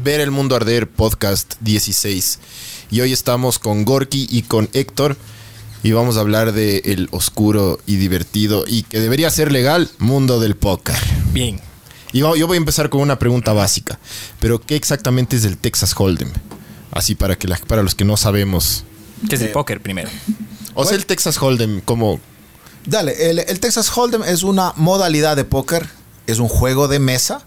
Ver el Mundo Arder Podcast 16. Y hoy estamos con Gorky y con Héctor. Y vamos a hablar de el oscuro y divertido y que debería ser legal mundo del póker. Bien. Y yo voy a empezar con una pregunta básica. Pero ¿qué exactamente es el Texas Hold'em? Así para que la- para los que no sabemos. ¿Qué es el póker primero? O sea, el Texas Hold'em como Dale, el, el Texas Hold'em es una modalidad de póker, es un juego de mesa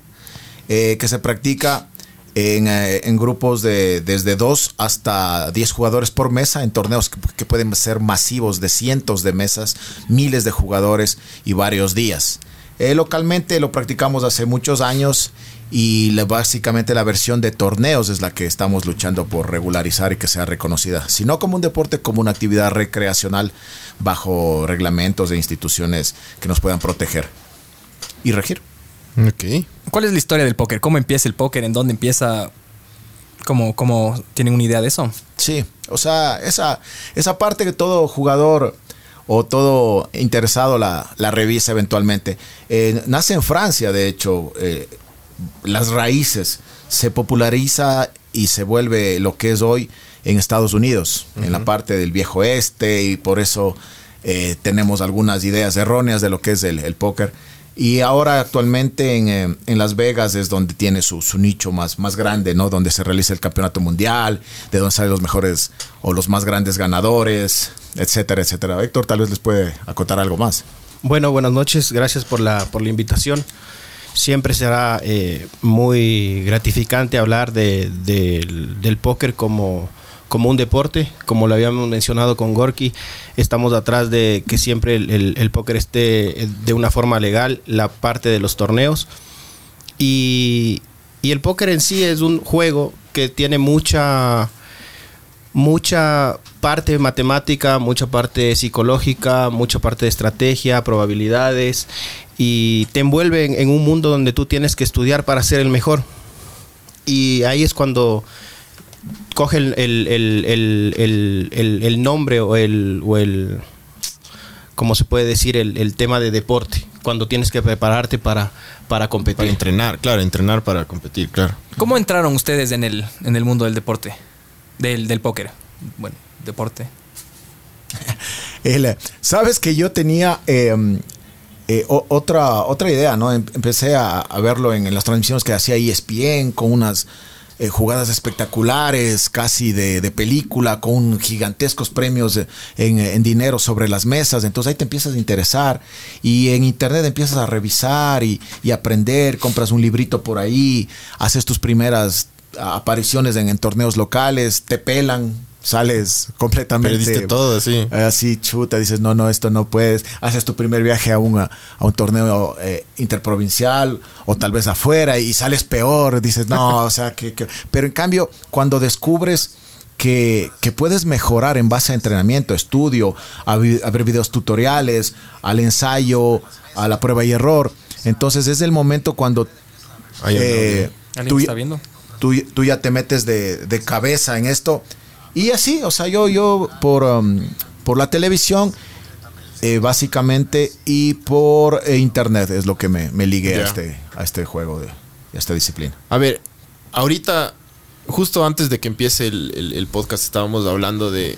eh, que se practica en, eh, en grupos de desde 2 hasta 10 jugadores por mesa, en torneos que, pueden ser masivos de cientos de mesas, miles de jugadores y varios días. Eh, localmente lo practicamos hace muchos años y la- básicamente la versión de torneos es la que estamos luchando por regularizar y que sea reconocida, si no como un deporte, como una actividad recreacional bajo reglamentos de instituciones que nos puedan proteger y regir. Ok. ¿Cuál es la historia del póker? ¿Cómo empieza el póker? ¿En dónde empieza? ¿Cómo, cómo tienen una idea de eso? Sí, o sea, esa, esa parte que todo jugador o todo interesado la, la revisa eventualmente. Eh, nace en Francia, de hecho, eh, las raíces se populariza y se vuelve lo que es hoy en Estados Unidos, en la parte del viejo este, y por eso eh, tenemos algunas ideas erróneas de lo que es el, el póker. Y ahora actualmente en, eh, en Las Vegas es donde tiene su, su nicho más, más grande, ¿no? Donde se realiza el campeonato mundial, de donde salen los mejores o los más grandes ganadores, etcétera, etcétera. Héctor tal vez les puede acotar algo más. Bueno, buenas noches, gracias por la, por la invitación. Siempre será eh, muy gratificante hablar de- del- del póker como, como un deporte, como lo habíamos mencionado con Gorky, estamos atrás de que siempre el, el- póker esté eh, de una forma legal, la parte de los torneos. Y, y el póker en sí es un juego que tiene mucha mucha parte matemática, mucha parte psicológica, mucha parte de estrategia, probabilidades y te envuelve en, en un mundo donde tú tienes que estudiar para ser el mejor. Y ahí es cuando coge el, el- el- el- el- el- el nombre o el, o el ¿cómo se puede decir? El, el tema de deporte, cuando tienes que prepararte para, para competir. para entrenar, claro, entrenar para competir, claro. ¿Cómo entraron ustedes en el, en el mundo del deporte? Del, del póker. Bueno, deporte. El, Sabes que yo tenía eh, eh, o- otra, otra idea, ¿no? Em- Empecé a, a verlo en, en las transmisiones que hacía ESPN con unas eh, jugadas espectaculares, casi de, de película, con gigantescos premios en, en dinero sobre las mesas. Entonces ahí te empiezas a interesar y en internet empiezas a revisar y, y aprender, compras un librito por ahí, haces tus primeras apariciones en, en torneos locales, te pelan. Sales completamente Perdiste todo, sí. Así, chuta, dices, no, no, esto no puedes. Haces tu primer viaje a un, a un torneo eh, interprovincial o tal vez afuera y sales peor. Dices, no, o sea, que, que- Pero en cambio, cuando descubres que, que puedes mejorar en base a entrenamiento, estudio, a, vi- a ver videos tutoriales, al ensayo, a la prueba y error, entonces es el momento cuando Ahí eh, ¿Alguien tú, está viendo? tú, tú ya te metes de, de cabeza en esto. Y así, o sea, yo, yo por, um, por la televisión, eh, básicamente, y por eh, internet es lo que me, me ligué a, este, a este juego, de, a esta disciplina. A ver, ahorita, justo antes de que empiece el, el- el podcast, estábamos hablando de,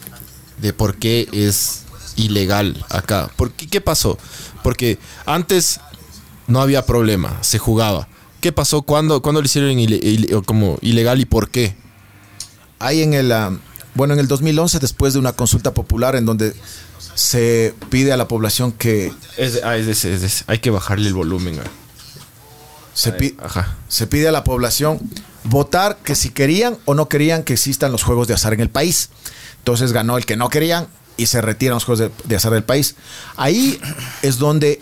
de por qué es ilegal acá. ¿Por qué, ¿Qué pasó? Porque antes no había problema, se jugaba. ¿Qué pasó? ¿Cuándo, cuándo lo hicieron ile- como ilegal y por qué? Ahí en el, um, bueno, en el 2011, después de una consulta popular en donde se pide a la población que Es, ah, es ese, es ese. Hay que bajarle el volumen. ah. se, pi- Ajá. se pide a la población votar que si querían o no querían que existan los juegos de azar en el país. Entonces ganó el que no querían y se retiran los juegos de, de azar del país. Ahí es donde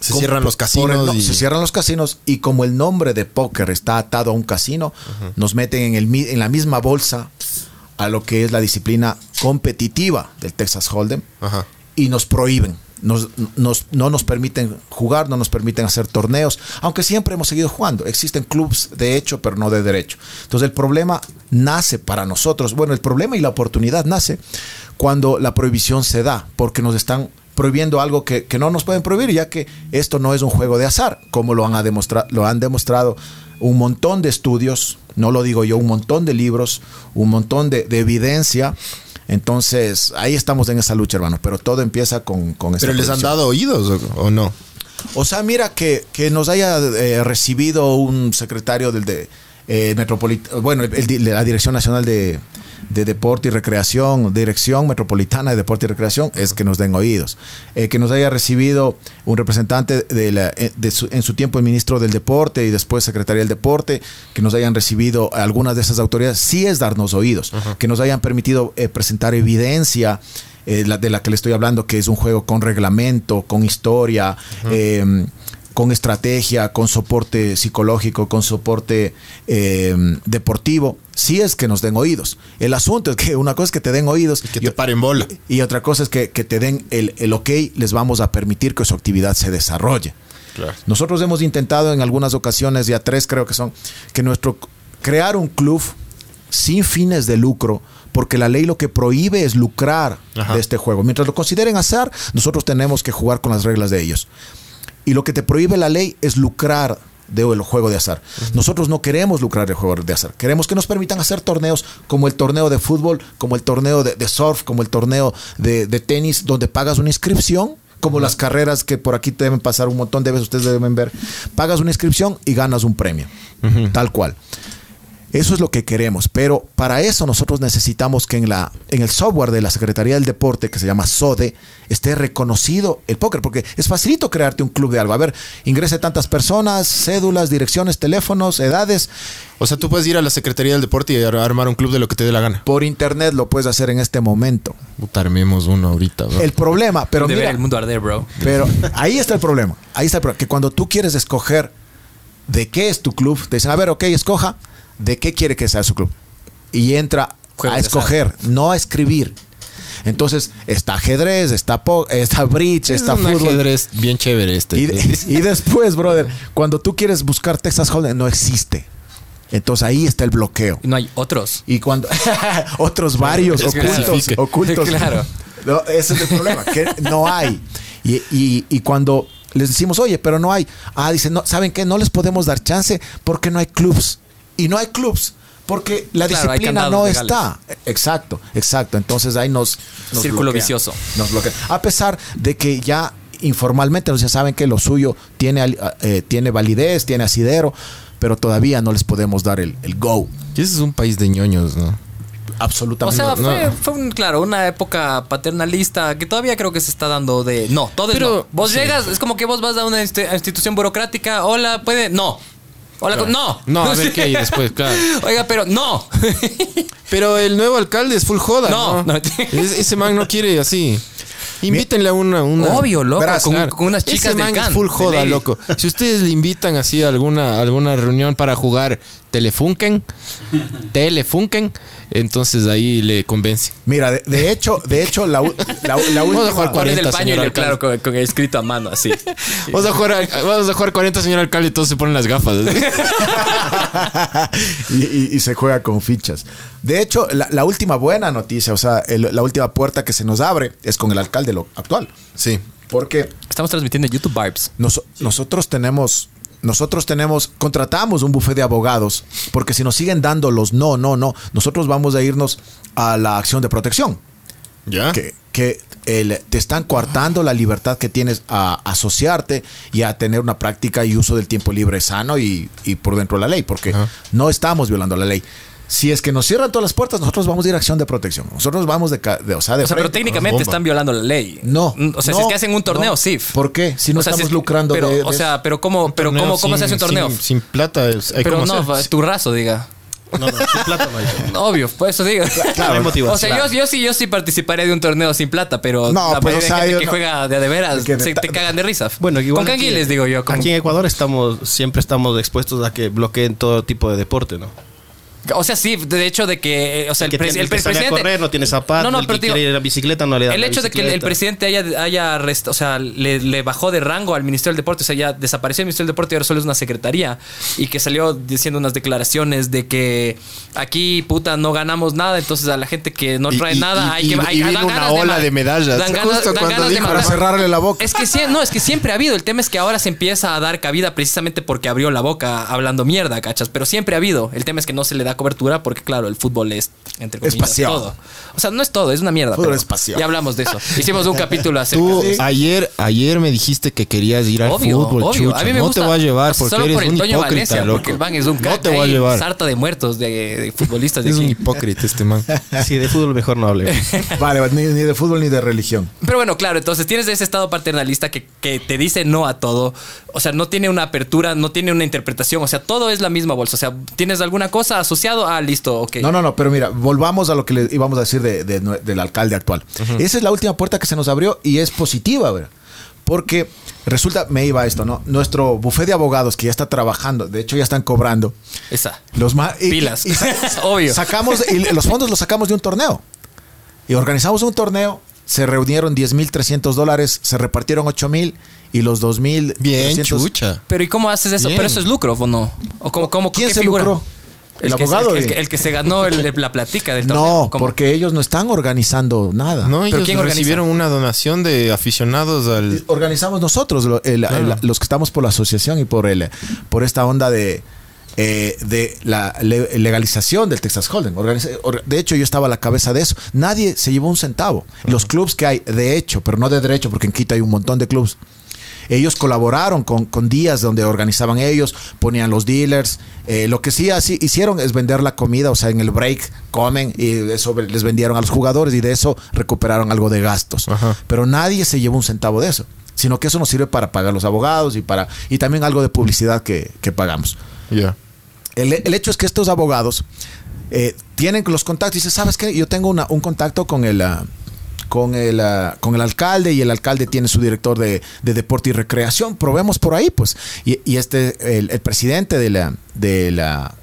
Se como cierran los casinos no- y- Se cierran los casinos y como el nombre de póker está atado a un casino, nos meten en, el, en la misma bolsa a lo que es la disciplina competitiva del Texas Hold'em Ajá. y nos prohíben. Nos, nos- no nos permiten jugar, no nos permiten hacer torneos, aunque siempre hemos seguido jugando. Existen clubs de hecho, pero no de derecho. Entonces el problema nace para nosotros. Bueno, el problema y la oportunidad nace cuando la prohibición se da, porque nos están prohibiendo algo que, que no nos pueden prohibir, ya que esto no es un juego de azar, como lo han, lo han demostrado un montón de estudios, no lo digo yo, un montón de libros, un montón de, de evidencia. Entonces, ahí estamos en esa lucha, hermano, pero todo empieza con, con esta ¿Pero les han dado oídos o, o no? O sea, mira que, que nos haya eh, recibido un secretario del de eh, metropolit- bueno, el- la Dirección Nacional de, de Deporte y Recreación, Dirección Metropolitana de Deporte y Recreación, es que nos den oídos. Eh, que nos haya recibido un representante de la- eh, de su- en su tiempo el ministro del Deporte y después secretario del Deporte, que nos hayan recibido algunas de esas autoridades, sí es darnos oídos. Que nos hayan permitido eh, presentar evidencia eh, la- de la que le estoy hablando, que es un juego con reglamento, con historia, eh, con estrategia, con soporte psicológico, con soporte eh, deportivo, si es que nos den oídos. El asunto es que una cosa es que te den oídos Que te paren bola. y otra cosa es que, que te den el, el ok, les vamos a permitir que su actividad se desarrolle. Claro. Nosotros hemos intentado en algunas ocasiones, ya tres creo que son, que nuestro crear un club sin fines de lucro, porque la ley lo que prohíbe es lucrar Ajá. de este juego. Mientras lo consideren azar, nosotros tenemos que jugar con las reglas de ellos. Y lo que te prohíbe la ley es lucrar del juego de azar. Nosotros no queremos lucrar del juego de azar. Queremos que nos permitan hacer torneos como el torneo de fútbol, como el torneo de, de surf, como el torneo de, de tenis, donde pagas una inscripción, como las carreras que por aquí deben pasar un montón de veces, ustedes deben ver. Pagas una inscripción y ganas un premio. Tal cual. Eso es lo que queremos, pero para eso nosotros necesitamos que en, la, en el software de la Secretaría del Deporte, que se llama SODE, esté reconocido el póker, porque es facilito crearte un club de algo. A ver, ingrese tantas personas, cédulas, direcciones, teléfonos, edades. O sea, tú puedes ir a la Secretaría del Deporte y ar- armar un club de lo que te dé la gana. Por internet lo puedes hacer en este momento. Puta, armemos uno ahorita, bro. El problema, pero de ver mira, el mundo arder, bro. pero ahí está el problema. Ahí está el problema. Que cuando tú quieres escoger de qué es tu club, te dicen, a ver, ok, escoja, de qué quiere que sea su club. Y entra a escoger, no a escribir. Entonces, está ajedrez, está, po- está bridge, Es está un fútbol. ajedrez bien chévere este. Y, de- y después, brother, cuando tú quieres buscar Texas Hold'em, no existe. Entonces ahí está el bloqueo. No hay otros. Y cuando otros varios Es ocultos, clasifique. ocultos. Claro. No, ese es el problema, que no hay. Y, y- y cuando les decimos, oye, pero no hay. Ah, dicen, no, ¿saben qué? No les podemos dar chance porque no hay clubs. Y no hay clubs porque la Claro, disciplina no legales. está. Exacto, exacto. Entonces ahí nos. nos Círculo vicioso. Nos bloquean. A pesar de que ya informalmente nos ya saben que lo suyo tiene, eh, tiene validez, tiene asidero, pero todavía no les podemos dar el, el go. Y ese es un país de ñoños, ¿no? O Absolutamente. sea, no. fue, fue un, claro, una época paternalista que todavía creo que se está dando de no, todo es Pero- no. Vos sí. llegas, es como que vos vas a una institución burocrática, hola, puede, no. Hola, Claro. no. No, a ver qué hay después, claro. Oiga, pero no. Pero el nuevo alcalde es full joda, No, ¿no? no. Es- ese man no quiere así. Invítenle a una, una- Obvio, loco, Verás, con- claro. con unas chicas Ese del man es full joda, loco. Si ustedes le invitan así a alguna, alguna reunión para jugar Telefunken, Telefunken, entonces ahí le convence. Mira, de, de hecho, de hecho, la, la Vamos a última. jugar Pones el 40, paño y le, claro, con, con el escrito a mano, así. Vamos a jugar, vamos a jugar 40, señor alcalde, y todos se ponen las gafas. y, y- y se juega con fichas. De hecho, la, la última buena noticia, o sea, el- la última puerta que se nos abre es con el alcalde lo actual. sí. Porque Estamos transmitiendo YouTube Vibes. nos- nosotros tenemos. Nosotros tenemos, contratamos un bufete de abogados, porque si nos siguen dando los no, no, no, nosotros vamos a irnos a la acción de protección. ¿Ya? que, que el- te están coartando la libertad que tienes a asociarte y a tener una práctica y uso del tiempo libre sano y, y por dentro de la ley, porque no estamos violando la ley. Si es que nos cierran todas las puertas, nosotros vamos a ir a acción de protección. Nosotros vamos de, de- o sea, de O sea, pero técnicamente están violando la ley. No. O sea, no, si es que hacen un torneo, no. sí. ¿Por qué? Si no O sea, estamos si es- lucrando pero, de, O sea, pero ¿cómo, pero cómo, cómo se hace un torneo? Sin, sin plata, es- hay pero no, hacer. tu raso, diga. No, no, sin plata no hay. Obvio, por eso digo. Claro, hay motivación. O sea, yo, yo sí, yo sí participaría de un torneo sin plata, pero No, la pues, o sea, gente que no- juega de de veras que se te cagan de risa. Bueno, igual con aquí- canguiles, digo yo. con- Aquí en Ecuador estamos, siempre estamos expuestos a que bloqueen todo tipo de deporte, ¿no? O sea, sí, de hecho de que, eh, o sea, el, que tiene- el que presidente... correr, no tiene zapatos, No, no, el pero que digo, quiere ir a la bicicleta no le da El la hecho de que el, presidente haya, haya rest- o sea, le, le bajó de rango al Ministerio del Deporte, o sea, ya desapareció el Ministerio del Deporte y ahora solo es una secretaría. Y que salió diciendo unas declaraciones de que aquí, puta, no ganamos nada, entonces a la gente que no trae y- nada y- hay y- que... hay- dan una ganas ola de medallas. Dan ganas, Justo dan cuando ganas de Para cerrarle la boca. es que sí, no, es que siempre ha habido. El tema es que ahora se empieza a dar cabida precisamente porque abrió la boca hablando mierda, ¿cachas? Pero siempre ha habido. El tema es que no se le da cobertura porque, claro, el fútbol es, entre comillas, todo. O sea, no es todo, es una mierda. Fútbol pero es pasión. Ya hablamos de eso. Hicimos un capítulo acerca Tú ayer, ayer me dijiste que querías ir al Obvio, fútbol, obvio. chucha. A mí me no gusta. te voy a llevar porque solo eres por el un Toño hipócrita, Valencia, loco. porque el man es un No te voy a llevar. sarta de muertos de, de futbolistas de Es un hipócrita este man. Sí, de fútbol mejor no hable. Vale, ni, ni de fútbol ni de religión. Pero bueno, claro, entonces tienes ese estado paternalista que, que te dice no a todo. O sea, no tiene una apertura, no tiene una interpretación. O sea, todo es la misma bolsa. O sea, tienes alguna cosa ah, listo, ok. No, no, no, pero mira, volvamos a lo que le íbamos a decir de- del alcalde actual. Esa es la última puerta que se nos abrió y es positiva, ¿verdad? Porque resulta, me iba a esto, ¿no? Nuestro bufé de abogados que ya está trabajando, de hecho ya están cobrando. Esa. Los y- Pilas. y Obvio. Sacamos, y los fondos los sacamos de un torneo. Y organizamos un torneo, se reunieron 10.300 dólares, se repartieron 8.000 y los 2.000. Bien, chucha. Pero ¿y cómo haces eso? Bien. ¿Pero eso es lucro o no? ¿O cómo, cómo, ¿Quién qué se figura? lucró? El, que- abogado. el, que, el que se ganó el- la platica del torneo. no, ¿Cómo? porque ellos no están organizando nada. No, ¿Pero ellos quién organiza? recibieron una donación de aficionados al... organizamos nosotros, lo- el- el- los que estamos por la asociación y por el por esta onda de eh, de la le- legalización del Texas Hold'em. De hecho, yo estaba a la cabeza de eso. Nadie se llevó un centavo. Los clubs que hay, de hecho, pero no de derecho, porque en Quito hay un montón de clubs. Ellos colaboraron con, con días donde organizaban ellos, ponían los dealers. Eh, lo que sí así hicieron es vender la comida, o sea, en el break comen y eso les vendieron a los jugadores y de eso recuperaron algo de gastos. Ajá. Pero nadie se llevó un centavo de eso, sino que eso nos sirve para pagar los abogados y para y también algo de publicidad que, que pagamos. El, el hecho es que estos abogados eh, tienen los contactos y dicen, ¿sabes qué? Yo tengo una- un contacto con el, ah, con, el, ah, con el alcalde y el alcalde tiene su director de, de deporte y recreación. Probemos por ahí, pues. Y, este, el, el presidente de la, de la,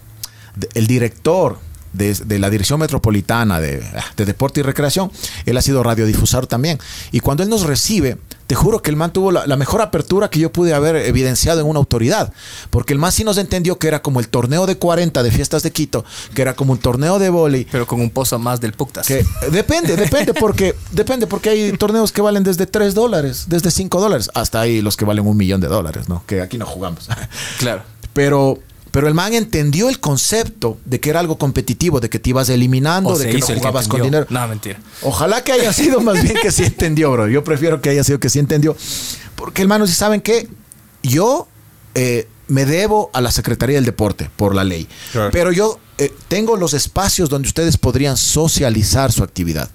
el director de, de la Dirección Metropolitana de, de Deporte y Recreación, él ha sido radiodifusor también. Y cuando él nos recibe, te juro que el man tuvo la, la mejor apertura que yo pude haber evidenciado en una autoridad. Porque el man sí nos entendió que era como el torneo de 40 de fiestas de Quito, que era como un torneo de vóley. Pero con un pozo más del Puctas. Que depende, depende, porque depende, porque hay torneos que valen desde 3 dólares, desde 5 dólares, hasta ahí los que valen un millón de dólares, ¿no? Que aquí no jugamos. Claro. Pero, pero el man entendió el concepto de que era algo competitivo, de que te ibas eliminando, O de que no que jugabas con dinero. No, mentira. Ojalá que haya sido más bien que sí entendió, bro. Yo prefiero que haya sido que sí entendió. Porque, hermanos, ¿y saben qué? Yo eh, me debo a la Secretaría del Deporte por la ley. Claro. Pero yo eh, tengo los espacios donde ustedes podrían socializar su actividad.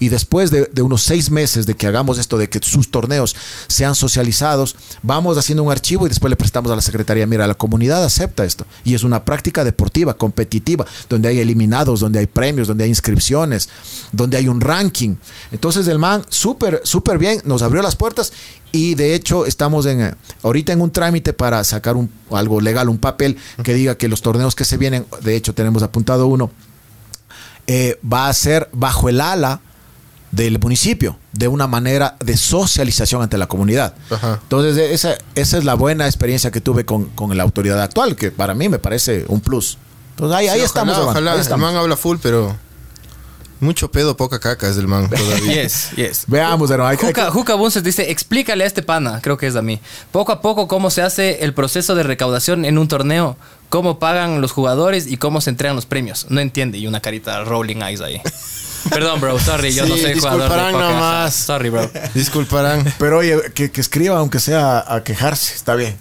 Y después de, de unos seis meses de que hagamos esto, de que sus torneos sean socializados, vamos haciendo un archivo y después le prestamos a la Secretaría. Mira, la comunidad acepta esto. Y es una práctica deportiva, competitiva, donde hay eliminados, donde hay premios, donde hay inscripciones, donde hay un ranking. Entonces el man, súper, súper bien, nos abrió las puertas y de hecho estamos en ahorita en un trámite para sacar un, algo legal, un papel que diga que los torneos que se vienen, de hecho tenemos apuntado uno, eh, va a ser bajo el ala del municipio, de una manera de socialización ante la comunidad. Ajá. Entonces, eh, esa, esa es la buena experiencia que tuve con, con la autoridad actual, que para mí me parece un plus. Entonces, ahí, ahí Sí, estamos, Ojalá, ojalá. ahí El estamos. man habla full, pero... Mucho pedo, poca caca es del man todavía. Yes, yes. Veamos, hermano. hay que- hay que- Juca, Juca Bunces dice, explícale a este pana, creo que es a mí, poco a poco cómo se hace el proceso de recaudación en un torneo, cómo pagan los jugadores y cómo se entregan los premios. No entiende, y una carita rolling eyes ahí. Perdón, bro, sorry, yo no Sí, soy jugador de nomás. Sorry, bro. Disculparán. Pero oye, que, que escriba aunque sea a quejarse, está bien.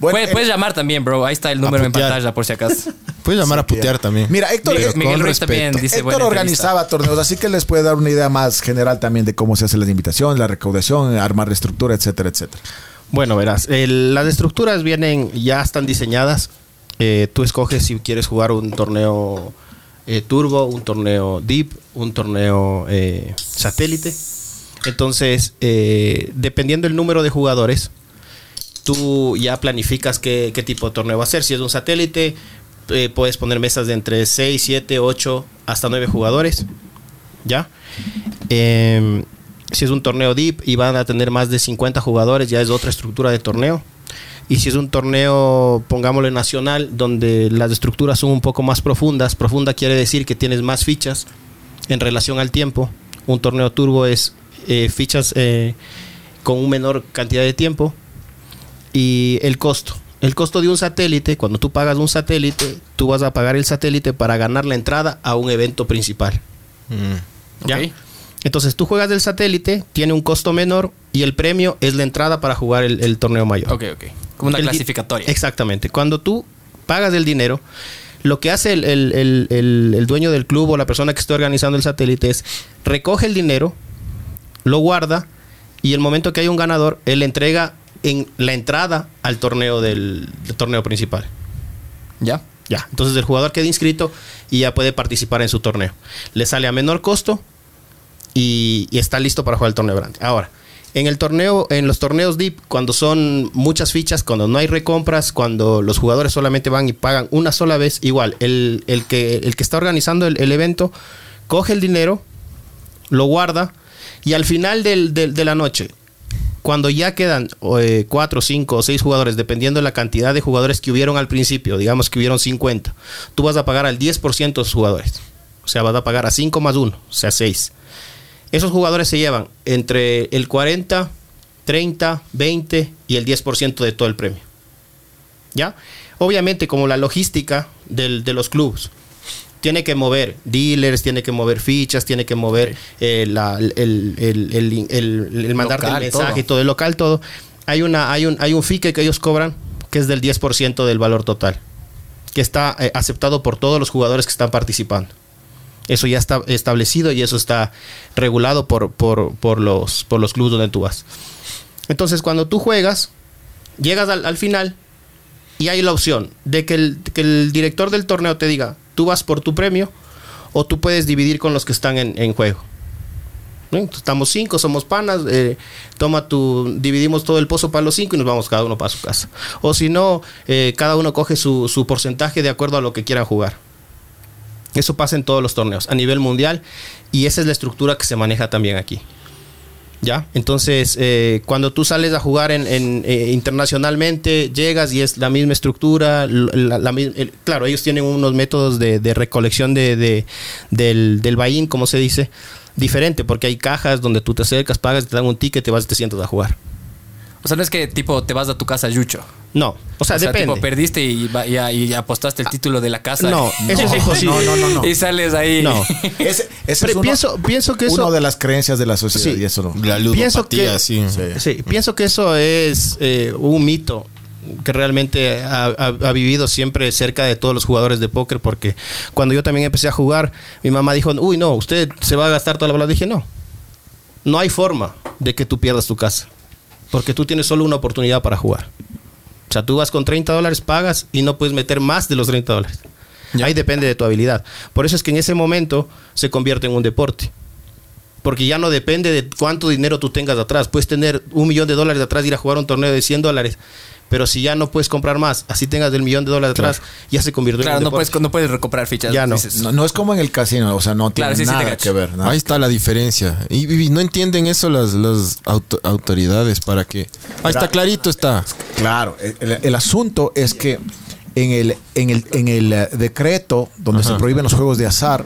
Bueno, Puedes, eh, puedes llamar también, bro. Ahí está el número en putear. pantalla, por si acaso. Puedes llamar a putear también. Mira, Héctor, Miguel, Ruiz también dice Héctor buena organizaba torneos, así que les puede dar una idea más general también de cómo se hacen las invitaciones, la recaudación, armar la estructura, etcétera, etcétera. Bueno, verás, el- las estructuras vienen, ya están diseñadas. Eh, tú escoges si quieres jugar un torneo eh, turbo, un torneo deep, un torneo eh, satélite. Entonces, eh, dependiendo del número de jugadores, tú ya planificas qué, qué tipo de torneo va a ser. Si es un satélite, eh, puedes poner mesas de entre 6, 7, 8 hasta 9 jugadores. ¿Ya? Em, si es un torneo deep y van a tener más de 50 jugadores, ya es otra estructura de torneo. Y si es un torneo, pongámosle nacional, donde las estructuras son un poco más profundas, profunda quiere decir que tienes más fichas en relación al tiempo. Un torneo turbo es eh, fichas eh, con un menor cantidad de tiempo. Y el costo. El costo de un satélite, cuando tú pagas un satélite, tú vas a pagar el satélite para ganar la entrada a un evento principal. ¿Ya? Ok. Entonces tú juegas del satélite, tiene un costo menor y el premio es la entrada para jugar el, el torneo mayor. Ok, ok. Como una El clasificatoria. Exactamente. Cuando tú pagas el dinero, lo que hace el, el- el- el- el dueño del club o la persona que está organizando el satélite es recoge el dinero, lo guarda y el momento que hay un ganador, él le entrega en la entrada al torneo del, del torneo principal. ¿Ya? Ya, entonces el jugador queda inscrito y ya puede participar en su torneo. Le sale a menor costo y, y está listo para jugar el torneo grande. Ahora, en el torneo, en los torneos deep, cuando son muchas fichas, cuando no hay recompras, cuando los jugadores solamente van y pagan una sola vez, igual, el, el que, el que está organizando el, el evento coge el dinero, lo guarda y al final del- del- de la noche, cuando ya quedan eh, cuatro, cinco o seis jugadores, dependiendo de la cantidad de jugadores que hubieron al principio, digamos que hubieron 50, tú vas a pagar al 10% de los jugadores. O sea, vas a pagar a 5 más 1, o sea, 6. Esos jugadores se llevan entre el 40, 30, 20 y el 10% de todo el premio. ¿Ya? Obviamente, como la logística del- de los clubes tiene que mover dealers, tiene que mover fichas, tiene que mover eh, la- el, el, el, el- mandarte Local, el mensaje, todo. todo el local, todo. Hay, una, hay, un, hay un fee que ellos cobran que es del 10% del valor total, que está eh, aceptado por todos los jugadores que están participando. Eso ya está establecido y eso está regulado por, por, por los, por los clubes donde tú vas. Entonces, cuando tú juegas, llegas al, al final y hay la opción de que el, que el director del torneo te diga, tú vas por tu premio o tú puedes dividir con los que están en, en juego. Estamos cinco, somos panas, eh, toma tu, dividimos todo el pozo para los cinco y nos vamos cada uno para su casa. O si no, eh, cada uno coge su, su porcentaje de acuerdo a lo que quiera jugar. Eso pasa en todos los torneos a nivel mundial y esa es la estructura que se maneja también aquí. ¿Ya? Entonces, eh, cuando tú sales a jugar en, eh, internacionalmente, llegas y es la misma estructura. claro, ellos tienen unos métodos de, recolección de, de- del, del como se dice, diferente, porque hay cajas donde tú te acercas, pagas, te dan un ticket, te vas y te sientas a jugar. O sea, no es que tipo te vas a tu casa yucho. No, o sea, o sea, depende. tipo perdiste y, va- y, y apostaste el título de la casa. no, eso es imposible. No, no, no, no. Y sales ahí. No. Ese, ese Pre- es uno, pienso, pienso que eso... uno de las creencias de la sociedad Sí. y eso no. La Pienso que- sí. Sí. Sí, pienso que eso es eh, un mito que realmente ha, ha- ha vivido siempre cerca de todos los jugadores de póker porque cuando yo también empecé a jugar, mi mamá dijo, uy, no, usted se va a gastar toda la bola. Dije, no, no hay forma de que tú pierdas tu casa porque tú tienes solo una oportunidad para jugar. O sea, tú vas con 30 dólares, pagas y no puedes meter más de los 30 dólares. Ahí depende de tu habilidad. Por eso es que en ese momento se convierte en un deporte. Porque ya no depende de cuánto dinero tú tengas atrás. Puedes tener un millón de dólares atrás y ir a jugar un torneo de 100 dólares. Pero si ya no puedes comprar más, así tengas el millón de dólares atrás, ya se convirtió Claro, en un no deporte. puedes, no puedes recuperar fichas. Ya no. dices. No, no es como en el casino, o sea, no tiene Claro, sí, nada que ver. nada Ahí está la diferencia. Y, y no entienden eso las, las auto- autoridades para que... Ahí está, clarito está. Claro, el, el asunto es que en el, en el, en el eh, decreto donde se prohíben los juegos de azar,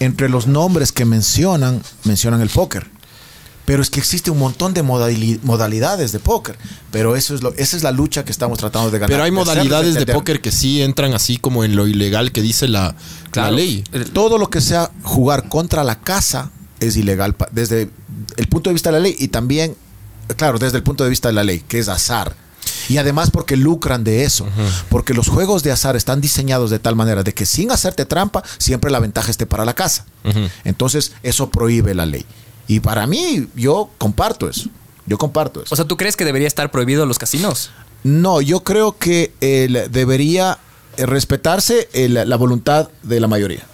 entre los nombres que mencionan, mencionan el póker. Pero es que existe un montón de modali- modalidades de póker. Pero eso es lo, esa es la lucha que estamos tratando de ganar. Pero hay de modalidades de entender. póker que sí entran así como en lo ilegal que dice la, Claro. la ley. Todo lo que sea jugar contra la casa es ilegal desde el punto de vista de la ley y también, claro, desde el punto de vista de la ley, que es azar. Y además porque lucran de eso. Porque los juegos de azar están diseñados de tal manera de que sin hacerte trampa, siempre la ventaja esté para la casa. Entonces, eso prohíbe la ley. Y para mí, yo comparto eso. Yo comparto eso. O sea, ¿tú crees que debería estar prohibido los casinos? No, yo creo que el- debería eh, respetarse el- la voluntad de la mayoría.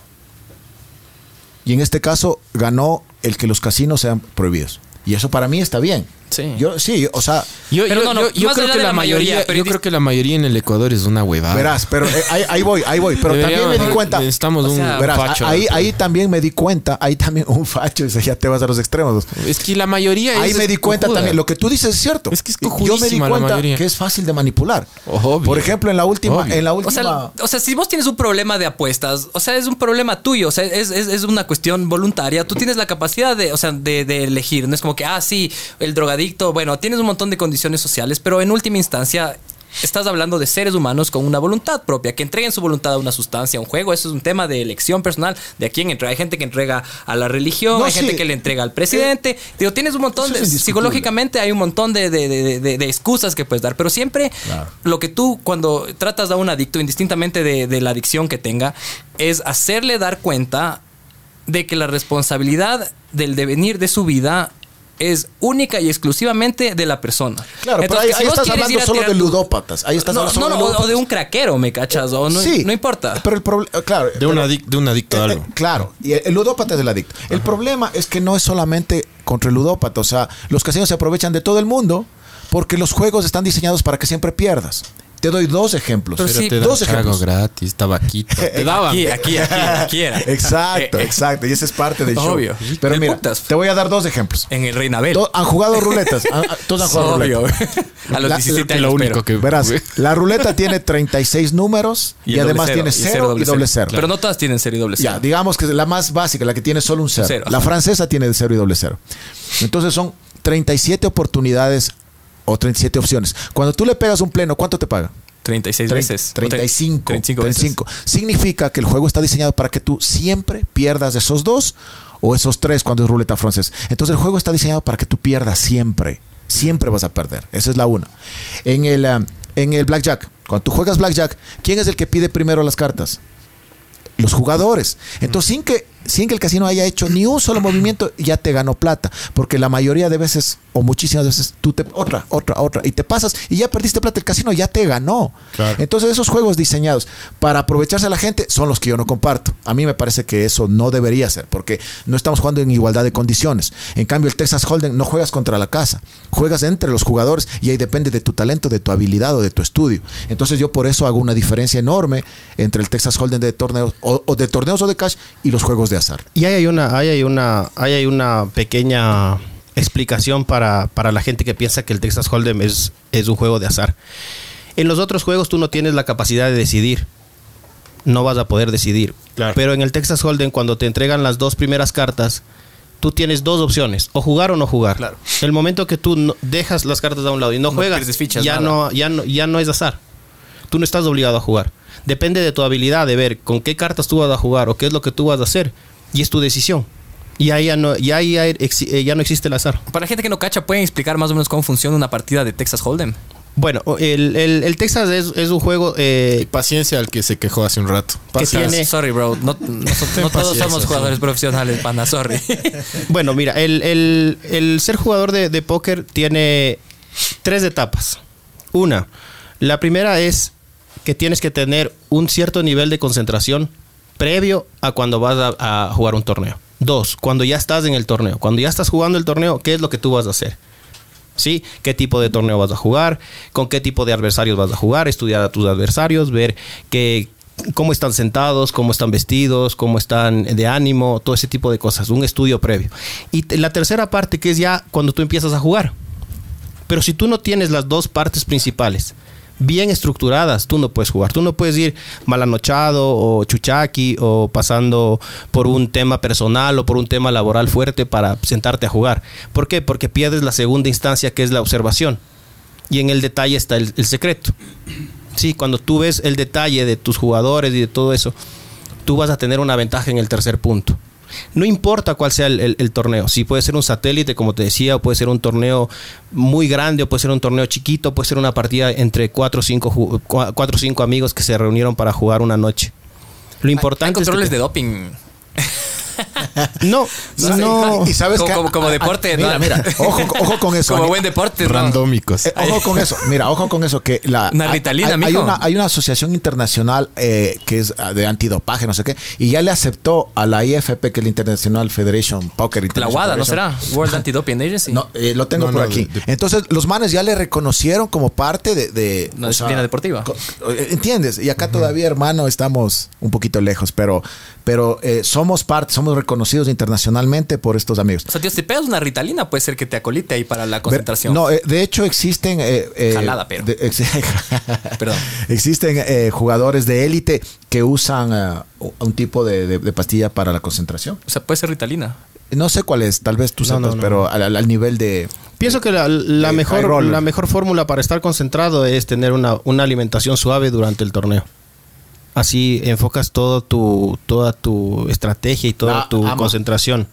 Y en este caso ganó el que los casinos sean prohibidos. Y eso para mí está bien. Sí. Yo, sí, o sea, Yo, Pero yo- no, no, yo- yo más creo que la la mayoría, mayoría, pero yo creo que la mayoría en el Ecuador es una huevada. verás, pero eh, ahí, ahí voy, ahí voy. Pero también me di cuenta. Necesitamos un sea, Verás, facho. ahí, ahí también me di cuenta, ahí también un facho, dice, ya te vas a los extremos. Es que la mayoría Ahí es me di cuenta cojuda. también, lo que tú dices es cierto. Es que es Yo me di cuenta que es fácil de manipular. Obvio. Por ejemplo, en la última, Obvio. en la O última. sea, o sea, si vos tienes un problema de apuestas, o sea, es un problema tuyo, o sea, es, es- es una cuestión voluntaria. Tú tienes la capacidad de, o sea, de, de elegir. No es como que, ah, sí, el drogadicto, bueno, tienes un montón de condiciones sociales, pero en última instancia estás hablando de seres humanos con una voluntad propia, que entreguen su voluntad a una sustancia, a un juego. Eso es un tema de elección personal de a quién entrega. Hay gente que entrega a la religión, No, hay gente que le entrega al presidente. Digo, tienes un montón de... Psicológicamente hay un montón de, de- de- excusas que puedes dar, pero siempre Claro. lo que tú cuando tratas a un adicto, indistintamente de, de la adicción que tenga, es hacerle dar cuenta de que la responsabilidad del devenir de su vida es única y exclusivamente de la persona. Claro, pero ahí, si ahí vos estás hablando solo tirar de ludópatas. Ahí estás No, hablando no, solo no, de o- o de un craquero, ¿me cachas? O no, Sí, no importa. Pero el problema, claro. De un, pero- adic- de un adicto a Eh, algo. eh, claro, y el, el ludópata es el adicto. El problema es que no es solamente contra el ludópata, o sea, los casinos se aprovechan de todo el mundo porque los juegos están diseñados para que siempre pierdas. Te doy dos ejemplos. Pero sí, te dos trago ejemplos. gratis, tabaquito. Te daban. Aquí, aquí, aquí, aquí era. Exacto, Eh, eh, exacto, y esa es parte del show. Obvio. Pero mira, putas. te voy a dar dos ejemplos. En el Reinabel. Do- han jugado ruletas. Han- han- todos han jugado Obvio. ruletas. A los La- 17 lo años. único pero. que- Verás, la ruleta tiene 36 números y, además tiene cero, cero y doble cero. Pero no todas tienen cero y doble cero. Ya, digamos que la más básica, la que tiene solo un cero. La francesa tiene de cero y doble cero. Entonces son 37 oportunidades o 37 opciones. Cuando tú le pegas un pleno, ¿cuánto te paga? 36 Tre- veces. 35. 35 veces. 35. Significa que el juego está diseñado para que tú siempre pierdas esos dos o esos tres cuando es ruleta francés. Entonces el juego está diseñado para que tú pierdas siempre. Siempre vas a perder. Esa es la una. En el, ah, en el blackjack, cuando tú juegas blackjack, ¿quién es el que pide primero las cartas? Los jugadores. Entonces, sin que, sin que el casino haya hecho ni un solo movimiento, ya te ganó plata. Porque la mayoría de veces, o muchísimas veces, tú te. Otra, otra, otra. Y te pasas y ya perdiste plata. El casino ya te ganó. Claro. Entonces, esos juegos diseñados para aprovecharse a la gente son los que yo no comparto. A mí me parece que eso no debería ser. Porque no estamos jugando en igualdad de condiciones. En cambio, el Texas Hold'em no juegas contra la casa. Juegas entre los jugadores y ahí depende de tu talento, de tu habilidad o de tu estudio. Entonces, yo por eso hago una diferencia enorme entre el Texas Hold'em de torneos o, o de torneos o de cash y los juegos de azar. Y ahí hay una, ahí hay una, ahí hay una pequeña explicación para, para la gente que piensa que el Texas Hold'em es, es un juego de azar. En los otros juegos tú no tienes la capacidad de decidir. No vas a poder decidir. Claro. Pero en el Texas Hold'em, cuando te entregan las dos primeras cartas, tú tienes dos opciones, o jugar o no jugar. Claro. El momento que tú no- dejas las cartas a un lado y no, No juegas, ya, nada. no, ya, no, ya no es azar. Tú no estás obligado a jugar. Depende de tu habilidad de ver con qué cartas tú vas a jugar o qué es lo que tú vas a hacer. Y es tu decisión. Y ahí ya no, ya, ahí ya exi- eh, ya no existe el azar. Para la gente que no cacha, ¿pueden explicar más o menos cómo funciona una partida de Texas Hold'em? Bueno, el, el- el Texas es, es un juego eh, Paciencia al que se quejó hace un rato. que Paciencia. tiene... Sorry, bro. No, no- no todos somos sí. jugadores profesionales, pana. Sorry. Bueno, mira, el, el- el ser jugador de, de póker tiene tres etapas. Una, la primera es que tienes que tener un cierto nivel de concentración previo a cuando vas a, jugar un torneo. Dos, cuando ya estás en el torneo. Cuando ya estás jugando el torneo, ¿qué es lo que tú vas a hacer? ¿Sí? ¿Qué tipo de torneo vas a jugar? ¿Con qué tipo de adversarios vas a jugar? Estudiar a tus adversarios, ver qué, cómo están sentados, cómo están vestidos, cómo están de ánimo, todo ese tipo de cosas. Un estudio previo. Y la tercera parte que es ya cuando tú empiezas a jugar. Pero si tú no tienes las dos partes principales bien estructuradas, tú no puedes jugar. Tú no puedes ir malanochado o chuchaqui o pasando por un tema personal o por un tema laboral fuerte para sentarte a jugar. ¿Por qué? Porque pierdes la segunda instancia que es la observación. Y en el detalle está el, el secreto. Sí, cuando tú ves el detalle de tus jugadores y de todo eso, tú vas a tener una ventaja en el tercer punto. No importa cuál sea el, el- el torneo, si puede ser un satélite, como te decía, o puede ser un torneo muy grande, o puede ser un torneo chiquito, puede ser una partida entre cuatro o cinco, cuatro cinco amigos que se reunieron para jugar una noche. Lo Hay importante es que controles de doping. No, no. Y sabes Como- que como- como deporte, Mira, ¿no? mira, ojo, ojo con eso. Como Ani- buen deporte, ¿no? Randómicos. Eh, ojo con eso, mira, ojo con eso, que la, Una hay- Ritalina, hay, una, hay una asociación internacional eh, que es de antidopaje, no sé qué, y ya le aceptó a la IFP, que es la International Federation Poker La International WADA, ¿no será? World Anti-Doping Agency. No, eh, lo tengo No, por no, aquí. de- de- Entonces, los manes ya le reconocieron como parte de. de Una disciplina deportiva. eh, ¿Entiendes? Y acá todavía, hermano, estamos un poquito lejos, pero, pero eh, somos parte, somos reconocidos internacionalmente por estos amigos. O sea, tío, si pegas una ritalina, puede ser que te acolite ahí para la concentración. No, eh, de hecho existen... eh, eh, Jalada, pero. de- ex- Perdón. Existen eh, jugadores de élite que usan un tipo de, de- de pastilla para la concentración. O sea, puede ser ritalina. No sé cuál es, tal vez tú sepas, no, no. pero al, nivel de... Pienso que la, la mejor, la mejor fórmula para estar concentrado es tener una, una alimentación suave durante el torneo. Así enfocas todo tu, toda tu estrategia y toda La tu amo. concentración.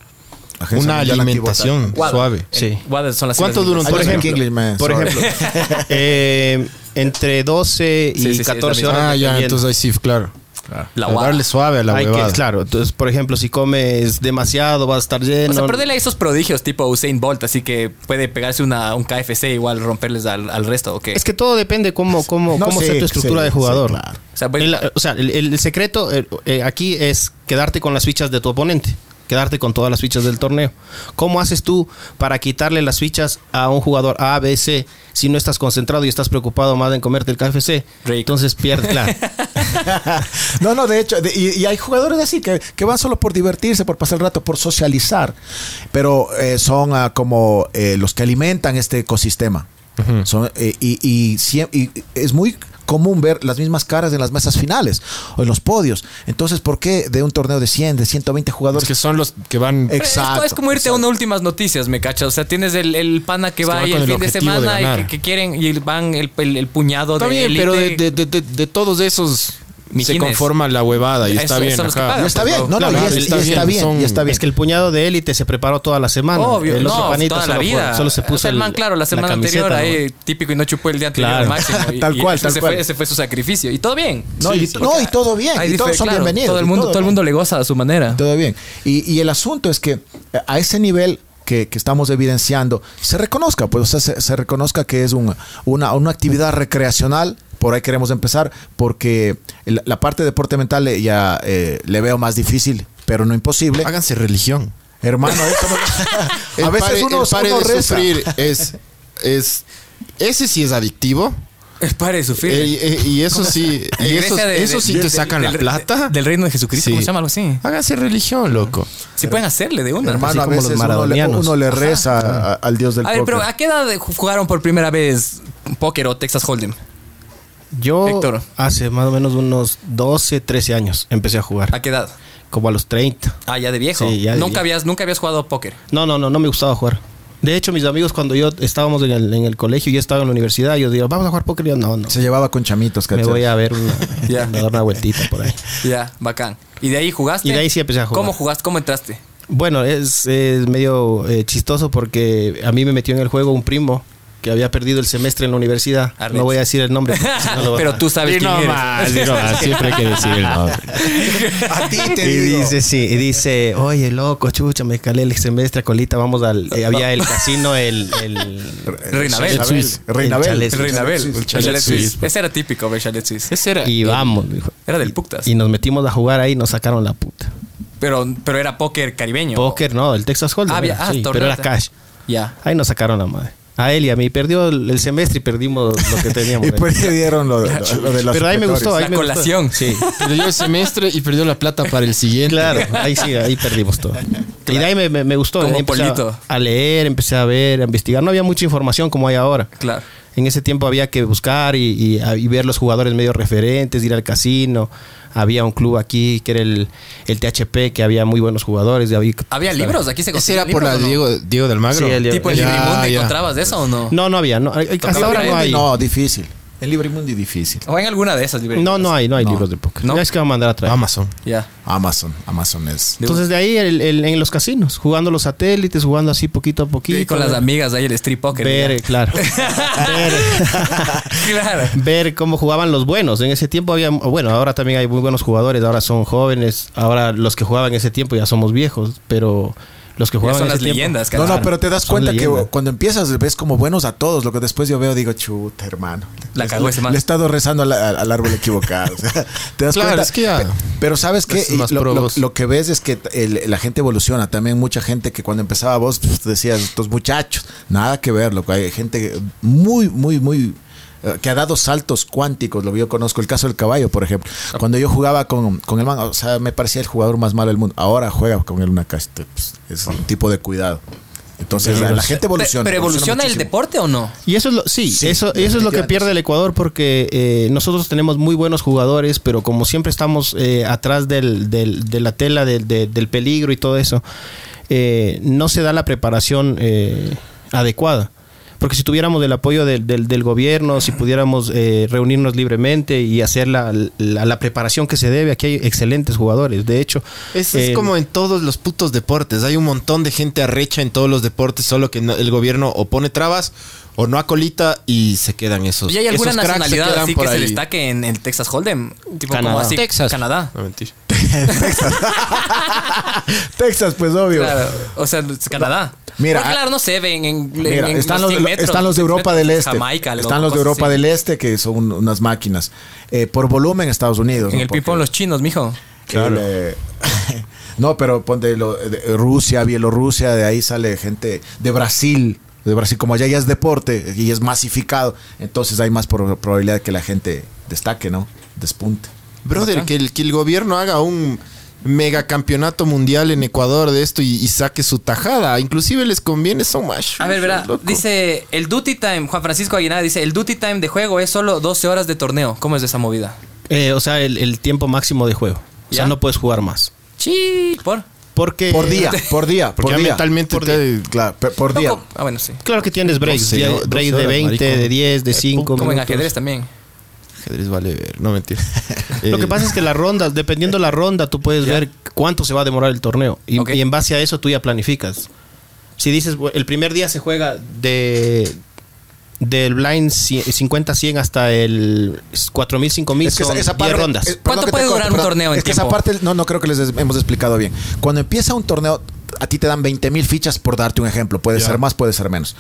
Agencia Una alimentación suave. Sí. WADA son las ¿Cuánto siglas dura un en Por ejemplo, English, man, Por ejemplo, eh, entre 12 y Sí, sí, sí, es la 14 misma. horas. Ah, ya, entonces ahí sí, claro. La darle suave a la Hay que- claro, entonces, por ejemplo, si comes demasiado, vas a estar lleno. O sea, perderle a esos prodigios tipo Usain Bolt, así que puede pegarse una, un KFC igual romperles al, al resto, ¿o qué? Es que todo depende cómo, cómo, No, cómo sí, sea tu estructura sí, de jugador. sí, claro. O sea, pues- El- o sea, el, el secreto eh, eh, aquí es quedarte con las fichas de tu oponente. Quedarte con todas las fichas del torneo. ¿Cómo haces tú para quitarle las fichas a un jugador A, B, C si no estás concentrado y estás preocupado más en comerte el KFC? Rico. Entonces pierdes, claro. no, no, de hecho, de- y, y hay jugadores así que, que van solo por divertirse, por pasar el rato, por socializar, pero eh, son ah, como eh, los que alimentan este ecosistema. Son, eh, y, y y es muy común ver las mismas caras en las mesas finales o en los podios. Entonces, ¿por qué de un torneo de 100, de 120 Es jugadores? que son los que van. Exacto. Es, es como irte a una últimas noticias, me cacha. O sea, tienes el, el pana que Es que va con el el fin de semana y que, que quieren y van el, el- el puñado Está de bien, élite. pero de, de- de- de- de todos esos se Mijines. conforma la huevada y Eso- está bien. ajá. pagan. Y está bien, no, no, y, es- y está está, bien, bien, son- y está bien. Es que el puñado de élite se preparó toda la semana. Obvio, el otro no, panita toda la solo, fue- vida. solo se O sea, puso el man, claro, la semana camiseta, anterior ¿no? ahí típico y no chupó el día anterior Claro. al máximo. Y, Tal y cual, ese tal fue- cual. Ese fue su sacrificio. Y todo bien. No, y, Sí, no, y todo bien, y todos son claro, bienvenidos. Todo el y mundo, todo el bien. mundo le goza a su manera. Todo bien. Y, y el asunto es que eh, a ese nivel que, que estamos evidenciando, se reconozca, pues, o sea, se, se reconozca que es un- una, una actividad recreacional. Por ahí queremos empezar, porque la, la parte de deporte mental eh, ya eh, le veo más difícil, pero no imposible. Háganse religión. Hermano, eso no- a veces pare- uno, el pare uno de reza. sufrir es, es. Ese sí es adictivo. Es pare de sufrir. Eh, eh, y eso sí. Y eso, de- eso de- sí te sacan del- la plata. Del reino de Jesucristo, Sí. ¿cómo se llama algo así? Háganse religión, loco. Si pueden hacerle de una. Hermano, Así a como los veces uno le, maradonianos. uno le reza a- al dios del A ver, pero póker. ¿a qué edad jugaron por primera vez póker o Texas Hold'em? Yo Héctor. hace más o menos unos 12, 13 años empecé a jugar. ¿A qué edad? Como a los 30. Ah, ya de viejo. Sí, ya de nunca, viejo. habías, nunca habías jugado póker. No, no, no, no me gustaba jugar. De hecho, mis amigos cuando yo estábamos en el, en el colegio y yo estaba en la universidad, yo digo, vamos a jugar póker. Y yo, no, no. Se llevaba con chamitos, Me ¿cachai? voy a ver una, Ya. a dar una vueltita por ahí. Ya, bacán. ¿Y de ahí jugaste? Y de ahí sí empecé a jugar. ¿Cómo jugaste? ¿Cómo entraste? Bueno, es, es medio eh, chistoso porque a mí me metió en el juego un primo que había perdido el semestre en la universidad. Arnett. No voy a decir el nombre. porque si no Pero tú sabes Y quién no eres. más, y no más, siempre hay que decir el nombre. A ti te Y digo. dice, sí, y dice, oye, loco, chucha, me calé el semestre, colita, vamos al... eh, había el casino, el... el Reinabel. Reinabel. El chalet. Ese era típico, el Chalet Suisse. Ese era. Y vamos, dijo. Era del Puctas. Y nos metimos a jugar ahí y nos sacaron la puta. Pero, pero era póker caribeño. Póker, no, el Texas Hold'em. Ah, era, ah, sí, pero era cash. Ya. Ahí nos sacaron la madre. A él y a mí. Perdió el, semestre y perdimos lo que teníamos. Y pues le dieron lo, lo- lo de los Pero ahí me gustó. Ahí La me gustó. colación. Sí. Perdió el semestre y perdió la plata para el siguiente. Claro, ahí sí, ahí perdimos todo. Y de ahí me, me- me gustó. Como empecé. A, leer, empecé a ver, a investigar. No había mucha información como hay ahora. Claro. En ese tiempo había que buscar y, y- ver los jugadores medio referentes, ir al casino. Había un club aquí que era el, el THP, que había muy buenos jugadores. y había- ¿Había libros? Aquí se Ese conseguían era por la. Diego, Diego del Magro. Sí, el Diego- Tipo el Ya. ¿encontrabas de eso o no? No, no había. No, hasta ahora no hay. No, difícil. En Librimundi difícil. O en alguna de esas librerías. No, no hay, no hay No. libros de póker. ¿No? Es que va a mandar a traer. Amazon. Ya. Amazon, Amazon es. Entonces de ahí el- el- en los casinos, jugando los satélites, jugando así poquito a poquito. Y con las amigas ahí el street poker. Ver, ya. claro. ver, claro. ver cómo jugaban los buenos. En ese tiempo había, bueno, ahora también hay muy buenos jugadores, ahora son jóvenes, ahora los que jugaban en ese tiempo ya somos viejos, pero los que Ya jugaban son en las tiempo- leyendas. No, no, pero te das Son cuenta que cuando empiezas ves como buenos a todos. Lo que después yo veo, digo, chuta, hermano. La Le- cagó ese man. Le he estado rezando al, al- al árbol equivocado. O sea, te das Claro, cuenta. es que ya- Pe- Pero sabes que lo, que ves es que el- la gente evoluciona. También mucha gente que cuando empezaba vos pues, decías, estos muchachos, nada que ver. Lo que hay gente muy, muy, muy que ha dado saltos cuánticos, lo que yo conozco, el caso del caballo, por ejemplo. Cuando yo jugaba con, con el man, o sea, me parecía el jugador más malo del mundo. Ahora juega con él una caja, pues, es un tipo de cuidado. Entonces, la, la gente evoluciona. pero evoluciona el deporte o no? Y eso es lo, sí, Sí, eso, eso es lo que pierde el Ecuador porque eh, nosotros tenemos muy buenos jugadores, pero como siempre estamos eh, atrás del, del- de la tela del, de- del peligro y todo eso, eh, no se da la preparación eh, adecuada. Porque si tuviéramos el apoyo del, del- del gobierno, si pudiéramos eh, reunirnos libremente y hacer la, la- la preparación que se debe, aquí hay excelentes jugadores. De hecho, Es, es eh, como en todos los putos deportes. Hay un montón de gente arrecha en todos los deportes, solo que no- el gobierno o pone trabas o no acolita y se quedan esos. ¿Y hay alguna se nacionalidad así por que se ahí. destaque en el Texas Hold'em? Tipo Canadá. como así. Texas. Canadá. No, mentira. Texas, pues obvio. Claro. O sea, Canadá. Mira, Porque, claro, no se ven en, Mira, en están los, 100 metros, están los de 100 Europa metros, del Este. Jamaica, están los de Europa así. del Este, que son unas máquinas. Eh, por volumen, Estados Unidos. En ¿no? el ping-pong los chinos, mijo. Claro. no, pero ponte lo- de Rusia, Bielorrusia, de ahí sale gente de Brasil. De Brasil, como allá ya es deporte y es masificado, entonces hay más pro- probabilidad de que la gente destaque, ¿no? Despunte. Brother, que el, que el gobierno haga un megacampeonato mundial en Ecuador de esto y, y saque su tajada. Inclusive les conviene, son más. A ver, verá, dice el duty time, Juan Francisco Aguinaga dice, el duty time de juego es solo 12 horas de torneo. ¿Cómo es esa movida? eh, o sea, el, el tiempo máximo de juego. O sea, ¿Ya? no puedes jugar más. Sí, por. Porque Por día, por día, Porque por ya día. mentalmente por te- día. Claro, pe- por día. Loco. Ah, bueno, sí. Claro que tienes breaks. sé, día- do- doce break de horas, 20, marico. de 10, de 5 Como en ajedrez también. Ajedrez vale ver, no mentira. Lo que pasa es que la ronda, dependiendo la ronda, tú puedes ver cuánto se va a demorar el torneo. Y, en base a eso tú ya planificas. Si dices, el primer día se juega de del blind cie- 50-100 hasta el 4000, 5000, Es que esa- son esa 10 parte- rondas. perdón ¿Cuánto puede durar un perdón. torneo en Es que esa parte, no, no creo que les hemos explicado bien. Cuando empieza un torneo, a ti te dan 20 mil fichas por darte un ejemplo. Puede ser más, puede ser menos.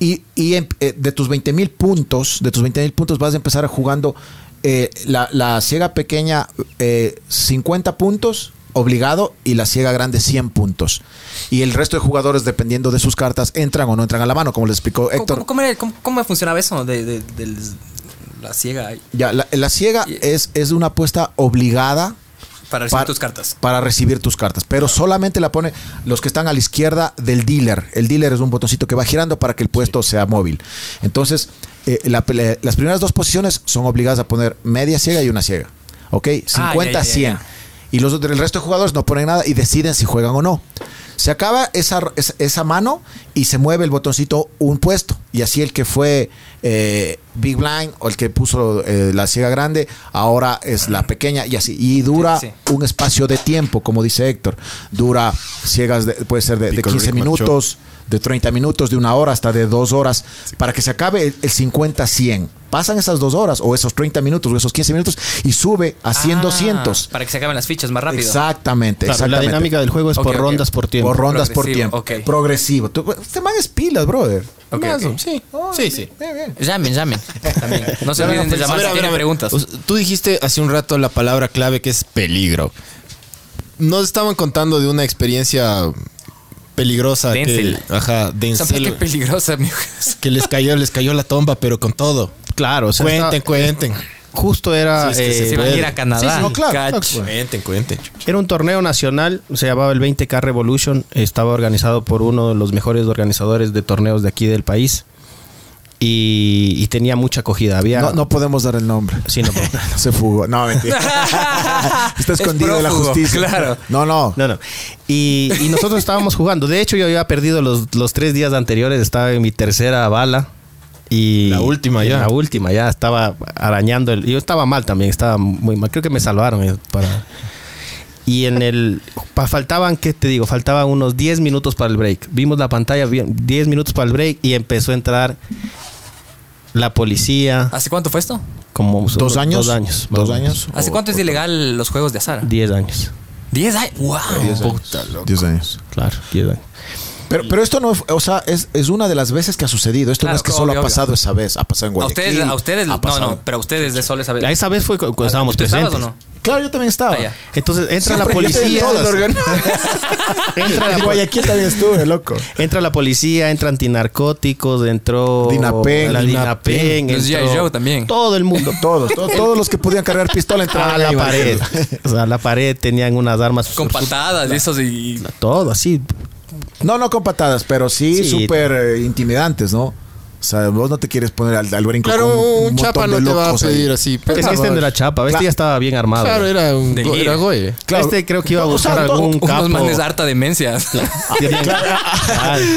Y, y eh, de tus 20 mil puntos, de tus 20 mil puntos vas a empezar jugando eh, la, la ciega pequeña eh, 50 puntos obligado y la ciega grande 100 puntos. Y el resto de jugadores, dependiendo de sus cartas, entran o no entran a la mano, como les explicó Héctor. ¿Cómo, cómo, era- cómo- cómo funcionaba eso de, de- la ciega? Ya, la, la ciega Y- es, es una apuesta obligada para recibir para- tus cartas? Para recibir tus cartas. Pero solamente la pone los que están a la izquierda del dealer. El dealer es un botoncito que va girando para que el puesto sea móvil. Entonces, eh, la las primeras dos posiciones son obligadas a poner media ciega y una ciega. ¿Ok? 50 Ah, ya, ya, ya, 100. ya. Y los, el resto de jugadores no ponen nada y deciden si juegan o no. Se acaba esa, esa, mano y se mueve el botoncito un puesto. Y así el que fue eh, Big Blind o el que puso eh, la ciega grande, ahora es la pequeña y así. Y dura Sí, un espacio de tiempo, como dice Héctor. Dura ciegas, de- puede ser de, de Pickle 15 Rick minutos, de 30 minutos, de una hora hasta de dos horas, para que se acabe el, el 50-100. Pasan esas dos horas o esos 30 minutos o esos 15 minutos y sube a 100, Ah, 200. Para que se acaben las fichas más rápido. Exactamente, Claro, la dinámica del juego es por rondas por tiempo. Por rondas por Progresivo, tiempo. ok. Progresivo. Tú- Este man es pilas, brother. Ok, Más Sí, Oh, sí, sí. Bien, bien. Llamen, llamen. También. No se olviden de A llamar ver, si a ver, tienen a ver. preguntas. Tú dijiste hace un rato la palabra clave que es peligro. Nos estaban contando de una experiencia peligrosa Denzel. que, ajá, Denzel, qué peligrosa, amigo. que les cayó, les cayó la tomba, pero con todo. Claro, o sea, cuenten, cuenten. justo era, Sí, es que se- eh, Se van a ir a Canadá. Sí, sí, no, claro. Cuenten, cuenten. era un torneo nacional, se llamaba el 20K Revolution, estaba organizado por uno de los mejores organizadores de torneos de aquí del país y, y tenía mucha acogida. Había, No, no podemos dar el nombre. Sí, no puedo. Se fugó. No, mentira. Está Es escondido de la justicia. claro. No, no. No, no. Y, y nosotros estábamos jugando. De hecho, yo había perdido los, los tres días anteriores. Estaba en mi tercera bala. Y La última ya. La última ya estaba arañando. El, yo estaba mal también, estaba muy mal. Creo que me salvaron eh, para. Y en el. pa- faltaban, ¿qué te digo? Faltaban unos 10 minutos para el break. Vimos la pantalla, bien, 10 minutos para el break y empezó a entrar la policía. ¿Hace cuánto fue esto? Como ¿Dos años? Dos años. ¿Dos años? ¿Hace O- cuánto es ilegal los juegos de azar? 10 años. 10 años. ¡Wow! Puta, loco. 10 años. Claro, 10 años. Pero, pero esto no, o sea, es, es una de las veces que ha sucedido. Esto Claro, no es que obvio, solo obvio. ha pasado esa vez, ha pasado en A Guayaquil. ustedes, a ustedes, ha no, pasado- no, pero a ustedes de solo esa vez. Esa vez fue cu- cuando estábamos ¿Tú estabas presentes. o no? Claro, yo también estaba. Ah, ya. Entonces entra la Siempre yo estoy en policía. todas. entra, En la, Guayaquil también estuve, loco. entra la policía, entra antinarcóticos, entró Dinapen, la Dinapen, Dinapen, los entró G.I. Joe también. Todo el mundo. Todos, todos, todos los que podían cargar pistola entraban a la ahí, pared. O sea, a la pared tenían unas armas. Con patadas y esos y... Todo así. No, no con patadas, pero sí súper eh, intimidantes, ¿no? O sea, vos no te quieres poner al, al brinco Claro, con un, chapa no te va a ahí. pedir así. Es pero- que este de la chapa. Este Claro. ya estaba bien armado. Claro, era un era. Claro. Este creo que iba a O sea, buscar todo- algún Unos capo. manes harta demencia.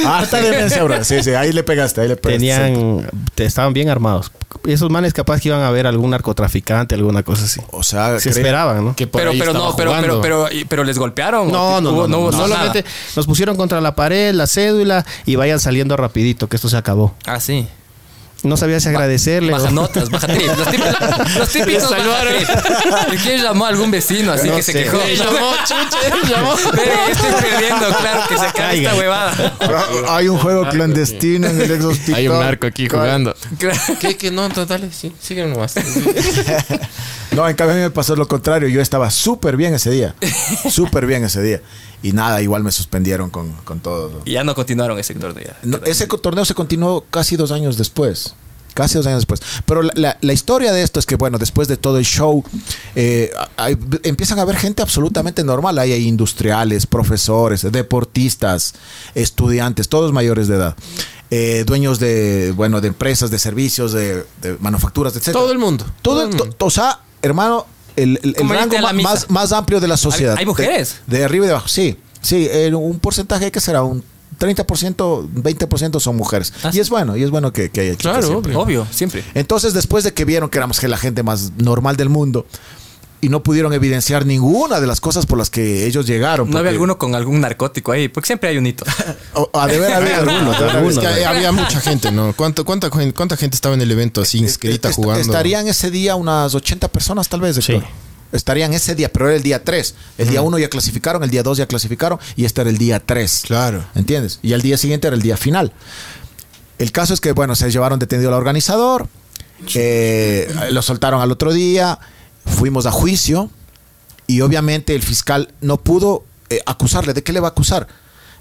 Harta demencia, bro. Sí, sí, ahí le pegaste, ahí le pegaste. tenían te- estaban bien armados. Esos manes capaz que iban a ver algún narcotraficante, alguna cosa así. O sea, Se esperaban, ¿no? Que por Pero, ahí pero no, pero, pero, pero, pero les golpearon. No, no, no, no, no, solamente nada. nos pusieron contra la pared, la cédula y vayan saliendo rapidito, que esto se acabó. Ah, sí. No sabía si agradecerle. Baja o- notas, baja trip. Los típicos, los típicos. ¿Y quién llamó a algún vecino así No que se sé. quejó? Eh, llamó, chuche, llamó. Verga, estoy perdiendo, claro, que se cae Caiga. esta huevada. Ah, Hay un juego clandestino en el Exos Hay un TikTok. narco aquí jugando. ¿Qué? ¿Qué? No, no, dale, sí, sigue nomás. No, en cambio a mí me pasó lo contrario. Yo estaba súper bien ese día. Súper bien ese día. Y nada, igual me suspendieron con, con todo. Y ya no continuaron ese torneo. No, ese torneo se continuó casi dos años después. Casi dos años después. Pero la, la- la historia de esto es que, bueno, después de todo el show, eh, hay- empiezan a haber gente absolutamente normal. Ahí hay industriales, profesores, deportistas, estudiantes, todos mayores de edad. Eh, dueños de, bueno, de empresas, de servicios, de, de manufacturas, etc. Todo el mundo. Todo el- to- o sea, hermano, el, rango más, más amplio de la sociedad. hay mujeres? De, de arriba y de abajo, sí. Sí, un porcentaje que será un 30%, 20% son mujeres. Ah, y es bueno, y es bueno que, que haya chicas Claro, siempre. Obvio, siempre. Entonces, después de que vieron que éramos la gente más normal del mundo y no pudieron evidenciar ninguna de las cosas por las que ellos llegaron. No había alguno con algún narcótico ahí, porque siempre hay un hito. O- a de ver, había algunos. Es algunos, que güey. había mucha gente, ¿no? ¿Cuánto, cuánta, ¿Cuánta gente estaba en el evento así inscrita jugando? Estarían ese día unas 80 personas, tal vez. Sí. Héctor. Estarían ese día, pero era el día 3. El día 1 ya clasificaron, el día 2 ya clasificaron y este era el día 3. Claro. ¿Entiendes? Y el día siguiente era el día final. El caso es que, bueno, se llevaron detenido al organizador, eh, lo soltaron al otro día, fuimos a juicio y obviamente el fiscal no pudo eh, acusarle. ¿De qué le va a acusar?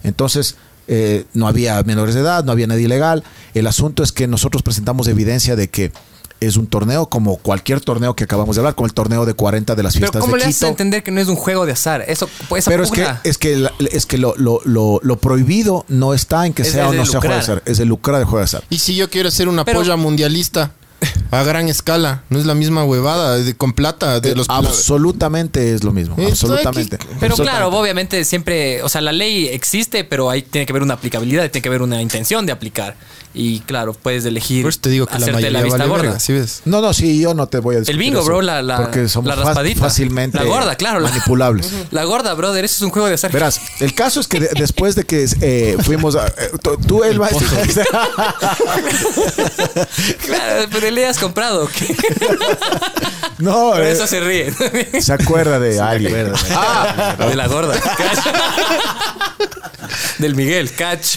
Entonces, eh, no había menores de edad, no había nadie ilegal. El asunto es que nosotros presentamos evidencia de que es un torneo como cualquier torneo que acabamos de hablar, como el torneo de 40 de las Pero fiestas ¿cómo de le haces Quito. a entender que no es un juego de azar? Eso, pues, Pero es que, es que, la- es que lo, lo, lo, lo prohibido no está en que Es- sea o no sea juego de azar, es el lucrar de juego de azar. Y si yo quiero hacer una Pero- polla mundialista a gran escala, no es la misma huevada de, con plata de Eh, los absolutamente es lo mismo, absolutamente. aquí- Pero Absolutamente. claro, obviamente siempre, o sea, la ley existe, pero ahí tiene que haber una aplicabilidad, tiene que haber una intención de aplicar. Y claro, puedes elegir Por eso te digo que la hacerte mayoría la vista vale gorda. verga, ¿sí ves? No, no, sí, yo no te voy a El discutir bingo, eso, bro, la, la, porque somos la raspadita. fácilmente La gorda, claro. la- manipulables. La gorda, brother, eso es un juego de azar. Verás, el caso es que de- después de que eh, fuimos a... eh, tú- tú, el maestro... Claro, pero le has comprado. ¿qué? no, Por eh, eso se ríe. se acuerda de alguien. Ah, de la gorda. Del Miguel, catch.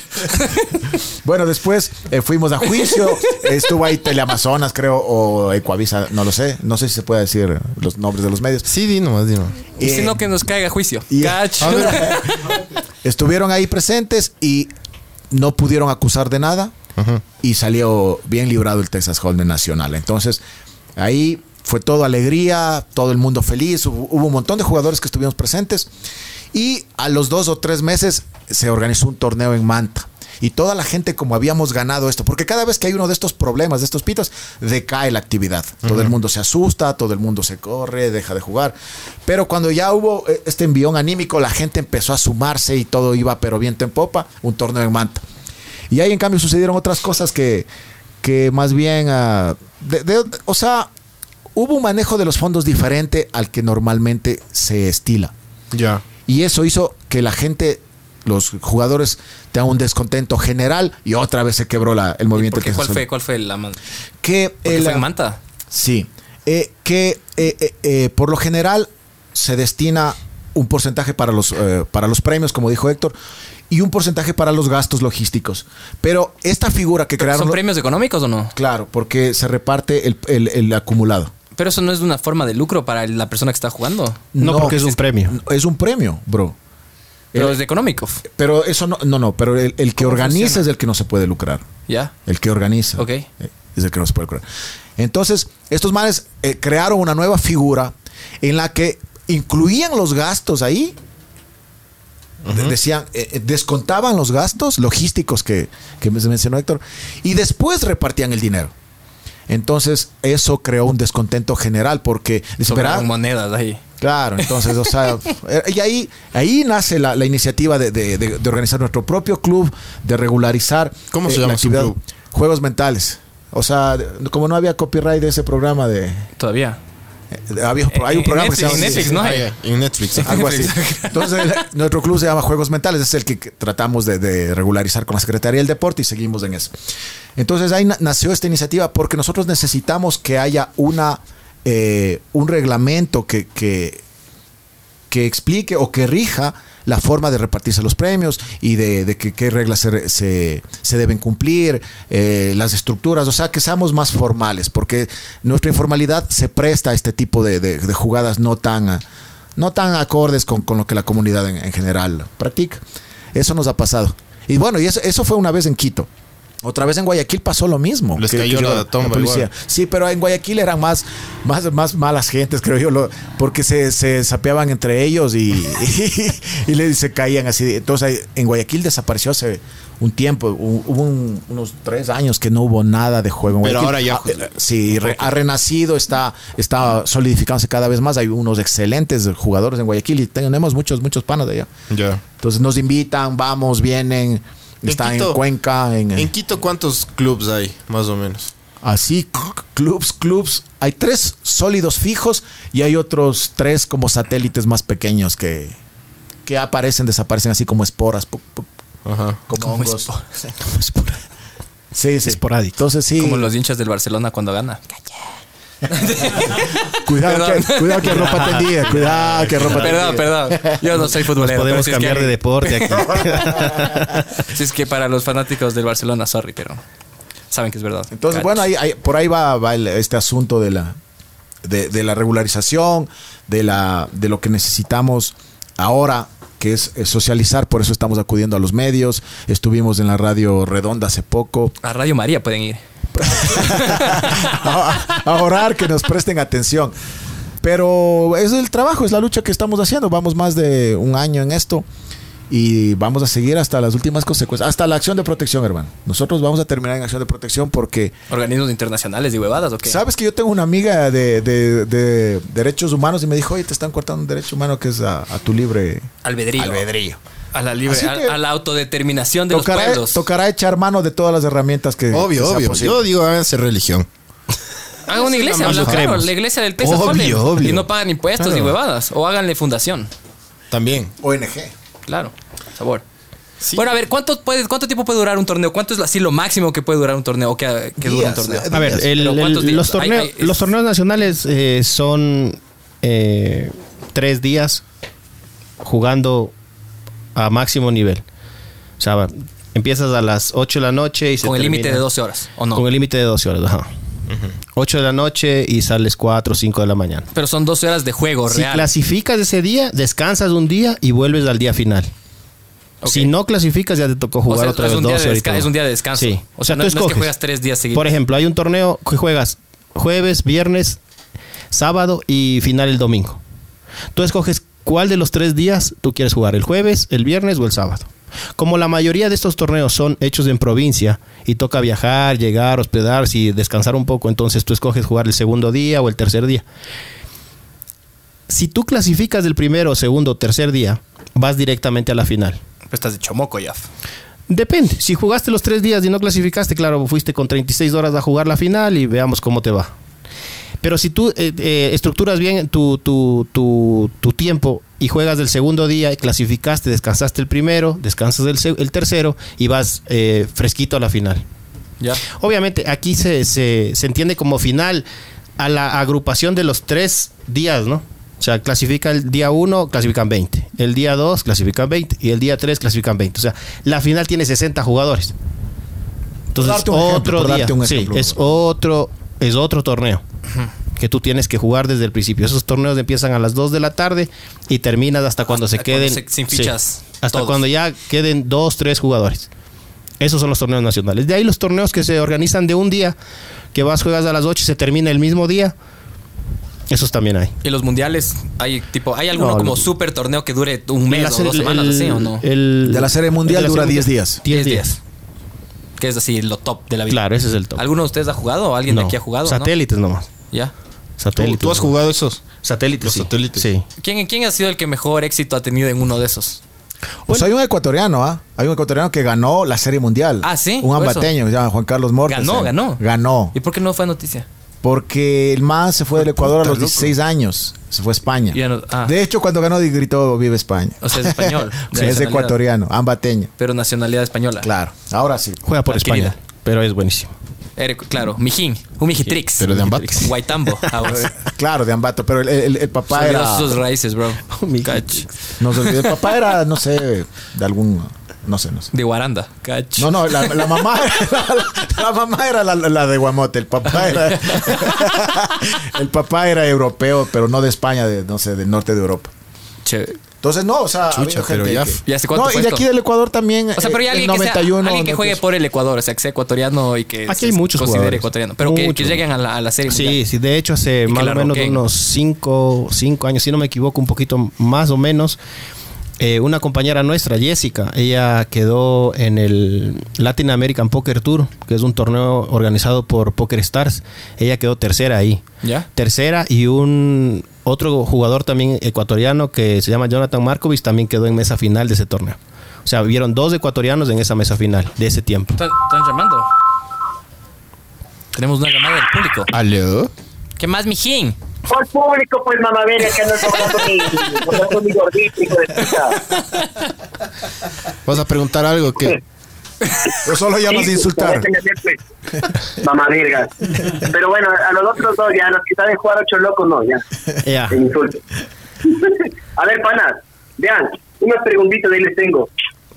Bueno, después eh, fuimos a juicio. Estuvo ahí Teleamazonas, creo, o Ecuavisa, no lo sé. No sé si se puede decir los nombres de los medios. Sí, di nomás, di nomás. Y si Eh, no, que nos caiga a juicio. y- Catch. Estuvieron ahí presentes y no pudieron acusar de nada. Y salió bien librado el Texas Hold'em Nacional. Entonces, ahí fue todo alegría, todo el mundo feliz. Hubo, hubo un montón de jugadores que estuvimos presentes. Y a los dos o tres meses se organizó un torneo en Manta. Y toda la gente, como habíamos ganado esto, porque cada vez que hay uno de estos problemas, de estos pitos, decae la actividad. Todo el mundo se asusta, todo el mundo se corre, deja de jugar. Pero cuando ya hubo eh, este envión anímico, la gente empezó a sumarse y todo iba pero viento en popa, un torneo en Manta. Y ahí en cambio sucedieron otras cosas que, que más bien, de- de- o sea, hubo un manejo de los fondos diferente al que normalmente se estila. Ya. Y eso hizo que la gente, los jugadores, tengan un descontento general y otra vez se quebró la- el movimiento. ¿Por qué? que se ¿Cuál sol- fue, ¿Cuál fue la Que el- fue en Manta? Sí. Eh, que eh, eh, eh, por lo general se destina un porcentaje para los, eh, para los premios, como dijo Héctor, y un porcentaje para los gastos logísticos. Pero esta figura que crearon. ¿Son premios económicos o no? Claro, porque se reparte el, el- el acumulado. Pero eso no es una forma de lucro para la persona que está jugando. No, porque es un premio. Es un premio, bro. Pero El- es económico. pero eso no, no, no, pero el, el que ¿Cómo organiza funciona? es el que no se puede lucrar. ¿Ya? El que organiza. Ok. eh, Es el que no se puede lucrar. Entonces, estos manes eh, crearon una nueva figura en la que incluían los gastos ahí. De- Decían, eh, eh, descontaban los gastos logísticos que, que me mencionó Héctor y después repartían el dinero. Entonces, eso creó un descontento general porque dice, "Verá, Sobraron monedas ahí. Claro, entonces, o sea, eh, y ahí, ahí nace la, la iniciativa de, de- de- de organizar nuestro propio club, de regularizar ¿Cómo se eh, la llama su club? Juegos mentales. O sea, como no había copyright de ese programa de... Todavía. Había- hay un En programa que se llama... en Netflix, ¿no? Ah, En Netflix. Algo así. Entonces, nuestro club se llama Juegos Mentales, es el que tratamos de, de regularizar con la Secretaría del Deporte y seguimos en eso. Entonces, ahí na- nació esta iniciativa porque nosotros necesitamos que haya una, eh, un reglamento que, que, que explique o que rija la forma de repartirse los premios y de, de que- qué reglas se, se- se deben cumplir, eh, las estructuras, o sea, que seamos más formales, porque nuestra informalidad se presta a este tipo de, de- de jugadas no tan, no tan acordes con, con lo que la comunidad en, en general practica. Eso nos ha pasado. Y bueno, y eso, eso fue una vez en Quito. Otra vez en Guayaquil pasó lo mismo. Les cayó la tomba igual. Sí, pero en Guayaquil eran más, más, más malas gentes, creo yo, lo- porque se, se sapeaban entre ellos y, y, le- se caían así. Entonces en Guayaquil desapareció hace un tiempo, hu- hubo un- unos tres años que no hubo nada de juego en Pero Guayaquil. ahora ya- Ah, eh, sí, re- ha renacido, está, está solidificándose cada vez más. Hay unos excelentes jugadores en Guayaquil y tenemos muchos, muchos panos de allá. Ya. Entonces nos invitan, vamos, vienen, están en Quito- Cuenca, en, ¿En Quito cuántos clubs hay, más o menos? Así, clubs, clubs. Hay tres sólidos fijos y hay otros tres como satélites más pequeños que, que aparecen, desaparecen así como esporas. pu- pu- Ajá. como Como hongos. Como esporas. Sí, sí. Esporádico. Entonces sí. Como los hinchas del Barcelona cuando gana. Cuidado Perdón. que, cuidado que ropa tendida. Cuidado que ropa Perdón, tendida. perdón. Yo no soy futbolero. Podemos pero si es que cambiar de deporte aquí. Si es que para los fanáticos del Barcelona, sorry, pero saben que es verdad. Entonces, bueno, ahí, ahí- por ahí va, va el- este asunto de la, de, de la regularización, de, la, de lo que necesitamos ahora, que es, socializar, por eso estamos acudiendo a los medios. Estuvimos en la radio redonda hace poco. A Radio María pueden ir. a, a orar, que nos presten atención. Pero es el trabajo, es la lucha que estamos haciendo. Vamos más de un año en esto y vamos a seguir hasta las últimas consecuencias, hasta la acción de protección, hermano. Nosotros vamos a terminar en acción de protección porque Organismos internacionales y huevadas, ¿o qué? sabes que yo tengo una amiga de, de- de derechos humanos y me dijo, oye, te están cortando un derecho humano que es a, a tu libre Albedrío. albedrío. A la libre, a, la autodeterminación de los Tocará, pueblos. tocará echar mano de todas las herramientas que Obvio, que obvio. posible. Yo digo, háganse religión. Hagan una iglesia, lo claro, la iglesia del peso Obvio, obvio. y no pagan impuestos Claro. y huevadas. O háganle fundación. También. ONG. Claro, sabor. Sí. Bueno, a ver, ¿cuánto, puede, ¿cuánto tiempo puede durar un torneo? ¿Cuánto es así lo máximo que puede durar un torneo? ¿O que, que dura un Días, torneo? eh, A ver, el- el- ¿cuántos días? los, torneos, Hay- hay- los torneos nacionales eh, son eh, tres días jugando a máximo nivel. O sea, empiezas a las 8 de la noche y se Con el límite de 12 horas, ¿o no? Con el límite de 12 horas, ajá. 8 de la noche y sales 4 o 5 de la mañana. Pero son 12 horas de juego Si real. clasificas ese día, descansas un día y vuelves al día final. Si no clasificas, ya te tocó O jugar sea, otra es vez un, día 12 de es un día descanso. Sí. O sea, no, tú no es que juegas tres días seguidos. Por ejemplo, hay un torneo que juegas jueves, viernes, sábado y final el domingo. Tú escoges cuál de los tres días tú quieres jugar, el jueves, el viernes o el sábado. Como la mayoría de estos torneos son hechos en provincia y toca viajar, llegar, hospedarse y descansar un poco, entonces tú escoges jugar el segundo día o el tercer día. Si tú clasificas del primero, segundo o tercer día, vas directamente a la final. Pero estás de chomoco ya. Depende. Si jugaste los tres días y no clasificaste, claro, fuiste con 36 horas a jugar la final y veamos cómo te va. Pero si tú eh, eh, estructuras bien tu, tu, tu, tu tiempo y juegas del segundo día y clasificaste, descansaste el primero, descansas el, tercero y vas eh, fresquito a la final. Ya. Obviamente aquí se, se, se entiende como final a la agrupación de los tres días, ¿no? O sea, clasifica el día 1, clasifican 20. El día 2, clasifican 20. Y el día 3, clasifican 20. O sea, la final tiene 60 jugadores. Entonces, darte un ejemplo, otro día. darte un sí, es otro, es otro torneo que tú tienes que jugar desde el principio. Esos torneos empiezan a las 2 de la tarde y terminas hasta cuando Hasta se cuando queden. se- sin sí, fichas hasta todos. cuando ya queden 2, 3 jugadores. Esos son los torneos nacionales. De ahí los torneos que se organizan de un día, que vas, juegas a las 8 y se termina el mismo día. Esos también hay. Y los mundiales, hay tipo, ¿hay alguno No, como super torneo que dure un mes La o dos semanas el- así o no? el- De la serie mundial la dura serie 10 mundial. días. 10 10 días. Que es así lo top de la vida. Claro, ese es el top. ¿Alguno de ustedes ha jugado o alguien de No, aquí ha jugado? no? Satélites nomás. Ya. ¿Tú, Satélites. tú has jugado esos? Satélites. Los sí. satélites. Sí. ¿Quién, ¿Quién ha sido el que mejor éxito ha tenido en uno de esos? Pues hay un ecuatoriano, ¿ah? Hay un ecuatoriano que ganó la serie mundial. Ah, ¿sí? Un ambateño, se llama Juan Carlos Mortes. Ganó, ganó. Ganó. ¿Y por qué no fue noticia? Porque el man se fue del Ecuador a los loco. 16 años. Se fue a España. No- ah. De hecho, cuando ganó, gritó Vive España. O sea, es español. Sí, es ecuatoriano, ambateño. Pero nacionalidad española. Claro. Ahora sí. Juega por Adquirida. España. Pero es buenísimo. Ere- claro, Mijín. Un Mijitrix. Pero de Ambato. Guaitambo. Claro, de Ambato. Pero el, el- el papá olvidó era. sus raíces, bro. Mi- Cach. No se olvide, el papá era, no sé, de algún. No sé, no sé. De Guaranda. No, no, la, la mamá, la, la mamá era la, la de Guamote, el papá era, el papá era europeo, pero no de España, de, no sé, del norte de Europa. Chévere. Entonces, no, o sea, Chucha, pero gente ya- que- ¿Y hace cuánto No, fue y de esto? aquí del Ecuador también. O sea, pero hay eh, alguien, que, sea- 91, alguien que juegue por el Ecuador, o sea, que sea ecuatoriano y que Aquí se hay muchos considere jugadores. ecuatoriano. Pero que, que Muchos. lleguen a la, a la serie Sí, mundial. sí, de hecho hace más o menos unos 5 cinco años, si no me equivoco, un poquito más o menos, eh, una compañera nuestra, Jessica, ella quedó en el Latin American Poker Tour, que es un torneo organizado por Poker Stars. Ella quedó tercera ahí. ¿Ya? Tercera y un otro jugador también ecuatoriano que se llama Jonathan Markovic también quedó en mesa final de ese torneo. O sea, vieron dos ecuatorianos en esa mesa final de ese tiempo. ¿Están, están llamando? Tenemos una llamada del público. ¿Aló? ¿Qué más, mijín? Por público, pues mamá verga, que andas hablando mi, hablando mi gordito, hijo de puta. ¿Vas a preguntar algo que O solo llamas a Sí, insultar. hacer, pues. Mamá verga. Pero bueno, a los otros dos ya, los que saben jugar ocho locos, no, ya. Ya. Insulto. a ver, panas, vean, unas preguntitas de ahí les tengo.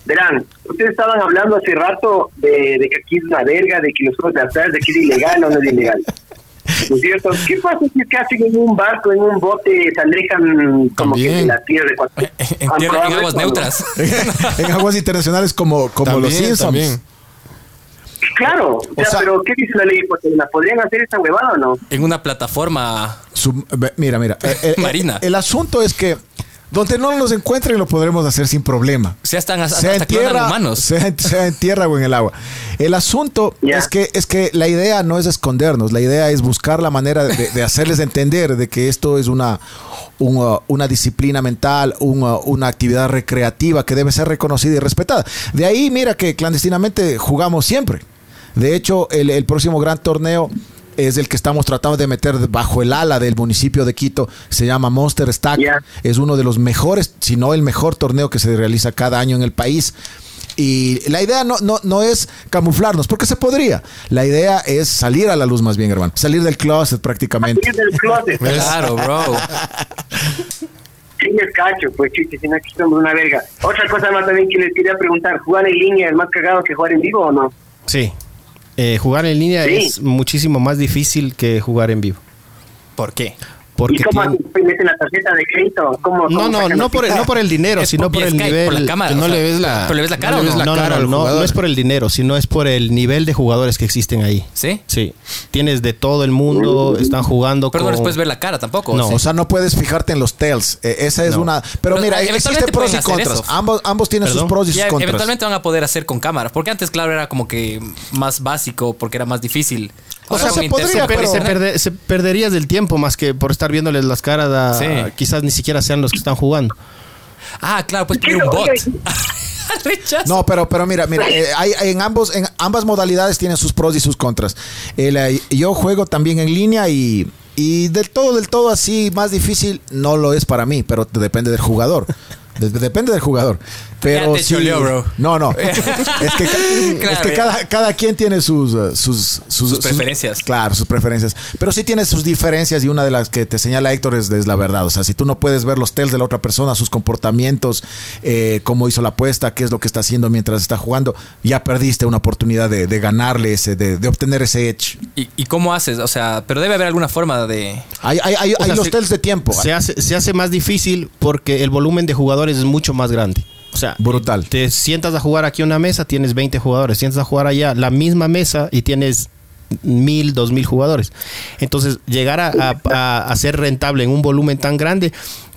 Verán, ustedes estaban hablando hace rato de, de que aquí es una verga, de que los juegos de azar, de que es ilegal o no es ilegal. ¿No es cierto? ¿Qué pasa si es que hacen en un barco, en un bote, se alejan como que de la tierra cuatro? En, tierra, en aguas neutras. en aguas internacionales como, como los Simpsons. también. Claro, o sea, sea- pero ¿qué dice la ley? Pues, ¿la podrían hacer esa huevada o no? en una plataforma. Su- ve- mira, mira. eh, eh, Marina. El, asunto es que donde no nos encuentren lo podremos hacer sin problema. Sea, están hasta, sea en tierra, humanos. sea, en- sea en tierra o en el agua. El asunto es que es que la idea no es escondernos, la idea es buscar la manera de, de hacerles entender de que esto es una una, una disciplina mental, una, una actividad recreativa que debe ser reconocida y respetada. De ahí, mira que clandestinamente jugamos siempre. De hecho, el, el próximo gran torneo es el que estamos tratando de meter bajo el ala del municipio de Quito. Se llama Monster Stack. Es uno de los mejores, si no el mejor torneo que se realiza cada año en el país. Y la idea no, no, no es camuflarnos, porque se podría. La idea es salir a la luz más bien, hermano. Salir del closet prácticamente. Salir del closet. Claro, bro. Sí, les cacho, pues chiste, si no aquí somos una verga. Otra cosa más también que les quería preguntar, ¿jugar en línea es más cagado que jugar en vivo o no? Sí. Eh, jugar en línea Sí. es muchísimo más difícil que jugar en vivo. ¿Por qué? Porque ¿Y cómo tiene- meten la tarjeta de crédito? ¿Cómo, No, cómo no, no por, el, no por el dinero, Es sino por, el Skype, nivel. por la cámara. que no o sea, le ves la- Pero le ves la no cara le o ves no? la No, no, cara no, no, no es por el dinero, sino es por el nivel de jugadores que existen ahí. ¿Sí? Sí. Tienes de todo el mundo, están jugando Pero no les puedes ver la cara tampoco. No. ¿sí? O sea, no puedes fijarte en los tails. Eh, esa es No. una. Pero, Pero, mira, eh, existen pros y contras. eso. Ambos, ambos tienen sus pros y sus contras. eventualmente van a poder hacer con cámara. Porque antes, claro, era como que más básico, porque era más difícil. O sea, se podría, Pero se, perde- se perderías del tiempo más que por estar viéndoles las caras a Sí. quizás ni siquiera sean los que están jugando. Ah, claro, ¿Qué poner un bot. No, pero, pero mira, mira, eh, hay, hay en ambos, en ambas modalidades tienen sus pros y sus contras. El, eh, yo juego también en línea y, y del todo, del todo así, más difícil no lo es para mí, pero depende del jugador. De- depende del jugador. Pero Ya te sí- bro. No, no. es que, ca- Claro, es que ya. cada, cada quien tiene sus, uh, sus, sus, preferencias. Claro, sus preferencias. Pero sí tiene sus diferencias y una de las que te señala Héctor es, es la verdad. O sea, si tú no puedes ver los tells de la otra persona, sus comportamientos, eh, cómo hizo la apuesta, qué es lo que está haciendo mientras está jugando, ya perdiste una oportunidad de, de ganarle ese, de, de obtener ese edge. ¿Y, y cómo haces? O sea, pero debe haber alguna forma de. Hay, hay, hay, hay sea, los se- tells de tiempo. Se hace, se hace más difícil porque el volumen de jugadores es mucho más grande. O sea, Brutal. Te sientas a jugar aquí una mesa, tienes 20 jugadores. Sientas a jugar allá la misma mesa y tienes mil, dos mil jugadores. Entonces, llegar a, a- a- a ser rentable en un volumen tan grande,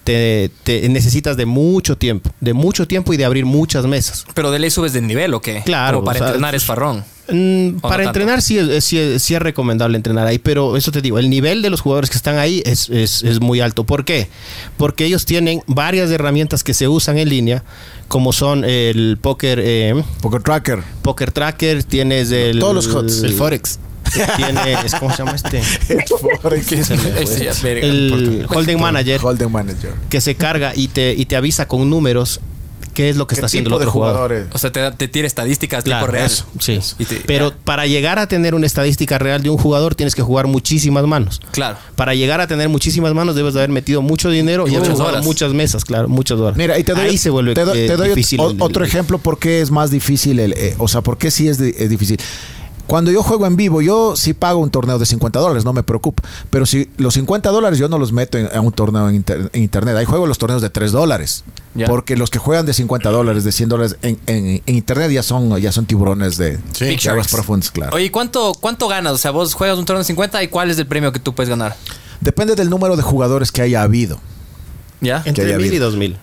te, te necesitas de mucho tiempo. De mucho tiempo y de abrir muchas mesas. Pero de ley subes de nivel o qué? Claro, Como para o sea, entrenar es farrón. Mm, no para entrenar sí es, sí, es, sí es recomendable entrenar ahí, pero eso te digo, el nivel de los jugadores que están ahí es, es- es muy alto. ¿Por qué? Porque ellos tienen varias herramientas que se usan en línea, como son el poker, eh, Poker Tracker. poker tracker, tienes el... Todos los HOTS. El Forex. Tienes, ¿cómo se llama este? Es. El Holding Manager, Holding Manager. que se carga y te, y te avisa con números qué es lo que ¿Qué está haciendo el otro jugador. O sea, te, te tira estadísticas Claro, tipo real. eso, sí. Y te- Pero ya. para llegar a tener una estadística real de un jugador tienes que jugar muchísimas manos. Claro. Para llegar a tener muchísimas manos debes de haber metido mucho dinero y Muchas haber jugado horas. muchas mesas, claro, muchas horas. Mira, y te doy, Ahí se vuelve te doy- eh, te doy difícil. o- el- otro el- ejemplo por qué es más difícil, el, eh, o sea, por qué sí es, es difícil. Cuando yo juego en vivo, yo sí pago un torneo de 50 dólares, no me preocupo. Pero si los 50 dólares yo no los meto en, a un torneo en, inter, en, internet. Ahí juego los torneos de 3 dólares. Porque los que juegan de 50 dólares, de 100 dólares en, en, internet ya son, ya son tiburones de, sí. de aguas profundas, claro. Oye, ¿cuánto, ¿cuánto ganas? O sea, vos juegas un torneo de 50 y cuál es el premio que tú puedes ganar? Depende del número de jugadores que haya habido. ¿Ya? Entre 1000 y 2000.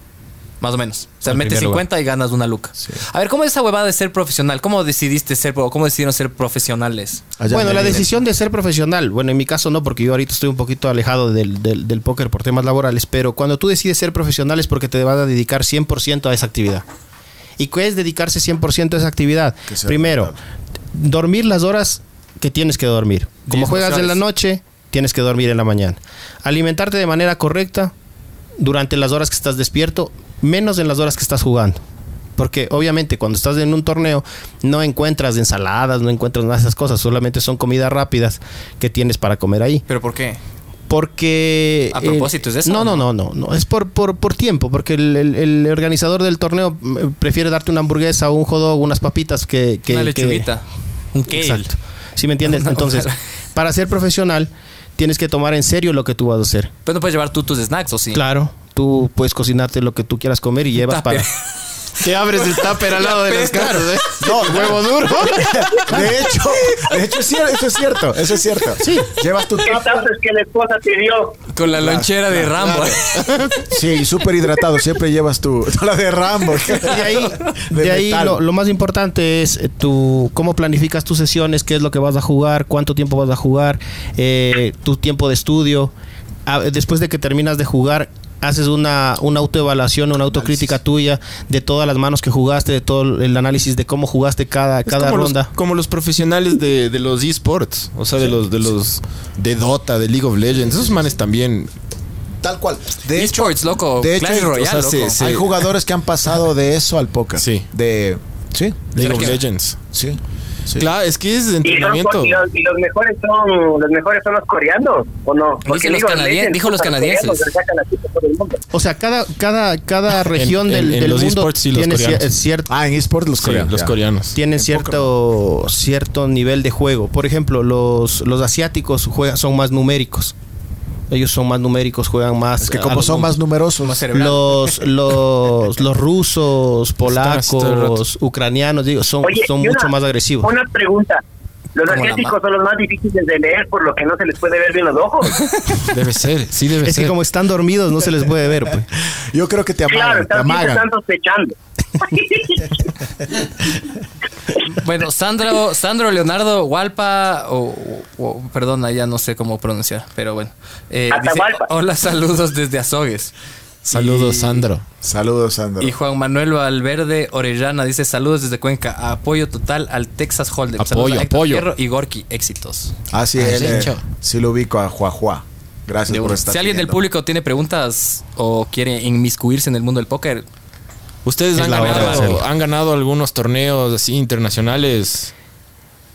Más o menos. O sea, metes primer 50 y ganas una luca. A ver, ¿cómo es esa huevada de ser profesional? ¿Cómo decidiste ser, cómo decidieron ser profesionales? Allá bueno, en la decisión de ser profesional, bueno, en mi caso no, porque yo ahorita estoy un poquito alejado del, del, del póker por temas laborales, pero cuando tú decides ser profesional es porque te vas a dedicar 100% a esa actividad. ¿Y qué es dedicarse 100% a esa actividad? Primero, dormir las horas que tienes que dormir. Como juegas en la noche, tienes que dormir en la mañana. Alimentarte de manera correcta durante las horas que estás despierto, menos en las horas que estás jugando. Porque obviamente cuando estás en un torneo no encuentras ensaladas, no encuentras nada de esas cosas, solamente son comidas rápidas que tienes para comer ahí. ¿Pero por qué? Porque... ¿A propósito es eso No, no, no? no, no. Es por, por, por tiempo, porque el, el- el organizador del torneo mm, prefiere darte una hamburguesa un hot dog, unas papitas que... que una que- lechuguita. Un kale. Exacto. ¿Sí me entiendes? No, Entonces, para ser profesional, tienes que tomar en serio lo que tú vas a hacer. Pero no puedes llevar tú tus snacks, ¿o sí? Claro, tú puedes cocinarte lo que tú quieras comer y llevas para. Te abres el tupper al lado de las cartas, ¿eh? No, huevo duro. De hecho, de hecho, eso es cierto, eso es cierto. Sí. Llevas tu ¿Qué tupper. es que la esposa te dio? Con la lonchera de Rambo. Sí, súper hidratado. Siempre llevas tu, la de Rambo. De ahí, De de ahí lo más importante es eh, tu, cómo planificas tus sesiones, qué es lo que vas a jugar, cuánto tiempo vas a jugar, eh, tu tiempo de estudio. Ah, después de que terminas de jugar, haces una, una autoevaluación, una autocrítica tuya de todas las manos que jugaste, de todo el análisis de cómo jugaste cada, Es cada como ronda. Los, como los profesionales de, de los esports, o sea, de los de los de Dota, de League of Legends, esos manes también. Tal cual. De hecho, Esports, loco. de hecho, Clash o Royale, sea, loco. se- se- hay jugadores que han pasado de eso al póker. Sí. De. Sí. League of Legends. Sí. Sí. Claro, es que es ¿Y, son, entrenamiento. y, los, y los mejores son los mejores son los coreanos o no Dice los digo, canadien- Legends, dijo los canadienses. O sea, cada, cada, cada región en- del, en del los mundo esports sí, los tiene cierto, Ah, en eSports los Sí, coreanos. los ya. coreanos. tienen cierto, cierto nivel de juego. Por ejemplo, los, los asiáticos juegan, son más numéricos. Ellos son más numéricos, juegan más. Es que como son más numerosos. Más cerebral. los, los, los rusos, polacos, ucranianos, digo, son, Oye, son mucho una- más agresivos. Una pregunta. Los asiáticos son los más difíciles de leer por lo que no se les puede ver bien los ojos. Debe ser, sí debe Es ser. que como están dormidos no se les puede ver. Pues. Yo creo que te claro, amagan. te están, siempre amagan. están sospechando. Bueno, Sandro, Sandro Leonardo Walpa, o, o- perdona, ya no sé cómo pronunciar, pero bueno. Eh, dice, hola, saludos desde Azogues. Saludos, Y- Sandro. Saludos, Sandro. Y Juan Manuel Valverde Orellana dice saludos desde Cuenca. Apoyo total al Texas Hold'em. Apoyo, apoyo. Fierro y Gorky, éxitos. Ah, sí, Ah, él, eh, sí lo ubico a Juajua. Gracias por estar Si alguien del público tiene preguntas o quiere inmiscuirse en el mundo del póker, Ustedes Es han ganado, han ganado algunos torneos así internacionales.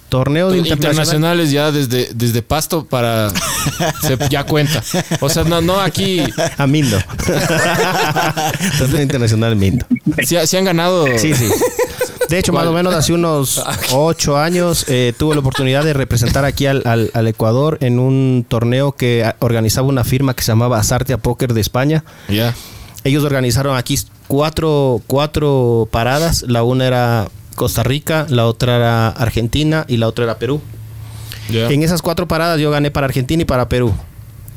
Torneos internacionales. internacionales ya desde, desde Pasto para se- ya cuenta. O sea, no, no aquí A Mindo. Torneo internacional Mindo. sí, sí han ganado. Sí, sí. De hecho, más o menos hace unos ocho años eh, tuve la oportunidad de representar aquí al, al- al Ecuador en un torneo que organizaba una firma que se llamaba Azartea Poker de España. Ya. Ellos organizaron aquí cuatro, cuatro paradas. La una era Costa Rica, la otra era Argentina y la otra era Perú. En esas cuatro paradas yo gané para Argentina y para Perú.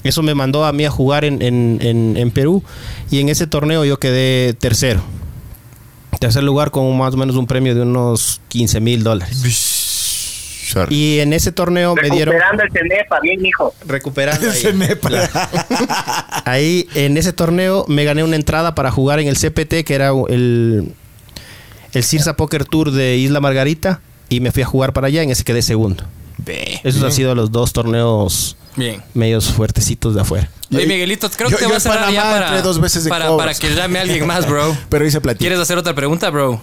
Eso me mandó a mí a jugar en, en- en- en Perú y en ese torneo yo quedé tercero. Tercer lugar con más o menos un premio de unos 15 mil dólares. Y en ese torneo me dieron... Recuperando el Cenepa, bien, hijo. Recuperando ahí. Ese nepa. Ahí en ese torneo me gané una entrada para jugar en el CPT, que era el, el Cirsa Poker Tour de Isla Margarita, y me fui a jugar para allá, en ese quedé segundo. Esos han sido los dos torneos bien. medios fuertecitos de afuera. Oye, Miguelito, creo yo- que te voy a cerrar ya para, entré dos veces de para, que llame alguien más, bro. Pero hice platino. ¿Quieres hacer otra pregunta, bro?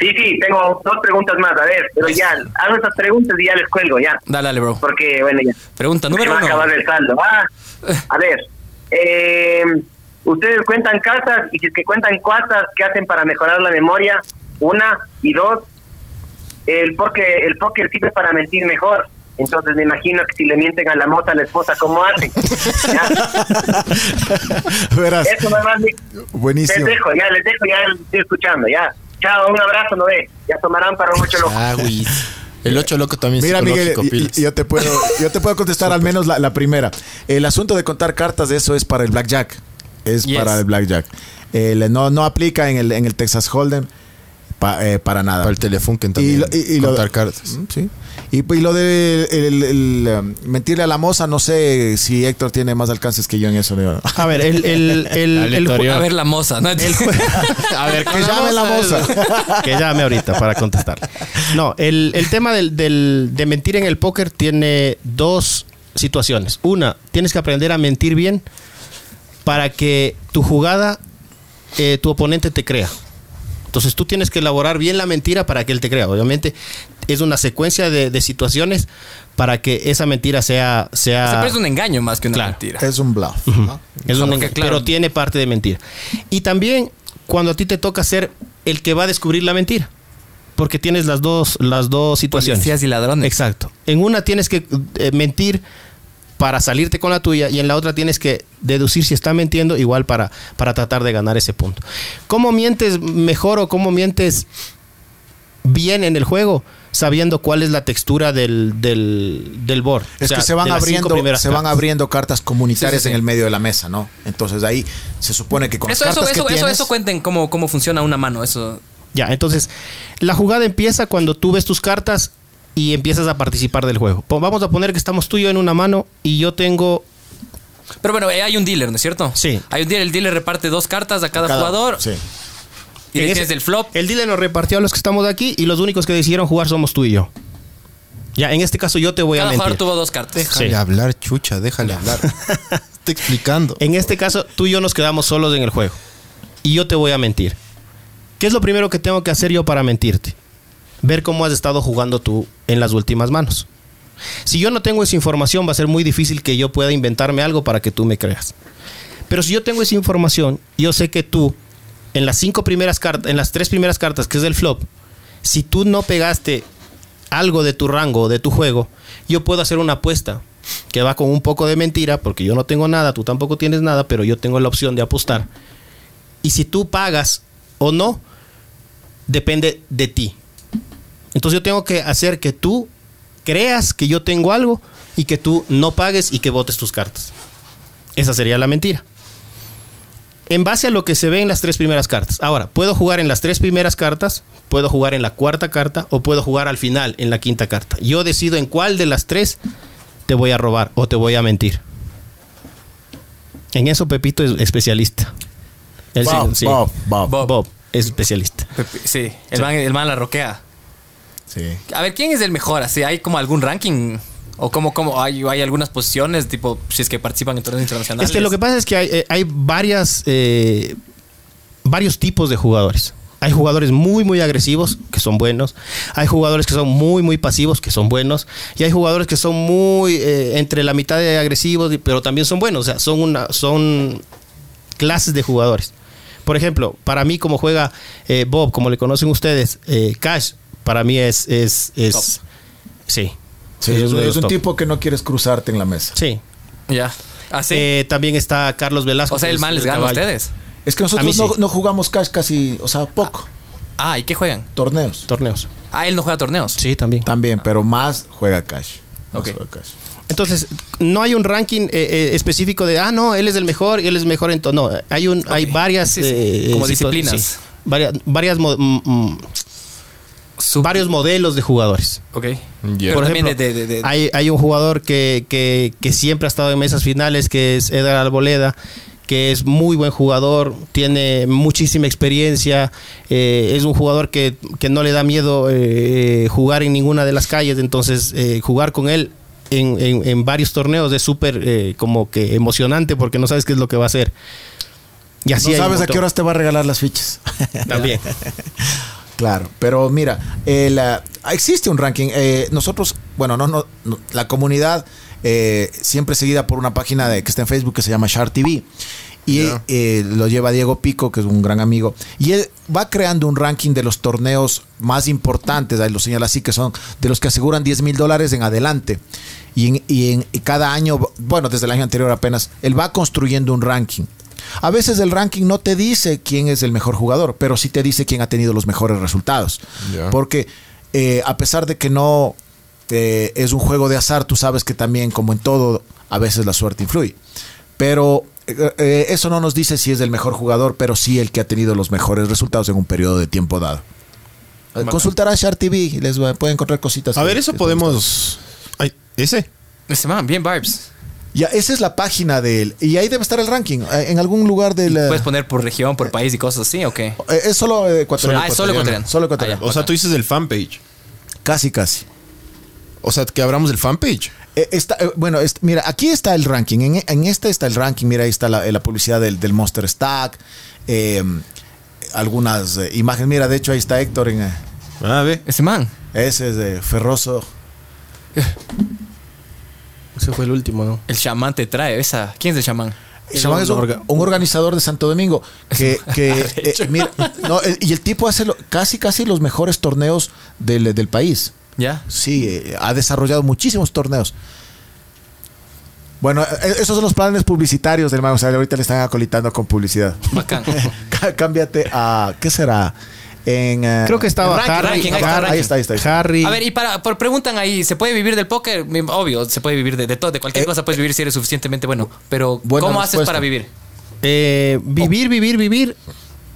Sí, sí, tengo dos preguntas más. A ver, pero ya, hago esas preguntas y ya les cuelgo, ya. Dale, dale, bro. Porque, bueno, ya. Pregunta Se número va a uno. acabar el saldo. Ah, a ver, eh, ustedes cuentan casas y si es que cuentan casas, ¿qué hacen para mejorar la memoria? Una y dos, el póker, el póker sirve para mentir mejor. Entonces me imagino que si le mienten a la mota a la esposa, ¿cómo hacen? Ya. Verás, Eso nada más. mi- buenísimo. Les dejo, ya les dejo, ya les estoy escuchando, ya. Chao, un abrazo, no ve. Ya tomarán para un ocho loco. Ah, güey. El 8 loco también Mira, Miguel, y- y- yo te puedo, yo te puedo contestar al menos la, la primera. El asunto de contar cartas de eso es para el blackjack. Es Yes. para el blackjack. El- no, no aplica en el, en el Texas Hold'em pa- eh, para nada. Para el Telefunken Y también. lo- y- y lo- cartas. Mm, Sí. Y, y lo de el, el, um, mentirle a la moza, no sé si Héctor tiene más alcances que yo en eso. ¿no? A ver, el, el, el, el Aleatorio. A ver la moza, ¿no? A ver, Que llame la moza. que llame ahorita para contestar. No, el, el tema del, del- de mentir en el póker tiene dos situaciones. Una, tienes que aprender a mentir bien para que tu jugada, eh, tu oponente te crea. Entonces tú tienes que elaborar bien la mentira para que él te crea. Obviamente es una secuencia de, de situaciones para que esa mentira sea... sea es un engaño más que una Claro. mentira. Es un bluff. ¿no? es un engaño, claro. pero tiene parte de mentira. Y también cuando a ti te toca ser el que va a descubrir la mentira. Porque tienes las dos, las dos situaciones. Policías y ladrones. Exacto. En una tienes que eh, mentir para salirte con la tuya y en la otra tienes que deducir si está mintiendo igual para, para tratar de ganar ese punto. ¿Cómo mientes mejor o cómo mientes bien en el juego? Sabiendo cuál es la textura del, del, del board. Es O sea, que se van abriendo, se van cartas. abriendo cartas comunitarias Sí, sí, sí. en el medio de la mesa, ¿no? Entonces ahí se supone que con Eso, las eso, cartas eso, que eso, tienes, eso cuenten cómo, cómo funciona una mano. Eso. Ya, entonces, la jugada empieza cuando tú ves tus cartas y empiezas a participar del juego. Po- Vamos a poner que estamos tú y yo en una mano y yo tengo... Pero bueno, eh, hay un dealer, ¿no es cierto? Sí. Hay un dealer, el dealer reparte dos cartas a cada, cada- jugador Sí. y ese- tienes el flop. El dealer nos repartió a los que estamos aquí y los únicos que decidieron jugar somos tú y yo. Ya, en este caso yo te voy Cada a jugador mentir. tuvo dos cartas. Déjale Sí. hablar, chucha, déjale hablar. Estoy explicando. En este caso tú y yo nos quedamos solos en el juego. Y yo te voy a mentir. ¿Qué es lo primero que tengo que hacer yo para mentirte? Ver cómo has estado jugando tú en las últimas manos. Si yo no tengo esa información, va a ser muy difícil que yo pueda inventarme algo para que tú me creas. Pero si yo tengo esa información, yo sé que tú, en las cinco primeras cartas, en las tres primeras cartas, que es el flop, si tú no pegaste algo de tu rango de tu juego, yo puedo hacer una apuesta que va con un poco de mentira, porque yo no tengo nada, tú tampoco tienes nada, pero yo tengo la opción de apostar. Y si tú pagas o no, depende de ti. Entonces yo tengo que hacer que tú creas que yo tengo algo y que tú no pagues y que votes tus cartas. Esa sería la mentira. En base a lo que se ve en las tres primeras cartas. Ahora, puedo jugar en las tres primeras cartas, puedo jugar en la cuarta carta o puedo jugar al final en la quinta carta. Yo decido en cuál de las tres te voy a robar o te voy a mentir. En eso Pepito es especialista. Él sí, Bob, sí. Bob, Bob. Bob. Bob es especialista. Pepe- Sí, el, Man, el man la roquea. Sí. A ver, ¿quién es el mejor? Así, ¿Hay como algún ranking? ¿O como, como hay, hay algunas posiciones, tipo, si es que participan en torneos internacionales? Es que lo que pasa es que hay, eh, hay varias, eh, varios tipos de jugadores. Hay jugadores muy, muy agresivos, que son buenos. Hay jugadores que son muy, muy pasivos, que son buenos. Y hay jugadores que son muy eh, entre la mitad de agresivos, pero también son buenos. O sea, son, una, son clases de jugadores. Por ejemplo, para mí, como juega eh, Bob, como le conocen ustedes, Cash, para mí es. es, es Top. sí. Sí, Es un top. tipo que no quieres cruzarte en la mesa. Sí. Ya. ¿Ah, sí? Eh, también está Carlos Velasco. o sea, el man les gana a ustedes. Es que nosotros sí. no, no jugamos cash casi, o sea, poco. Ah, ¿y qué juegan? Torneos. Torneos. Ah, él no juega torneos. Sí, también. También, pero más juega cash. Más Ok. juega cash. Entonces, no hay un ranking eh, eh, específico de, ah, no, él es el mejor y él es mejor en todo. No, hay, un, hay varias. Sí, sí. eh, Como disciplinas. sí. varias, varias varios modelos de jugadores. Ok. Por ejemplo, de, de- de- Hay, hay un jugador que, que- que siempre ha estado en mesas finales, que es Edgar Alboleda, que es muy buen jugador, tiene muchísima experiencia, eh, es un jugador que, que no le da miedo eh, jugar en ninguna de las calles, entonces eh, jugar con él en, en- en varios torneos es súper eh, como que emocionante porque no sabes qué es lo que va a hacer. Y así no sabes a qué horas te va a regalar las fichas. También. Claro, pero mira, el, ah, existe un ranking. eh, nosotros, bueno, no, no, no, la comunidad eh, siempre seguida por una página de, que está en Facebook que se llama Shar TV. Y eh, lo lleva Diego Pico, que es un gran amigo. Y él va creando un ranking de los torneos más importantes, ahí lo señala así, que son de los que aseguran 10 mil dólares en adelante. Y, en, y en- y cada año, bueno, desde el año anterior apenas, él va construyendo un ranking. A veces el ranking no te dice quién es el mejor jugador, pero sí te dice quién ha tenido los mejores resultados. Porque eh, a pesar de que no eh, es un juego de azar, tú sabes que también, como en todo, a veces la suerte influye. Pero eh, eh, eso no nos dice si es el mejor jugador, pero sí el que ha tenido los mejores resultados en un periodo de tiempo dado. Eh, Consultar a Shar TV, y les pueden encontrar cositas. A que- ver, eso podemos. Ay, ese. Ese man, bien vibes. Ya, esa es la página de él. Y ahí debe estar el ranking. eh, En algún lugar del. ¿Puedes poner por región, por país y cosas así o qué? eh, es solo eh, ecuatoriano. Ah, es solo ecuatoriano. Solo ecuatoriano. Ah, O sea, tú dices el fanpage. Casi, casi. O sea, que abramos el fanpage. Eh, está, eh, bueno, es- mira, aquí está el ranking. En, en este está el ranking. Mira, ahí está la, la publicidad del, del Monster Stack. eh, algunas eh, imágenes. Mira, de hecho, ahí está Héctor. En, eh, A ver. Ese man. ese es de Ferroso. Ese fue el último, ¿no? El chamán te trae esa. ¿Quién es el chamán? El chamán es un, orga- un organizador de Santo Domingo que, que, eh, mira, no, eh, y el tipo hace lo- casi casi los mejores torneos del, del país. ¿Ya? Sí, eh, ha desarrollado muchísimos torneos. Bueno, eh, esos son los planes publicitarios del man. O sea, ahorita le están acolitando con publicidad. Bacán. Cá- Cámbiate a. ¿Qué será? En, eh, Creo que estaba en ranking, Harry. ranking, ahí está, Ahí está, ahí está. ahí está. Harry. A ver, y para, por preguntan ahí, ¿se puede vivir del póker? Obvio, se puede vivir de, de todo, de cualquier Eh, cosa puedes vivir si eres suficientemente bueno. Pero, ¿cómo haces para vivir? Eh, vivir, vivir, vivir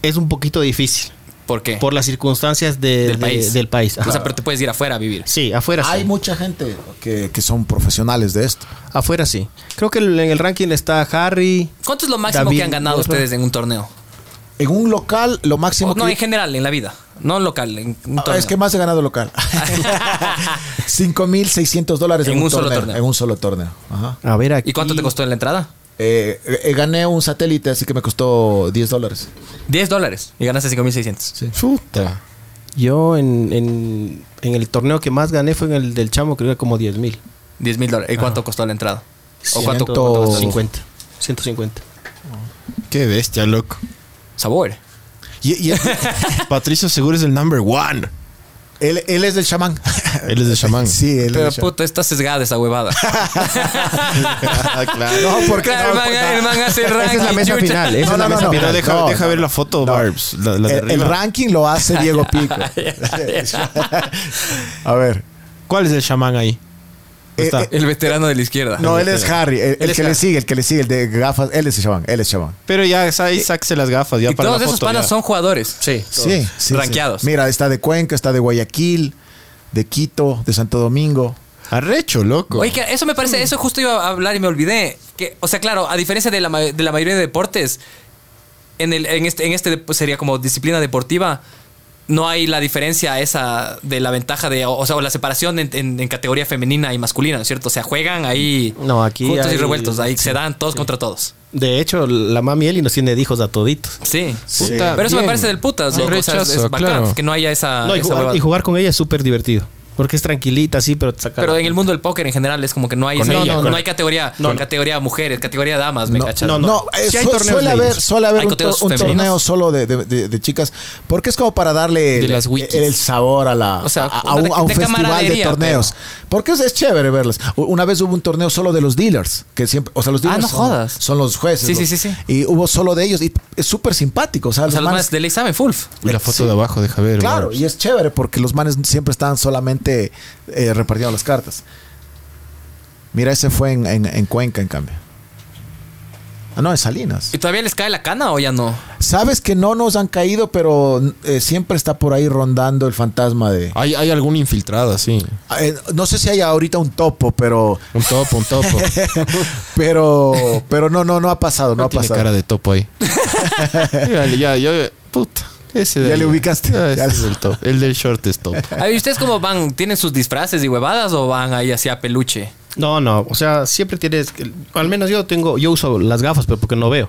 es un poquito difícil ¿Por qué? por las circunstancias de- del de- país. del país. O sea, pero te puedes ir afuera a vivir. Sí, afuera Hay sí. mucha gente que, que son profesionales de esto. Afuera sí. Creo que en el ranking está Harry. ¿Cuánto es lo máximo David, que han ganado ustedes en un torneo? En un local, lo máximo O, no, que. en general, en la vida. No local, en un Ah, es que más he ganado local. 5.600 dólares en, En un, un solo torneo, torneo. En un solo torneo. Ajá. A ver aquí. ¿Y cuánto te costó en la entrada? Eh, eh, gané un satélite, así que me costó 10 dólares. 10 dólares. Y ganaste 5.600. Puta. Yo en, en, en el torneo que más gané fue en el del Chamo, creo que como 10 mil. 10 mil dólares. ¿Y cuánto costó la entrada? ¿O cuánto, Ciento- cuánto costó? 50. 150. Qué bestia, loco. Sabor. Y, y- Patricio seguro es el number one. él, él es del chamán. Él es del chamán. Sí, él Pero es del puta, está sesgada esa huevada. Ah, claro. No, porque Claro, no, el, man, no. el man hace el ranking. Esa es la mesa chucha. final. Esa No, es la no, mesa no, Mira, final. deja, no, deja no. ver la foto, Barbs. La, la de el, el ranking lo hace Diego Pico. A ver. ¿Cuál es el chamán ahí? Eh, Está. eh, El veterano de la izquierda. no, él es Harry. El, el Él es que le sigue, el que le sigue, el de gafas. Él es el chamán. Él es chamán. Pero ya, ahí sáquese las gafas. Ya y para todos la esos foto, panas ya. son jugadores. Sí. Sí, sí. Rankeados. sí. Mira, está de Cuenca, está de Guayaquil, de Quito, de Santo Domingo. Arrecho, loco. Oye, que eso me parece, eso justo iba a hablar y me olvidé. Que, o sea, claro, a diferencia de la, de la mayoría de deportes, en, el, en este, en este pues, sería como disciplina deportiva, no hay la diferencia esa de la ventaja de, o sea, o la separación en, en- en categoría femenina y masculina, ¿no es cierto? O sea, juegan ahí No, aquí juntos y revueltos, ahí sí, se dan todos contra todos. De hecho, la mami Eli nos tiene hijos a toditos. Sí. Puta, Pero eso me parece del putas, No, loco. O sea, es- rechazo, es bacán claro. que no haya esa, No, y, esa jugar, y jugar con ella es súper divertido. Porque es tranquilita, sí, pero te saca Pero en el mundo del póker en general es como que no hay, esa- ella, no, con- no hay categoría, No. categoría mujeres, categoría damas, me No, cachas. no, No, eh, Sí hay su- torneos suele de haber, ellos. suele haber Hay un, torneos to- un femeninos. torneo solo de, de- de- de chicas, porque es como para darle De el, las wikis. el sabor a la O sea, a, a de- un, a un de festival de camaradería, torneos. Porque es, es chévere verlas. U- Una vez hubo un torneo solo de los dealers, que siempre, o sea, los Ah, dealers no son, jodas. son los jueces. Sí, sí, los- sí, sí. Y hubo solo de ellos y es súper simpático, o sea, O los sea, los manes- más del examen, full. Y la foto Sí. de abajo, deja ver. Claro, y es chévere porque los manes siempre están solamente eh, repartiendo las cartas. Mira, ese fue en, en- en Cuenca, en cambio. Ah, no, en Salinas. ¿Y todavía les cae la cana o ya no? Sabes que no nos han caído, pero eh, siempre está por ahí rondando el fantasma de... Hay, hay algún infiltrado, sí. Eh, no sé si hay ahorita un topo, pero... Un topo, un topo. Pero, pero no, no, no ha pasado, no, No ha tiene pasado. cara de topo ahí. ya, ya, yo... Puta. Ese de Ya ahí. le ubicaste. Ah, ese Ya es le- el top. El del short es top. A ver, ¿y ustedes cómo van? ¿Tienen sus disfraces y huevadas o van ahí hacia peluche? No, no, o sea, siempre tienes... Al menos yo tengo... Yo uso las gafas, pero porque no veo.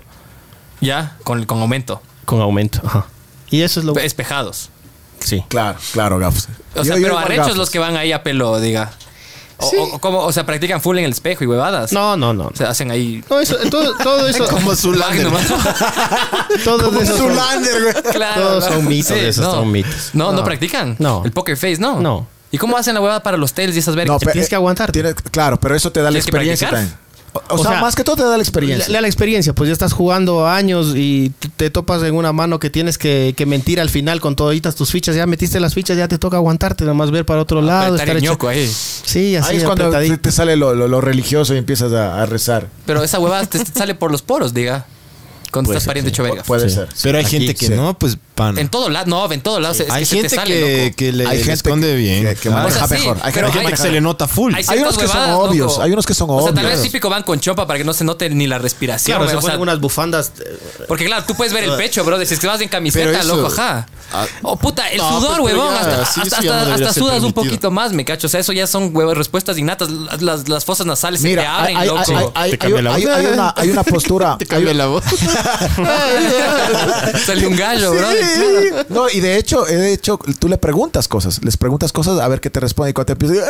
Ya, con, con aumento. Con aumento, ajá. Y eso es lo... Espejados. Sí. Claro, claro, gafos. O sea, Yo- yo pero igual arrechos los que van ahí a pelo, diga. O, o, ¿cómo? o sea, practican full en el espejo y huevadas. No, no, no. O sea, hacen ahí. No, eso, todo, todo eso... Como Zulander. Todos esos son- Zulander, güey. Claro, Todos son mitos, esos son mitos. No, no, No. practican. No. El poker face, no. No. ¿Y cómo hacen la huevada para los tails y esas vergas? No, pero- tienes que aguantar. Tienes- claro, pero eso te da la ¿Tienes que experiencia también. O, sea, sea, más que todo te da la experiencia. Da la experiencia, pues ya estás jugando años y te topas en una mano que tienes que, que mentir al final con toditas tus fichas. Ya metiste las fichas, ya te toca aguantarte, nomás ver para otro lado. Estar el hecho- ñoco ahí. Sí, así Ahí es cuando te, te sale lo, lo- lo religioso y empiezas a, a rezar. Pero esa huevada te sale por los poros, diga. Cuando Puede estás ser, pariendo sí. hecho verga. Puede Sí. ser. Pero hay Aquí, gente que sí. no, pues En todo lado, no, en todo lado. Es hay se gente te sale, que, loco. que le, Hay gente esconde que- bien. que- que claro. maneja O sea, sí, mejor. Hay pero gente Hay que se le nota full. Hay Hay unos que son obvios. loco. Hay unos que son O sea, tal obvios. vez típico van con chopa para que no se note ni la respiración. Claro, se o sea, unas bufandas. eh, Porque claro, tú puedes ver el pecho, bro. Si es que vas en camiseta, eso- loco, ajá. Ah. Oh, puta, el No, sudor, pues, huevón. ya, hasta sí, no sudas un poquito más, me cacho. O sea, eso ya son huevos, respuestas innatas. Las, fosas nasales se te abren, loco. hay- hay- Te cambia la hay- voz. hay una, hay una postura. Te cambia la voz. Sale un gallo, bro. No, y de hecho, de hecho, tú le preguntas cosas, les preguntas cosas a ver qué te responde y cuando te empieza,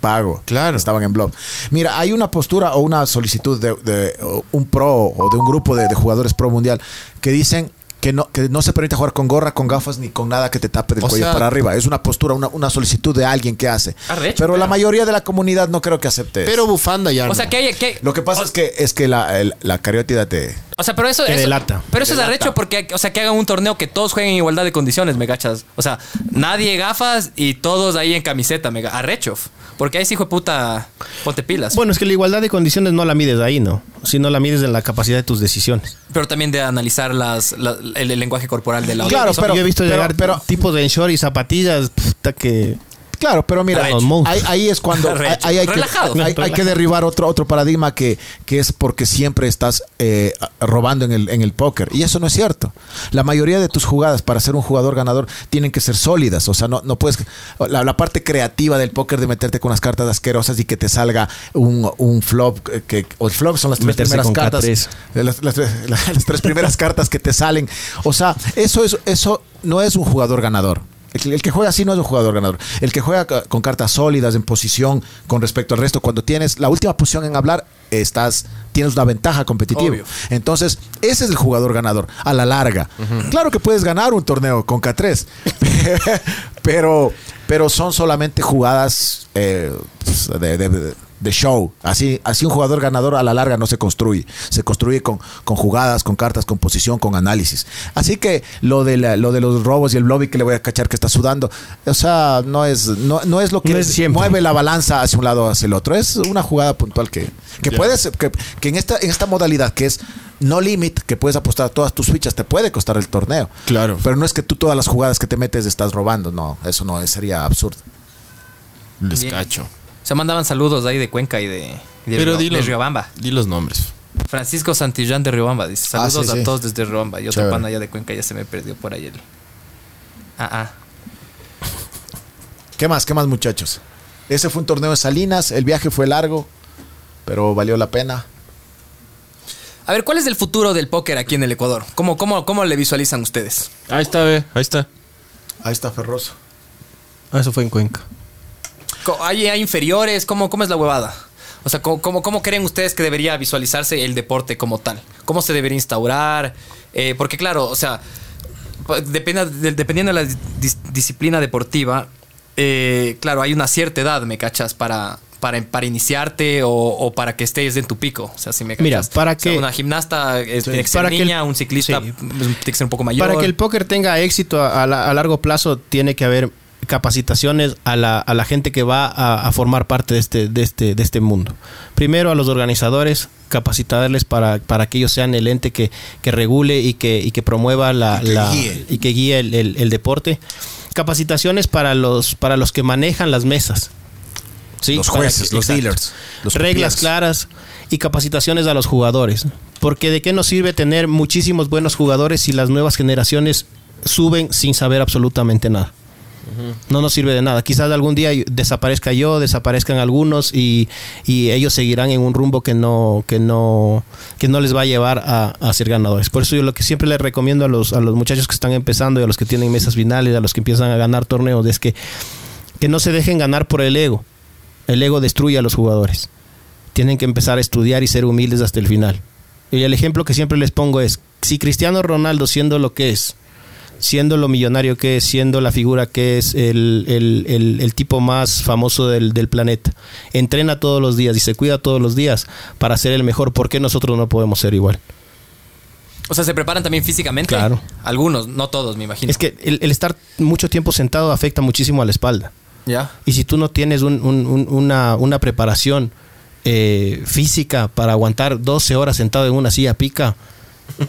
pago. Claro. Estaban en blog. Mira, hay una postura o una solicitud de, un pro o de un grupo de, de jugadores pro mundial que dicen que no, que no se permite jugar con gorra, con gafas ni con nada que te tape del O cuello sea- para arriba. Es una postura, una, una solicitud de alguien que hace. Arrecho, pero, la pero- mayoría de la comunidad no creo que acepte. Pero eso. bufanda ya O no. sea, que hay. Que, Lo que pasa es que es que la, el- la cariótida te. O sea, pero eso, delata. pero eso es Delata. arrecho porque, o sea, que hagan un torneo que todos jueguen en igualdad de condiciones, me cachas. O sea, nadie gafas y todos ahí en camiseta, me arrecho. Porque ahí sí, hijo de puta, ponte pilas. Bueno, es que la igualdad de condiciones no la mides ahí, ¿no? Sino la mides en la capacidad de tus decisiones. Pero también de analizar las, la- el, el lenguaje corporal de la Claro, pero- yo he visto pero- llegar pero- tipos de short y zapatillas puta, que... Claro, pero mira, ahí, ahí es cuando ahí, Arrecho. ahí hay, que, Relajados. hay- hay que derribar otro, otro paradigma que, que es porque siempre estás eh, robando en el, en el póker. Y eso no es cierto. La mayoría de tus jugadas para ser un jugador ganador tienen que ser sólidas. O sea, no, no puedes... La, la parte creativa del póker de meterte con unas cartas asquerosas y que te salga un, un flop. Que, que- o el flop son las tres primeras cartas. K3. Las, las tres- las tres primeras cartas que te salen. O sea, eso, es, eso no es un jugador ganador. El, que- el que juega así no es un jugador ganador. El que juega con cartas sólidas, en posición con respecto al resto, cuando tienes la última posición en hablar, estás tienes una ventaja competitiva. Obvio. Entonces, ese es el jugador ganador a la larga. Claro que puedes ganar un torneo con K3, pero, pero son solamente jugadas eh, pues, de, de- de show. Así, así un jugador ganador a la larga no se construye. Se construye con, con jugadas, con cartas, con posición, con análisis. Así que lo de, la- lo de los robos y el lobby que le voy a cachar que está sudando, o sea, no es, no, no es lo que No es siempre. mueve la balanza hacia un lado o hacia el otro. Es una jugada puntual que, que puedes, que, que en esta, en esta modalidad que es no limit, que puedes apostar todas tus fichas, te puede costar el torneo. Claro. Pero no es que tú todas las jugadas que te metes estás robando, no, eso no sería absurdo. Les Bien. cacho. Se mandaban saludos ahí de Cuenca y de, y de Pero Río- di de los, Riobamba. di los nombres. Francisco Santillán de Riobamba dice: Ah, Saludos sí. a todos desde Riobamba. Y otro pana allá de Cuenca ya se me perdió por ahí el. Ah, ah. ¿Qué más? ¿Qué más, muchachos? Ese fue un torneo de Salinas. El viaje fue largo, pero valió la pena. A ver, ¿cuál es el futuro del póker aquí en el Ecuador? ¿Cómo, cómo, cómo le visualizan ustedes? Ahí está, ve, ahí está. Ahí está Ferroso. Ah, eso fue en Cuenca. ¿Hay, hay inferiores? ¿Cómo, ¿Cómo es la huevada? O sea, ¿cómo, cómo, cómo creen ustedes que debería visualizarse el deporte como tal? ¿Cómo se debería instaurar? Eh, porque claro, o sea, dependa- de- dependiendo de la dis- disciplina deportiva, eh, claro, hay una cierta edad, ¿me cachas? Para, para, para iniciarte o, o para que estés en tu pico. O sea, si me cachas. Mira, para O sea, que- una gimnasta eh, tiene que ser que el- un ciclista sí. mm, tiene que ser un poco mayor. Para que el póker tenga éxito a, a largo plazo, tiene que haber capacitaciones a la, a la gente que va a, a formar parte de este, de, este, de este mundo. Primero a los organizadores, capacitarles para, para que ellos sean el ente que, que regule y que, y que promueva la, Y que la- guíe. y que guíe el, el- el deporte. Capacitaciones para los, para los que manejan las mesas. ¿sí? Los jueces, que- los exacto. dealers. Los reglas claras y capacitaciones a los jugadores. Porque de qué nos sirve tener muchísimos buenos jugadores si las nuevas generaciones suben sin saber absolutamente nada. No nos sirve de nada. Quizás algún día desaparezca yo, desaparezcan algunos y, y ellos seguirán en un rumbo que no, que no, que no les va a llevar a, a ser ganadores. Por eso yo lo que siempre les recomiendo a los, a los muchachos que están empezando y a los que tienen mesas finales, a los que empiezan a ganar torneos, es que, que no se dejen ganar por el ego. El ego destruye a los jugadores. Tienen que empezar a estudiar y ser humildes hasta el final. Y el ejemplo que siempre les pongo es, si Cristiano Ronaldo siendo lo que es, siendo lo millonario que es, siendo la figura que es, el, el- el- el tipo más famoso del, del planeta, entrena todos los días y se cuida todos los días para ser el mejor, ¿por qué nosotros no podemos ser igual? O sea, ¿se preparan también físicamente? Claro. Algunos, no todos, me imagino. Es que el, el estar mucho tiempo sentado afecta muchísimo a la espalda. ¿Ya? Y si tú no tienes un- un- un- una, una preparación eh, física para aguantar 12 horas sentado en una silla pica,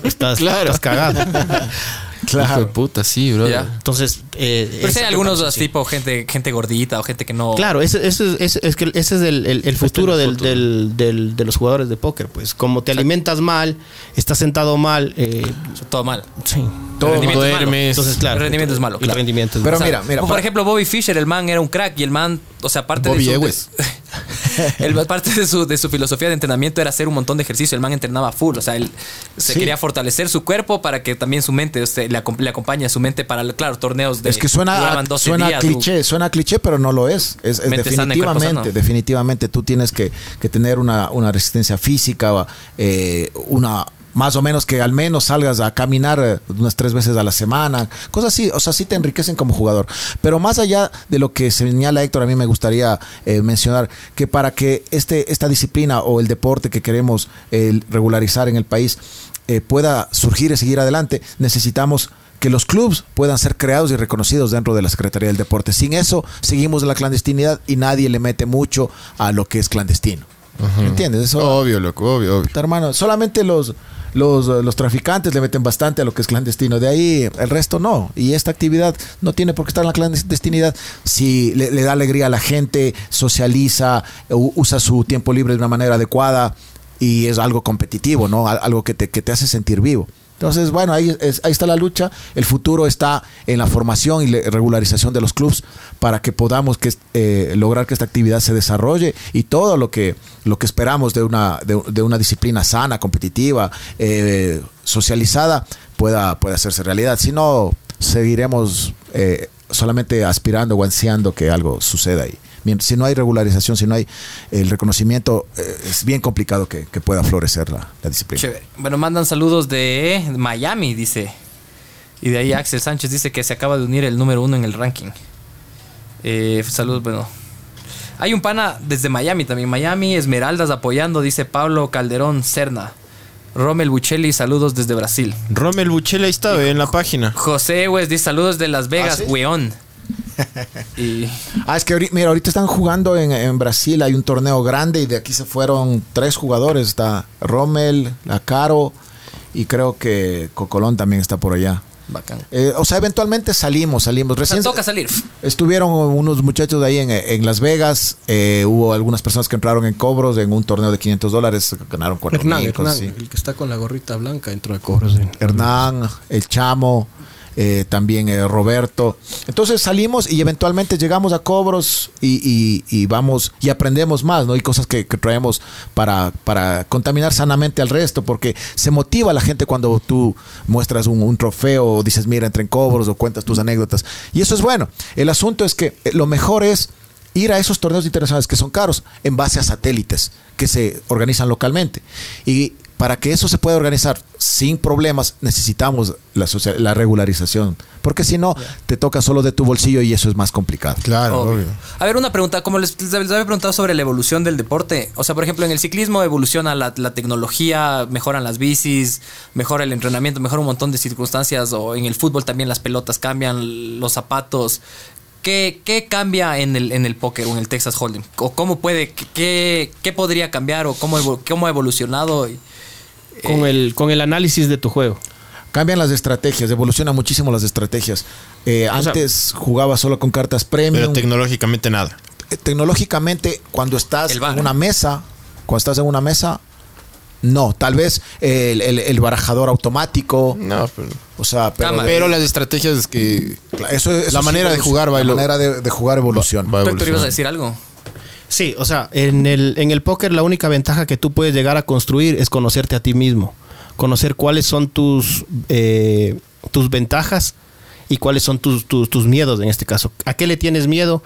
estás, Claro. estás cagado. Hijo de puta, sí, bro. Entonces, eh, Pero si hay algunos tipo gente, gente gordita o gente que no. Claro, ese, ese- ese- es que ese es el, el- el futuro, del, del- del- de los jugadores de póker. Pues como te alimentas mal, estás sentado mal, eh, Todo mal. sí. Todo El malo. duermes. Entonces, claro. El rendimiento es malo, El claro. rendimiento es Pero O sea, mira, mira, Por ejemplo, Bobby Fischer, el man era un crack y el man, o sea, parte Bobby de su. Ewes. el, parte de su, de su filosofía de entrenamiento era hacer un montón de ejercicio. El man entrenaba full. O sea, él se Sí. quería fortalecer su cuerpo para que también su mente o sea, le, acom- le acompañe a su mente para, claro, torneos de. Es que suena, 12 suena días, cliché, suena cliché, pero no lo es. Definitivamente, definitivamente tú tienes que, que tener una, una resistencia física, eh, una más o menos que al menos salgas a caminar eh, unas tres veces a la semana, cosas así, o sea, sí te enriquecen como jugador. Pero más allá de lo que señala Héctor, a mí me gustaría eh, mencionar que para que este, esta disciplina o el deporte que queremos eh, regularizar en el país eh, pueda surgir y seguir adelante, necesitamos que los clubes puedan ser creados y reconocidos dentro de la Secretaría del Deporte. Sin eso, seguimos en la clandestinidad y nadie le mete mucho a lo que es clandestino. ¿Me ¿Entiendes? Eso, Obvio, loco, obvio, obvio. hermano, solamente los, los, eh, los traficantes le meten bastante a lo que es clandestino. De ahí, el resto no. Y esta actividad no tiene por qué estar en la clandestinidad. Si le, le da alegría a la gente, socializa, usa su tiempo libre de una manera adecuada y es algo competitivo, ¿no? Al- Algo que te, que te hace sentir vivo. Entonces, bueno, ahí, es- ahí está la lucha. El futuro está en la formación y la regularización de los clubes para que podamos que, eh, lograr que esta actividad se desarrolle y todo lo que, lo que esperamos de una, de, de una disciplina sana, competitiva, eh, socializada, pueda, pueda hacerse realidad. Si no, seguiremos eh, solamente aspirando o ansiando que algo suceda ahí. Si no hay regularización, si no hay el reconocimiento, eh, es bien complicado que, que pueda florecer la, la disciplina. Chévere. Bueno, mandan saludos de Miami, dice. Y de ahí Axel Sánchez dice que se acaba de unir el número uno en el ranking. Eh, saludos, bueno. Hay un pana desde Miami también. Miami, Esmeraldas apoyando, dice Pablo Calderón Cerna. Rommel Buccelli, saludos desde Brasil. Rommel Buchela ahí está, ve, en la página. José Wes dice saludos de Las Vegas, ¿Ah, sí? weón. y Ah, es que ahorita, mira, ahorita están jugando en, en Brasil, hay un torneo grande y de aquí se fueron tres jugadores. Está Rommel, la Caro y creo que Cocolón también está por allá. Bacán. Eh, o sea, eventualmente salimos, salimos. O sea, Recién toca salir. estuvieron unos muchachos de ahí en, en Las Vegas. eh, hubo algunas personas que entraron en cobros en un torneo de 500 dólares. Ganaron 4 Hernán, mil, Hernán, cosas así. el que está con la gorrita blanca dentro de cobros. en- Hernán, el Chamo, eh, también eh, Roberto. Entonces salimos y eventualmente llegamos a cobros y, y- y vamos y aprendemos más, ¿no? Y cosas que, traemos para, para contaminar sanamente al resto, porque se motiva a la gente cuando tú muestras un, trofeo o dices, mira, entra en cobros o cuentas tus anécdotas. Y eso es bueno. El asunto es que eh, lo mejor es ir a esos torneos internacionales que son caros en base a satélites que se organizan localmente. Y para que eso se pueda organizar sin problemas, necesitamos la, socia- la regularización. Porque si no, te toca solo de tu bolsillo y eso es más complicado. Claro, Obvio. obvio. A ver, una pregunta. Como les, les había preguntado sobre la evolución del deporte. O sea, por ejemplo, en el ciclismo evoluciona la, la tecnología, mejoran las bicis, mejora el entrenamiento, mejora un montón de circunstancias. O en el fútbol también las pelotas cambian, los zapatos. ¿Qué, qué cambia en el, en el póker o en el Texas Hold'em? ¿O cómo puede, qué, qué podría cambiar o cómo, cómo ha evolucionado? Y- Con, el, con el análisis de tu juego. Cambian las estrategias, evolucionan muchísimo las estrategias. Eh, sea- antes jugaba solo con cartas premium. Pero tecnológicamente nada. Eh, Tecnológicamente, cuando estás bar. en una mesa, cuando estás en una mesa, no. Tal vez el, el- el barajador automático. No, pero, O sea, pero, Cámara. pero las estrategias que eso, eso la sí manera de jugar La manera de, de jugar va ¿ibas a evolucionar. decir algo? Sí, o sea, en el, en el póker la única ventaja que tú puedes llegar a construir es conocerte a ti mismo. Conocer cuáles son tus, eh, tus ventajas y cuáles son tus, tus, tus miedos en este caso. ¿A qué le tienes miedo?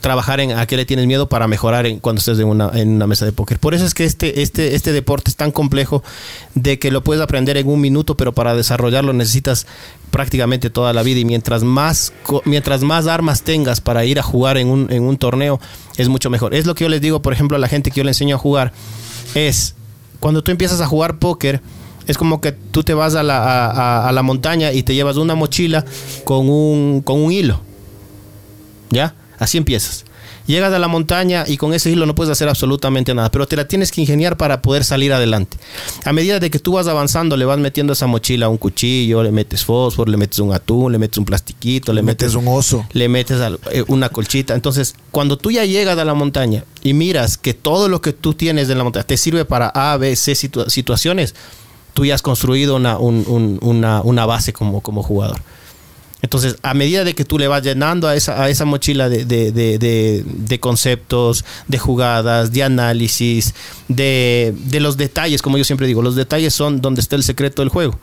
Trabajar en a qué le tienes miedo para mejorar en, cuando estés en una, en una mesa de póker. Por eso es que este, este, este deporte es tan complejo de que lo puedes aprender en un minuto, pero para desarrollarlo necesitas prácticamente toda la vida. Y mientras más, mientras más armas tengas para ir a jugar en un, en un torneo, es mucho mejor. Es lo que yo les digo, por ejemplo, a la gente que yo le enseño a jugar. Es cuando tú empiezas a jugar póker, es como que tú te vas a la, a la montaña y te llevas una mochila con un, con un hilo. ¿Ya? Así empiezas. Llegas a la montaña y con ese hilo no puedes hacer absolutamente nada, pero te la tienes que ingeniar para poder salir adelante. A medida de que tú vas avanzando, le vas metiendo a esa mochila un cuchillo, le metes fósforo, le metes un atún, le metes un plastiquito, le metes un oso. le metes eh, una colchita. Entonces, cuando tú ya llegas a la montaña y miras que todo lo que tú tienes en la montaña te sirve para A, B, C situa- situaciones, tú ya has construido una, un- un- una, una base como, como jugador. Entonces, a medida de que tú le vas llenando a esa, a esa mochila de, de- de- de- de conceptos, de jugadas, de análisis, de, los detalles, como yo siempre digo, los detalles son donde está el secreto del juego.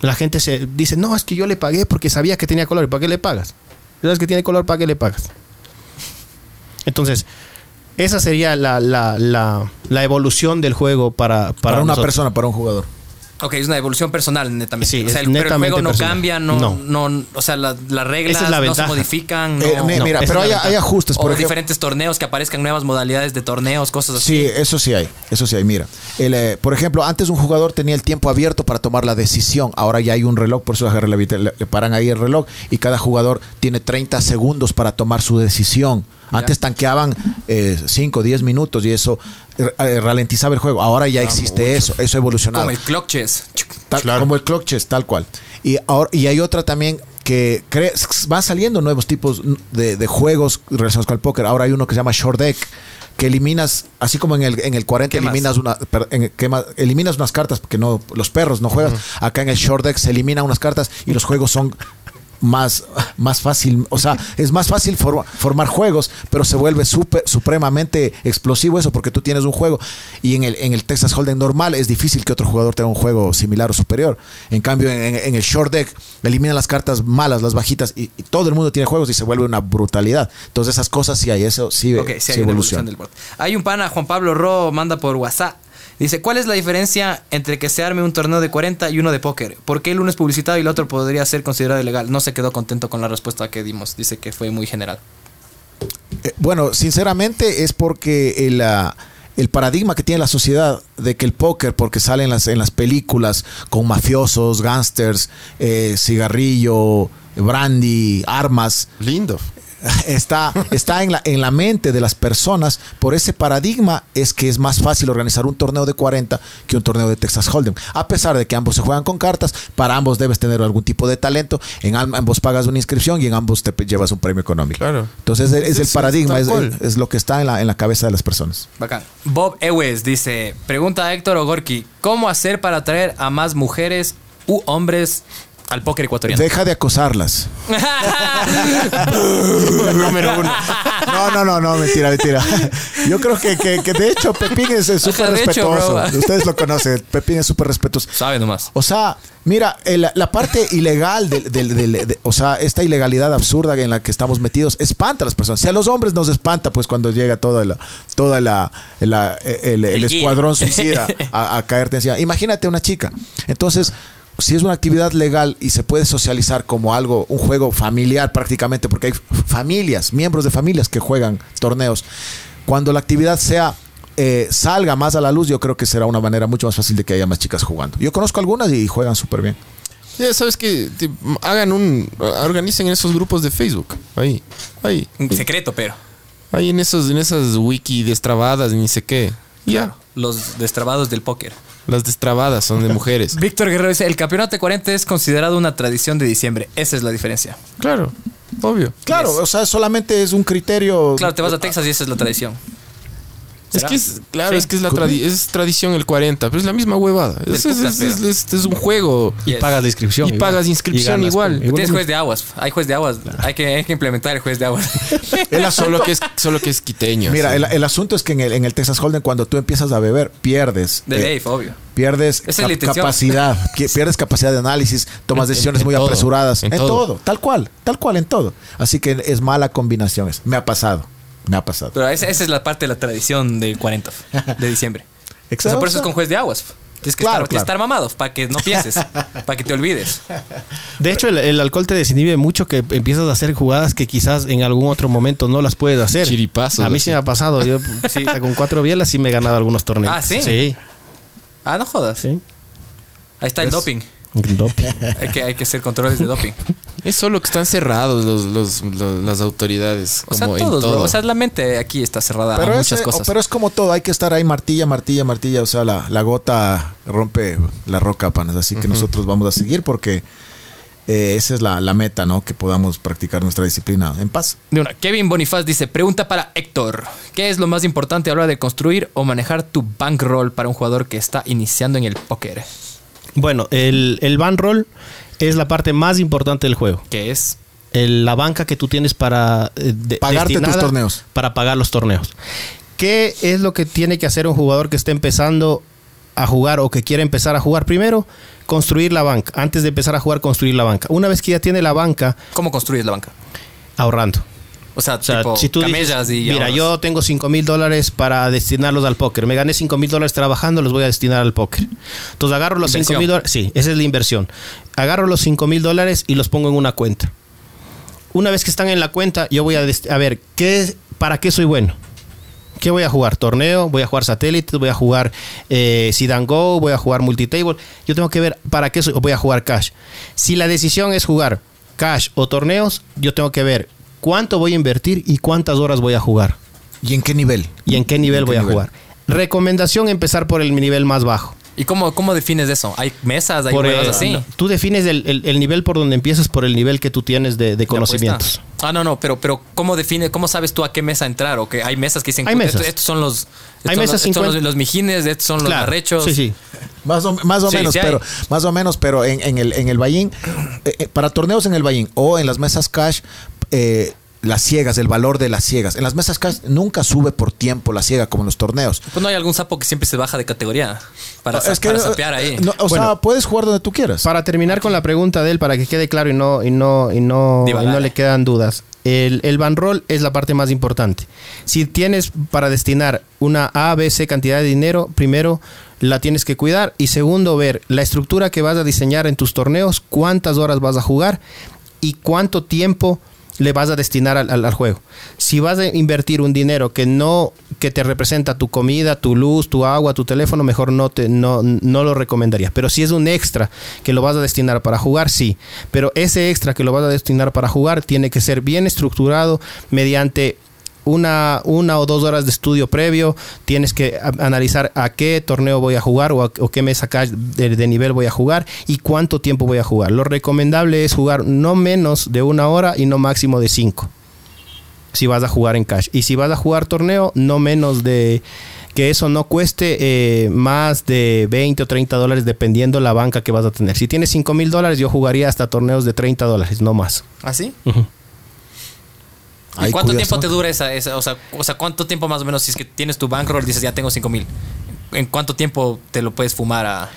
La gente se dice, no, es que yo le pagué porque sabía que tenía color. ¿Y para qué le pagas? ¿Sabes que tiene color? ¿Para qué le pagas? Entonces, esa sería la, la- la- la evolución del juego para, para, Para, una nosotros. persona, para un jugador. Ok, es una evolución personal, netamente. Sí, o sea, es el, pero el juego no personal. cambia, no, No. no. o sea, la- las reglas Esa es la no se modifican. No, Eh, no, mira, pero hay, ajustes, o por ejemplo. diferentes torneos que aparezcan nuevas modalidades de torneos, cosas así. Sí, eso sí hay, eso sí hay. Mira, el, eh, por ejemplo, antes un jugador tenía el tiempo abierto para tomar la decisión. Ahora ya hay un reloj, por eso le paran ahí el reloj y cada jugador tiene 30 segundos para tomar su decisión. Antes tanqueaban 5, 10 minutos y eso eh, ralentizaba el juego. Ahora ya existe eso, eso ha evolucionado. Como el clock chess. Tal- Como el clock chess, tal cual. Y, ahora, y hay otra también que cre- van saliendo nuevos tipos de, de juegos relacionados con el póker. Ahora hay uno que se llama Short Deck, que eliminas, así como en el, en el 40 Quemas. eliminas, una, per- en- quema- eliminas unas cartas porque no los perros no juegan. Acá en el Short Deck se eliminan unas cartas y los juegos son más, más fácil, o sea, es más fácil for- formar juegos, pero se vuelve súper supremamente explosivo eso porque tú tienes un juego y en el, en el Texas Hold'em normal es difícil que otro jugador tenga un juego similar o superior. En cambio, en, en el short deck eliminan las cartas malas, las bajitas y, y todo el mundo tiene juegos y se vuelve una brutalidad. Entonces esas cosas sí hay, eso sí, sí, hay evoluciona. del. Hay un pana, Juan Pablo Ro, manda por WhatsApp. Dice, ¿cuál es la diferencia entre que se arme un torneo de 40 y uno de póker? ¿Por qué el uno es publicitado y el otro podría ser considerado ilegal? No se quedó contento con la respuesta que dimos. Dice que fue muy general. Eh, bueno, sinceramente es porque el, ah, el paradigma que tiene la sociedad de que el póker, porque sale en las, en las películas con mafiosos, gángsters, eh, cigarrillo, brandy, armas, Lindo. Está, está en, la, en la mente de las personas. Por ese paradigma es que es más fácil organizar un torneo de 40 que un torneo de Texas Hold'em. A pesar de que ambos se juegan con cartas, para ambos debes tener algún tipo de talento. En am- ambos pagas una inscripción y en ambos te llevas un premio económico. Claro. Entonces es, el paradigma, es lo que está en la, en la cabeza de las personas. Bacán. Bob Ewes dice, pregunta a Héctor Ogorki, ¿cómo hacer para atraer a más mujeres u hombres al póker ecuatoriano? Deja de acosarlas. Número uno. No, no, no, no, mentira, mentira. Yo creo que, que, que de hecho Pepín es súper hecho, respetuoso. Ustedes lo conocen, Pepín es súper respetuoso. Sabe nomás. O sea, mira, el- la parte ilegal del, del- del- de- o sea, esta ilegalidad absurda en la que estamos metidos espanta a las personas. Si a los hombres nos espanta, pues cuando llega toda la, toda la, la- el, el El escuadrón suicida a, a caerte encima. Imagínate una chica. Entonces, si es una actividad legal y se puede socializar como algo, un juego familiar prácticamente, porque hay familias, miembros de familias que juegan torneos. Cuando la actividad sea eh, salga más a la luz, yo creo que será una manera mucho más fácil de que haya más chicas jugando. Yo conozco algunas y juegan súper bien. Ya sabes que te- hagan un. Organicen esos grupos de Facebook. Ahí. Ahí. Un secreto, pero. Ahí en esos, en esas wiki destrabadas, ni sé qué. Ya. Los destrabados del póker. Las destrabadas son de mujeres. Víctor Guerrero dice, el campeonato de 40 es considerado una tradición de diciembre. Esa es la diferencia. claro. Obvio. Claro, o sea, solamente es un criterio. Claro, te vas a Texas y esa es la tradición. Es que es, claro, Sí. es que es la tradi- es tradición el 40, pero es la misma huevada. Es, es- putas, es- es- es- es un juego. Yes. Pagas la inscripción. Y pagas inscripción ganas, igual. pues, Tienes juez de aguas. Hay juez de aguas. Hay, que, hay que implementar el juez de aguas. El Solo que es, solo que es quiteño. mira, el, el asunto es que en el, en el Texas Hold'em, cuando tú empiezas a beber, pierdes. De eh, Dave, obvio. Pierdes cap- capacidad, pierdes capacidad de análisis, tomas En- decisiones en muy todo, apresuradas. en En, todo. todo. tal cual, tal cual, en todo. Así que es mala combinación. Me ha pasado, me ha pasado. Pero esa, esa es la parte de la tradición del 40 de diciembre. O sea, por eso es con juez de aguas. Tienes que, Claro, estar, tienes que claro. estar mamado para que no pienses, para que te olvides. De hecho, el, el alcohol te desinhibe mucho que empiezas a hacer jugadas que quizás en algún otro momento no las puedes hacer. Chiripazos, A mí sí me ha pasado. Yo sí, con cuatro bielas sí me he ganado algunos torneos. Ah, ¿sí? Sí. Ah, no jodas. sí. Ahí está el Es- doping. Doping. Hay que, hay que hacer controles de doping. Es solo que están cerrados los, los- los- las autoridades. O sea, como en todos, bro. todo. O sea, la mente aquí está cerrada Pero a es, muchas eh, cosas. pero es como todo, hay que estar ahí martilla, martilla, martilla. O sea, la, la gota rompe la roca, panas. Así que nosotros vamos a seguir porque eh, esa es la, la meta, ¿no? Que podamos practicar nuestra disciplina en paz. De una. Kevin Bonifaz dice, pregunta para Héctor. ¿Qué es lo más importante a la hora de construir o manejar tu bankroll para un jugador que está iniciando en el póker? Bueno, el, el roll es la parte más importante del juego. ¿Qué es? El- la banca que tú tienes para eh, de- Pagarte tus torneos. Para pagar los torneos. ¿Qué es lo que tiene que hacer un jugador que está empezando a jugar o que quiere empezar a jugar? Primero, construir la banca. Antes de empezar a jugar, construir la banca. Una vez que ya tiene la banca, ¿Cómo construyes la banca? ahorrando. O sea, O sea, tipo si tú dices, camellas y mira, ahorras. yo tengo 5 mil dólares para destinarlos al póker. Me gané 5 mil dólares trabajando, los voy a destinar al póker. Entonces agarro los 5 Inversión. mil dólares. Sí, esa es la inversión. Agarro los 5 mil dólares y los pongo en una cuenta. Una vez que están en la cuenta, yo voy a, a ver, ¿qué, ¿para qué soy bueno? ¿Qué voy a jugar? ¿Torneo? ¿Voy a jugar satélite? ¿Voy a jugar eh, Sit and Go? ¿Voy a jugar multitable? Yo tengo que ver para qué soy, voy a jugar cash. Si la decisión es jugar cash o torneos, yo tengo que ver cuánto voy a invertir y cuántas horas voy a jugar. ¿Y en qué nivel? Y en qué nivel ¿En qué voy a nivel? jugar. Recomendación empezar por el nivel más bajo. ¿Y cómo, cómo defines eso? ¿Hay mesas? ¿Hay Por así? no, tú defines el, el- el nivel por donde empiezas por el nivel que tú tienes de, de ¿De conocimientos. Ah, no, no, pero, pero ¿cómo define, cómo sabes tú a qué mesa entrar? O que hay mesas que dicen, Hay "Estos- mesas. Estos, son los, estos Hay son mesas los, estos son 50. los, los mijines, estos son los Claro. arrechos. Sí, sí. Más o, más o Sí, menos, sí pero más o menos, pero en, en el en el Ballín, eh, eh, para torneos en el Ballín o en las mesas cash, eh, las ciegas, el valor de las ciegas. En las mesas cash nunca sube por tiempo la ciega como en los torneos. Pues no hay algún sapo que siempre se baja de categoría para, es que para eh, sapear ahí. no, o Bueno. sea, puedes jugar donde tú quieras. Para terminar con la pregunta de él, para que quede claro y no, y no, y no, y no le quedan dudas. El, el roll es la parte más importante. Si tienes para destinar una A, B, C cantidad de dinero, primero la tienes que cuidar y segundo ver la estructura que vas a diseñar en tus torneos, cuántas horas vas a jugar y cuánto tiempo le vas a destinar al, al- juego. Si vas a invertir un dinero que no que te representa tu comida, tu luz, tu agua, tu teléfono, mejor no te no, no lo recomendaría. Pero si es un extra que lo vas a destinar para jugar, sí. Pero ese extra que lo vas a destinar para jugar tiene que ser bien estructurado mediante una, una o dos horas de estudio previo, tienes que analizar a qué torneo voy a jugar o, a- o qué mesa cash de, de nivel voy a jugar y cuánto tiempo voy a jugar. Lo recomendable es jugar no menos de una hora y no máximo de cinco. Si vas a jugar en cash. Y si vas a jugar torneo, no menos de que eso no cueste eh, más de 20 o 30 dólares dependiendo la banca que vas a tener. Si tienes 5 mil dólares, yo jugaría hasta torneos de 30 dólares, no más. ¿Así? Ujú. ¿Y Ahí cuánto tiempo te dura esa, esa- o, sea, o sea, cuánto tiempo más o menos si es que tienes tu bankroll dices ya tengo 5 mil? ¿En cuánto tiempo te lo puedes fumar a...?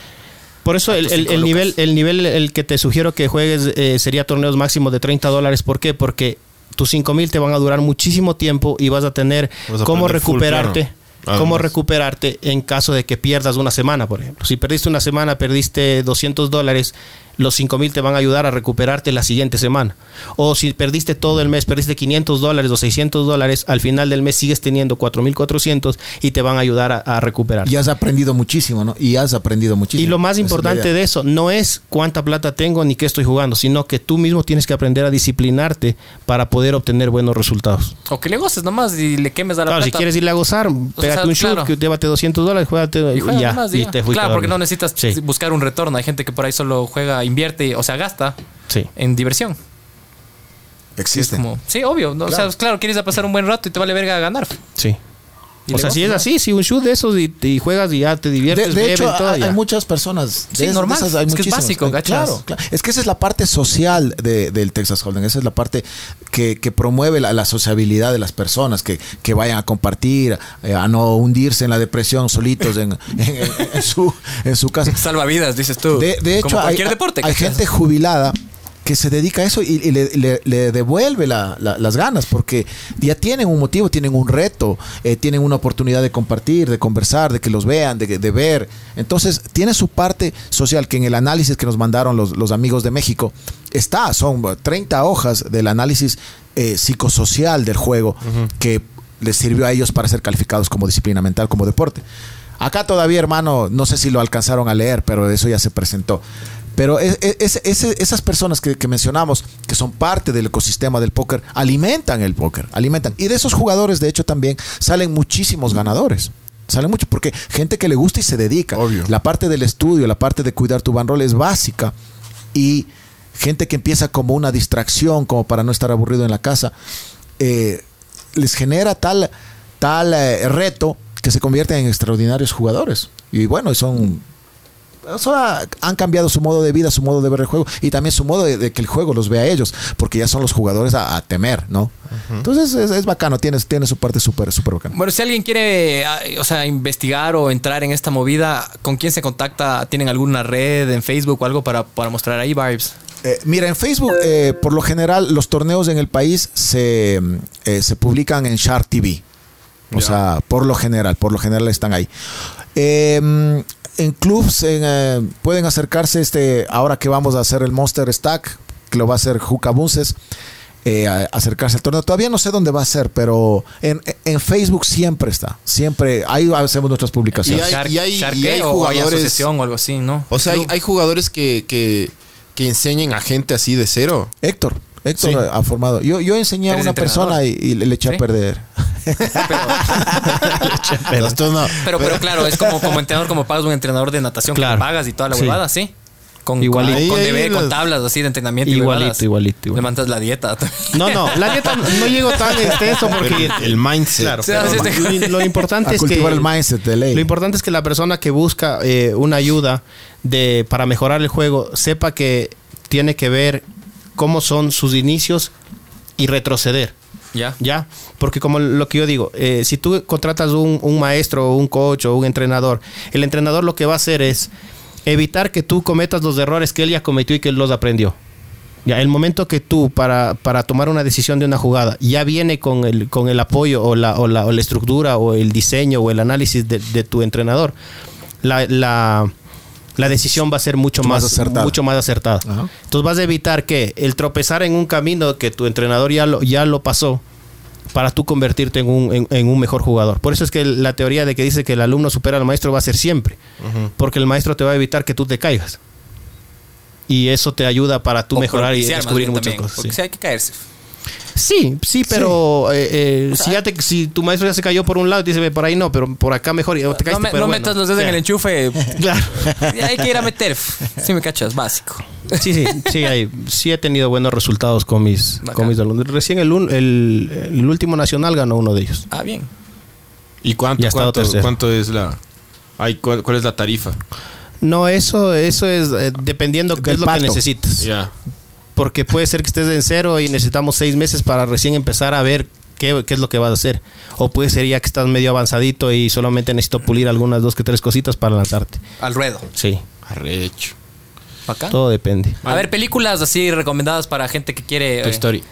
Por eso el, nivel, el nivel el que te sugiero que juegues eh, sería torneos máximos de 30 dólares. ¿Por qué? Porque tus 5 mil te van a durar muchísimo tiempo y vas a tener Vas a cómo recuperarte. Además. Cómo recuperarte en caso de que pierdas una semana, por ejemplo. Si perdiste una semana, perdiste 200 dólares, los 5 mil te van a ayudar a recuperarte la siguiente semana. O si perdiste todo el mes, perdiste 500 dólares o 600 dólares, al final del mes sigues teniendo 4400 y te van a ayudar a, a recuperar. Y has aprendido muchísimo, ¿no? Y has aprendido muchísimo. Y lo más es importante de eso no es cuánta plata tengo ni qué estoy jugando, sino que tú mismo tienes que aprender a disciplinarte para poder obtener buenos resultados. O que le goces nomás y le quemes a la Claro, si plata. quieres irle a gozar, pégate un shoot, claro. que llévate 200 dólares, juégate Y juega y ya, nomás, y ya. te Claro, porque no necesitas Sí, buscar un retorno. Hay gente que por ahí solo juega, invierte, o sea, gasta sí. en diversión. Existe. como, sí, obvio. ¿no? O sea, claro, quieres pasar un buen rato y te vale verga ganar. sí. Y O sea, si es así, si un shoot de esos y, y juegas y ya te diviertes, de hecho, todo, hay, ya. muchas personas. Sí, de de normal. esas hay Es que es básico, Eh. Claro, claro. Es que esa es la parte social de- del Texas Hold'em. Esa es la parte que, que promueve la, la sociabilidad de las personas, que, que vayan a compartir, eh, a no hundirse en la depresión solitos en, en- en- en su, en su casa. Salvavidas, dices tú. De, de hecho, Como hay, gente jubilada que se dedica a eso y, y le, le- le devuelve la- la- las ganas porque ya tienen un motivo, tienen un reto, eh, tienen una oportunidad de compartir, de conversar, de que los vean, de, de ver. Entonces, tiene su parte social que en el análisis que nos mandaron los, los amigos de México está, son 30 hojas del análisis eh, psicosocial del juego que les sirvió a ellos para ser calificados como disciplina mental, como deporte. Acá todavía, hermano, no sé si lo alcanzaron a leer, pero eso ya se presentó. Pero es- es- ese- esas personas que, que mencionamos, que son parte del ecosistema del póker, alimentan el póker, alimentan. Y de esos jugadores, de hecho, también salen muchísimos ganadores. Salen mucho, porque gente que le gusta y se dedica. Obvio. La parte del estudio, la parte de cuidar tu banrol es básica. Y gente que empieza como una distracción, como para no estar aburrido en la casa, eh, les genera tal, tal eh, reto que se convierten en extraordinarios jugadores. Y bueno, son, son, ah, han cambiado su modo de vida, su modo de ver el juego y también su modo de, de que el juego los vea a ellos, porque ya son los jugadores a, a temer, ¿no? Entonces es, es bacano, tiene, tiene su parte súper, súper bacana. Bueno, si alguien quiere, ah, o sea, investigar o entrar en esta movida, ¿con quién se contacta? ¿Tienen alguna red en Facebook o algo para, para mostrar ahí vibes? Eh, mira, en Facebook, eh, por lo general, los torneos en el país se, eh, se publican en Shark TV. O sea, por lo general, por lo general están ahí. Eh, en clubs en, eh, pueden acercarse, este, ahora que vamos a hacer el Monster Stack, que lo va a hacer Juca Bunces, eh, a- acercarse al torneo. Todavía no sé dónde va a ser, pero en, en Facebook siempre está. Siempre, ahí hacemos nuestras publicaciones. Y hay- Shark- y hay- Shark y hay qué? o hay jugadores- asociación o algo así, ¿no? O sea, hay, hay jugadores que, que, que enseñen a gente así de cero. Héctor, Héctor Sí. ha formado. Yo, yo enseñé a ¿Eres una entrenador? persona y, y le, le eché ¿Sí? a perder. Pero esto no- Pero, pero claro, es como, como entrenador, como pagas un entrenador de natación que Claro. le pagas y toda la huevada, ¿sí. Con, Igualito. con, con Ahí- deber, ahí con las- tablas así de entrenamiento. Igualito, igualito, igualito. Le mandas la dieta. No, no, la dieta no llego tan extenso porque el, el mindset. Claro, Sí, pero sí, sí. lo importante A es que cultivar el mindset de ley. Lo importante es que la persona que busca eh, una ayuda de para mejorar el juego sepa que tiene que ver cómo son sus inicios y retroceder. ya. ¿Ya? Porque como lo que yo digo, eh, si tú contratas un, un maestro o un coach o un entrenador, el entrenador lo que va a hacer es evitar que tú cometas los errores que él ya cometió y que él los aprendió. Ya, el momento que tú para, para tomar una decisión de una jugada ya viene con el, con el apoyo o la, o, la, o la estructura o el diseño o el análisis de, de tu entrenador, la, la, la decisión va a ser mucho Más más, acertada. mucho más acertada. Ajá. Entonces vas a evitar que el tropezar en un camino que tu entrenador ya lo, ya lo pasó para tú convertirte en un, en, en un mejor jugador. Por eso es que la teoría de que dice que el alumno supera al maestro va a ser siempre. Porque el maestro te va a evitar que tú te caigas. Y eso te ayuda para tú O mejorar y descubrir muchas también, cosas. Porque sí. sí hay que caerse. Sí, sí, pero eh, eh, si, ya te- si tu maestro ya se cayó por un lado, dice, "Ve, por ahí no, pero por acá mejor. Y te caíste, No, me- pero no bueno". metas los dedos en el enchufe. Claro. Hay que ir a meter. Si me cachas, básico. Sí, sí, sí, hay- sí he tenido buenos resultados con mis, Bacán. con mis alumnos. Recién el, un- el, el último nacional ganó uno de ellos. Ah, bien. ¿Y cuánto, Y cuánto, es la... Ay, ¿cuál, cuál es la tarifa? No, eso, eso es eh, dependiendo qué es lo pato. que necesitas. Ya. Porque puede ser que estés en cero y necesitamos seis meses para recién empezar a ver qué, qué es lo que vas a hacer. O puede ser ya que estás medio avanzadito y solamente necesito pulir algunas dos que tres cositas para lanzarte. Al ruedo. Sí, Arrecho. Acá. todo depende. A ver, películas así recomendadas para gente que quiere. Tu eh, story.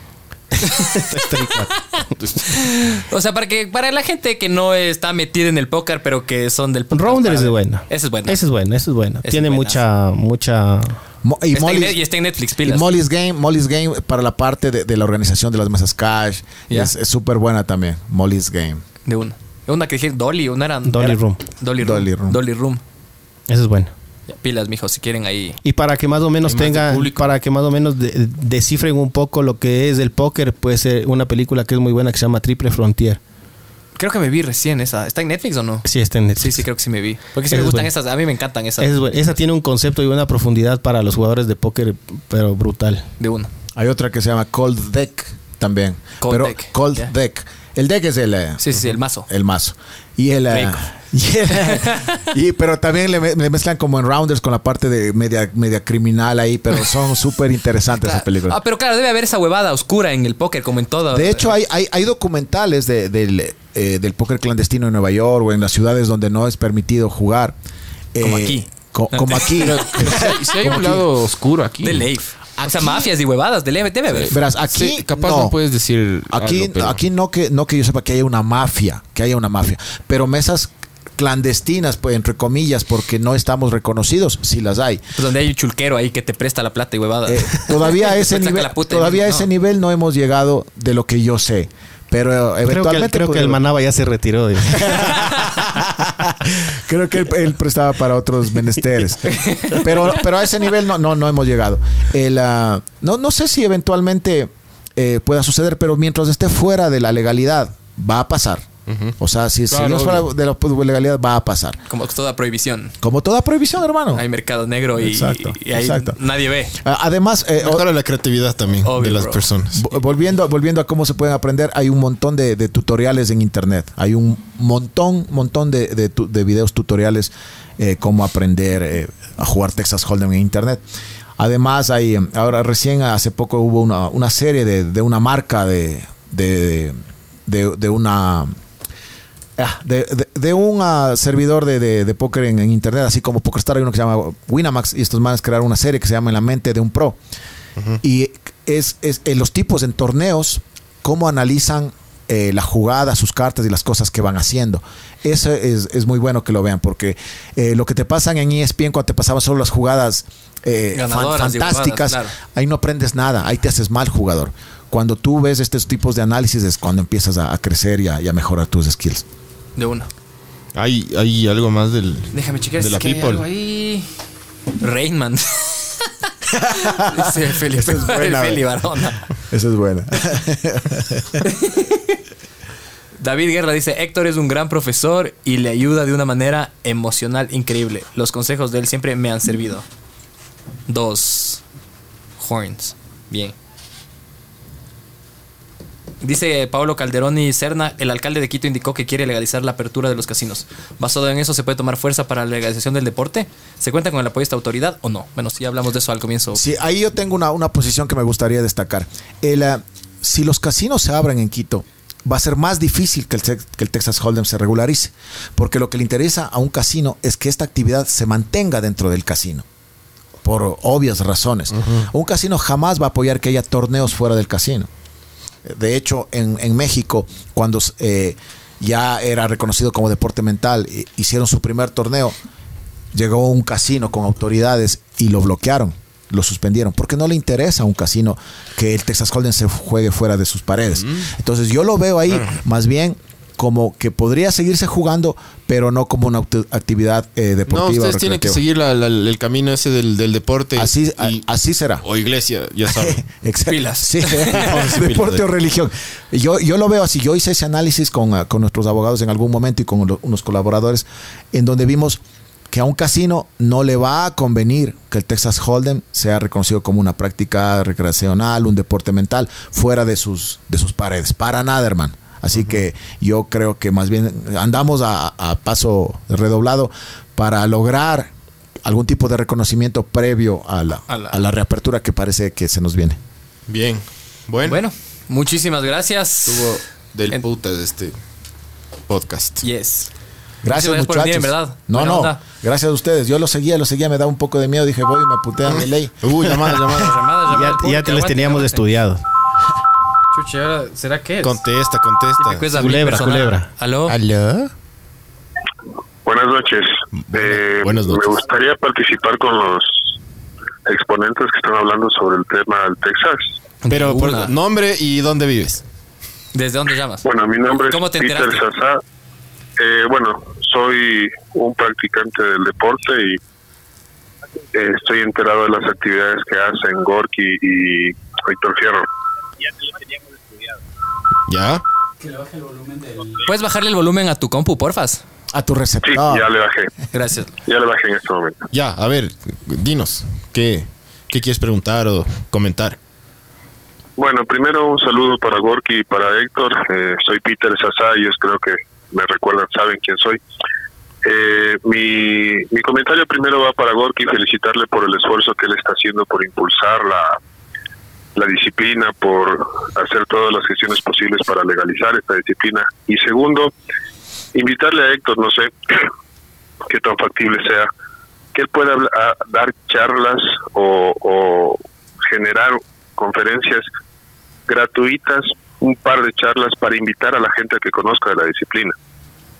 O sea, para que para la gente que no está metida en el póker, pero que son del póker. Rounder es buena. Esa es buena. Esa es buena, esa es buena. Es Tiene buena. mucha, mucha... Mo- y Está en, Molly's- Net- y está en Netflix, y pilas. Molly's Game, Molly's Game para la parte de, de la organización de las mesas cash. Es súper buena también. Molly's Game. De una. Una que dije Dolly, una era. Dolly era- Room. Dolly Room. Dolly Room. Dolly Room. Esa es buena. Pilas, mijo, si quieren ahí. Y para que más o menos tengan, para que más o menos de- descifren un poco lo que es el póker, puede ser una película que es muy buena que se llama Triple Frontier. Creo que me vi recién esa. ¿Está en Netflix o no? Sí, está en Sí, Netflix. sí, creo que sí me vi. Porque sí Esa me gustan esas. A mí me encantan esas. Esa, es. Esa tiene un concepto y una profundidad para los jugadores de póker, pero brutal. De una. Hay otra que se llama Cold Deck también. Cold Pero Deck, Cold. Deck. El deck es el, eh, Sí, sí, sí, el mazo. el mazo. Y el. eh, Rico. Y pero también le, me- le mezclan como en rounders con la parte de media, media criminal ahí, pero son súper interesantes esas películas. Ah, pero claro, debe haber esa huevada oscura en el póker, como en todo. De hecho, hay, hay, hay documentales de- del, eh, del póker clandestino en Nueva York o en las ciudades donde no es permitido jugar. Como Eh, aquí. co- como aquí. Si hay un lado oscuro aquí. de ley. O sea, mafias y huevadas, de ley, debe haber. Verás, aquí. Sí, capaz no, puedes decir. Aquí, algo, pero- aquí no que no que yo sepa que haya una mafia, que haya una mafia, pero mesas clandestinas, pues entre comillas, porque no estamos reconocidos, sí las hay. Pues donde hay un chulquero ahí que te presta la plata y huevadas. Eh, todavía a ese nivel, todavía a dice, ese no. nivel no hemos llegado de lo que yo sé, pero Creo que, el, eventualmente creo que el Manaba ya se retiró. Creo que él, él prestaba para otros menesteres. Pero, pero a ese nivel no, no, no hemos llegado. El, ah, no, no sé si eventualmente eh, pueda suceder, pero mientras esté fuera de la legalidad, va a pasar. O sea, si Claro, seguimos fuera de la legalidad, va a pasar. Como toda prohibición. Como toda prohibición, hermano. Hay mercado negro y, Exacto, y ahí exacto. nadie ve. Ah, Además, eh, la creatividad también Obvio, de las bro. personas. Vo- Volviendo, volviendo a cómo se pueden aprender, hay un montón de, de tutoriales en internet. Hay un montón, montón de, de tu- de videos tutoriales eh, cómo aprender eh, a jugar Texas Hold'em en internet. Además, hay ahora recién hace poco hubo una, una serie de, de una marca de, de, de- de una de, de- de un ah, servidor de, de- de póker en, en internet, así como PokerStar, hay uno que se llama Winamax, y estos manes crearon una serie que se llama En la mente de un pro. Y es, es en los tipos en torneos, cómo analizan eh, la jugada, sus cartas y las cosas que van haciendo. Eso es, es muy bueno que lo vean, porque eh, lo que te pasan en ESPN cuando te pasaban solo las jugadas eh, fan- fantásticas, jugadas, claro. ahí no aprendes nada, ahí te haces mal jugador. Cuando tú ves estos tipos de análisis es cuando empiezas a, a crecer y a, y a mejorar tus skills. De una. Hay, hay algo más del. Déjame checar De si la que hay people. algo ahí. Rainman. Dice Felipe, Esa es buena, Feli. Barona. Esa es buena. David Guerra dice, Héctor es un gran profesor y le ayuda de una manera emocional increíble. Los consejos de él siempre me han servido. Dos. Horns. Bien. Dice Pablo Calderoni Serna, el alcalde de Quito indicó que quiere legalizar la apertura de los casinos. ¿Basado en eso se puede tomar fuerza para la legalización del deporte? ¿Se cuenta con el apoyo de esta autoridad o no? Bueno, sí hablamos de eso al comienzo. Sí, ahí yo tengo una, una posición que me gustaría destacar. El, ah, si los casinos se abren en Quito, va a ser más difícil que el, que el Texas Hold'em se regularice, porque lo que le interesa a un casino es que esta actividad se mantenga dentro del casino, por obvias razones. Un casino jamás va a apoyar que haya torneos fuera del casino. De hecho, en, en México, cuando eh, ya era reconocido como deporte mental, eh, hicieron su primer torneo, llegó un casino con autoridades y lo bloquearon, lo suspendieron, porque no le interesa a un casino que el Texas Hold'em se juegue fuera de sus paredes. Entonces yo lo veo ahí Ah. más bien como que podría seguirse jugando, pero no como una actividad eh, deportiva. No, ustedes tienen que seguir la- la- el camino ese del, del deporte. Así, y- así será. o iglesia, ya. Exacto. Pilas. Sí, deporte o religión. Yo, yo lo veo así. Yo hice ese análisis con, ah, con nuestros abogados en algún momento y con unos colaboradores, en donde vimos que a un casino no le va a convenir que el Texas Hold'em sea reconocido como una práctica recreacional, un deporte mental, fuera de sus, de sus paredes. Para nada, hermano. Así que yo creo que más bien andamos a, a paso redoblado para lograr algún tipo de reconocimiento previo a la, A la- a la reapertura que parece que se nos viene. Bien. Bueno, Bueno, muchísimas gracias. estuvo del En- puta de este podcast. Yes. Gracias, gracias por venir, en verdad. No, Buena no. onda. Gracias a ustedes. Yo lo seguía, lo seguía, me da un poco de miedo. Dije, voy y me putean de ley. Uy, llamada, llamada. Llamadas, Ya, llamadas, ya te les teníamos estudiado. Chuchi, ahora, ¿será que es? Contesta, contesta. Culebra, culebra. ¿Aló? ¿Aló? Buenas noches. Eh, buenas noches. Me gustaría participar con los exponentes que están hablando sobre el tema del Texas. Pero, por nombre y dónde vives. ¿Desde dónde llamas? Bueno, mi nombre ¿Cómo es te Peter enteraste? Sasa. Eh, bueno, soy un practicante del deporte y eh, estoy enterado de las actividades que hacen Gorky y Víctor Fierro. ¿Ya? ¿Puedes bajarle el volumen a tu compu, porfas? A tu Sí, receptor. ya le bajé. Gracias. Ya le bajé en este momento. Ya, a ver, dinos. ¿Qué, qué quieres preguntar o comentar? Bueno, primero un saludo para Gorky y para Héctor. Eh, soy Peter Sasa, ellos creo que me recuerdan, saben quién soy. Eh, mi, mi comentario primero va para Gorky, felicitarle por el esfuerzo que él está haciendo por impulsar la, la disciplina, por hacer todas las gestiones posibles para legalizar esta disciplina. Y segundo, invitarle a Héctor, no sé qué tan factible sea, que él pueda dar charlas o, o generar conferencias gratuitas, un par de charlas para invitar a la gente a que conozca de la disciplina.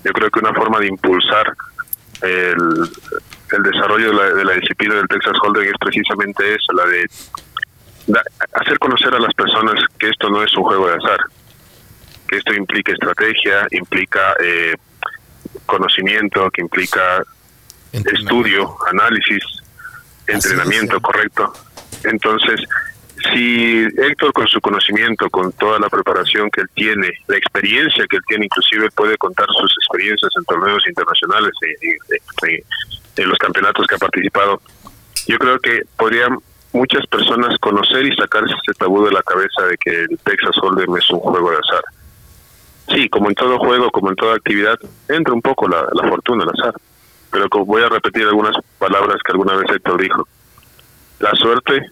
Yo creo que una forma de impulsar el, el desarrollo de la, de la disciplina del Texas Hold'em es precisamente eso, la de hacer conocer a las personas que esto no es un juego de azar, que esto implica estrategia, implica eh, conocimiento, que implica estudio, análisis, entrenamiento, correcto. Entonces, si Héctor con su conocimiento, con toda la preparación que él tiene, la experiencia que él tiene, inclusive puede contar sus experiencias en torneos internacionales, en, en- en los campeonatos que ha participado, yo creo que podrían muchas personas conocer y sacarse ese tabú de la cabeza de que el Texas Hold'em es un juego de azar. Sí, como en todo juego, como en toda actividad, entra un poco la, la fortuna, el azar. Pero voy a repetir algunas palabras que alguna vez Héctor dijo. La suerte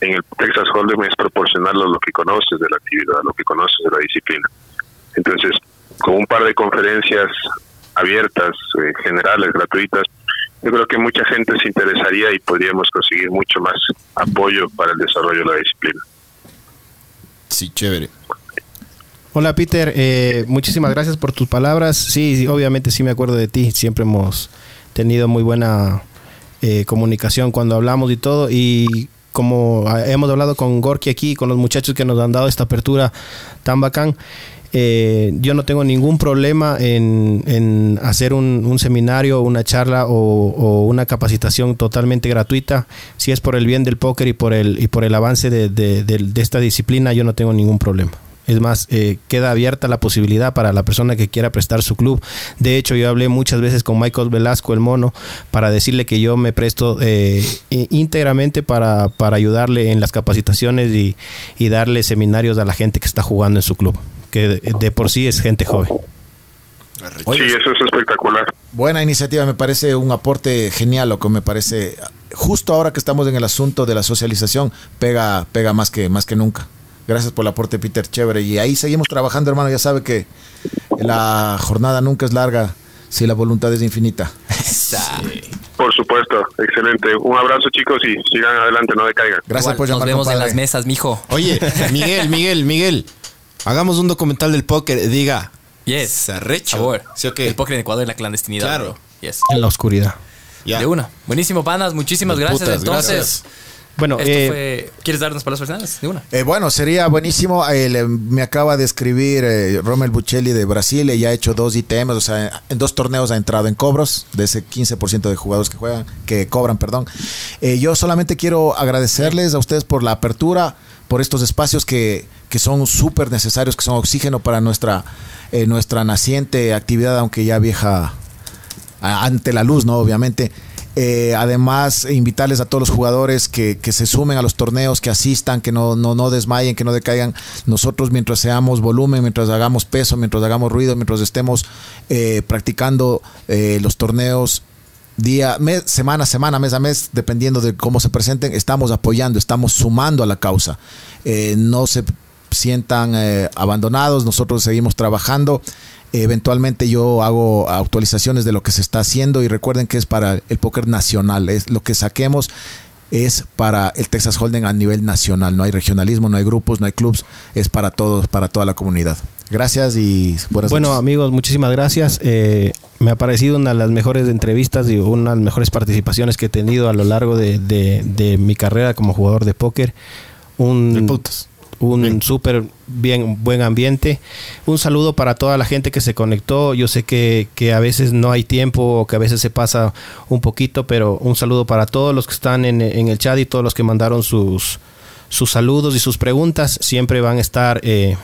en el Texas Hold'em es proporcional a lo que conoces de la actividad, lo que conoces de la disciplina. Entonces, con un par de conferencias abiertas, eh, generales, gratuitas, yo creo que mucha gente se interesaría y podríamos conseguir mucho más apoyo para el desarrollo de la disciplina. Sí, chévere. Hola Peter, eh, muchísimas gracias por tus palabras. Sí, sí, obviamente sí me acuerdo de ti. Siempre hemos tenido muy buena eh, comunicación cuando hablamos y todo. Y como ah, hemos hablado con Gorky aquí, con los muchachos que nos han dado esta apertura tan bacán, eh, yo no tengo ningún problema en, hacer un, seminario, una charla o, una capacitación totalmente gratuita. Si es por el bien del póker y por el, y por el avance de, esta disciplina, yo no tengo ningún problema. Es más, eh, queda abierta la posibilidad para la persona que quiera prestar su club. De hecho, yo hablé muchas veces con Michael Velasco, el mono, para decirle que yo me presto eh, íntegramente para, ayudarle en las capacitaciones y darle seminarios a la gente que está jugando en su club, que de, de por sí es gente joven. Oye, sí, eso es espectacular. Buena iniciativa, me parece un aporte genial, lo que me parece justo ahora que estamos en el asunto de la socialización, pega, pega más que más que nunca. Gracias por el aporte, Peter, chévere. Y ahí seguimos trabajando, hermano. Ya sabe que la jornada nunca es larga si la voluntad es infinita. Por supuesto, excelente. Un abrazo chicos y sigan adelante, no decaigan. Gracias Igual, por Nos llamar, vemos en las mesas, mijo. Oye, Miguel, Miguel, Miguel. Hagamos un documental del póker. Diga. Yes. Arrecho. Favor. ¿Sí o qué? El póker en Ecuador en la clandestinidad. Claro. bro. Yes. En la oscuridad. Ya. De una. Buenísimo, panas. Muchísimas gracias. Putas, Entonces, gracias. Bueno, esto eh, fue- ¿quieres dar unas palabras personales? De una. Eh, bueno, sería buenísimo. Eh, le- me acaba de escribir eh, Romel Buccelli de Brasil. Ella ha hecho dos ITMs, o sea, en dos torneos ha entrado en cobros de ese 15% de jugadores que juegan, que cobran, perdón. Eh, yo solamente quiero agradecerles a ustedes por la apertura, por estos espacios que, que son súper necesarios, que son oxígeno para nuestra, eh, nuestra naciente actividad, aunque ya vieja ante la luz, ¿no? Obviamente. Eh, además, invitarles a todos los jugadores que, que se sumen a los torneos, que asistan, que no, no, no desmayen, que no decaigan. Nosotros, mientras seamos volumen, mientras hagamos peso, mientras hagamos ruido, mientras estemos eh, practicando los torneos día, mes, semana a semana, mes a mes, dependiendo de cómo se presenten, estamos apoyando, estamos sumando a la causa. No se sientan eh, abandonados, nosotros seguimos trabajando. Eventualmente yo hago actualizaciones de lo que se está haciendo y recuerden que es para el póker nacional, es lo que saquemos es para el Texas Hold'em a nivel nacional, no hay regionalismo, no hay grupos, no hay clubs, es para todos, para toda la comunidad. Gracias y buenas Bueno, noches. amigos, muchísimas gracias. Eh, me ha parecido una de las mejores entrevistas y una de las mejores participaciones que he tenido a lo largo de, de- de mi carrera como jugador de póker. Un, putas. Un súper bien buen ambiente. Un saludo para toda la gente que se conectó. Yo sé que, que a veces no hay tiempo o que a veces se pasa un poquito, pero un saludo para todos los que están en, en el chat y todos los que mandaron sus, sus saludos y sus preguntas. Siempre van a estar eh,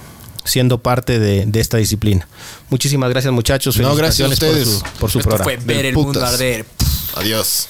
siendo parte de, de esta disciplina. Muchísimas gracias muchachos. No, gracias a ustedes. por su, por su Esto programa. fue ver el mundo arder. Adiós.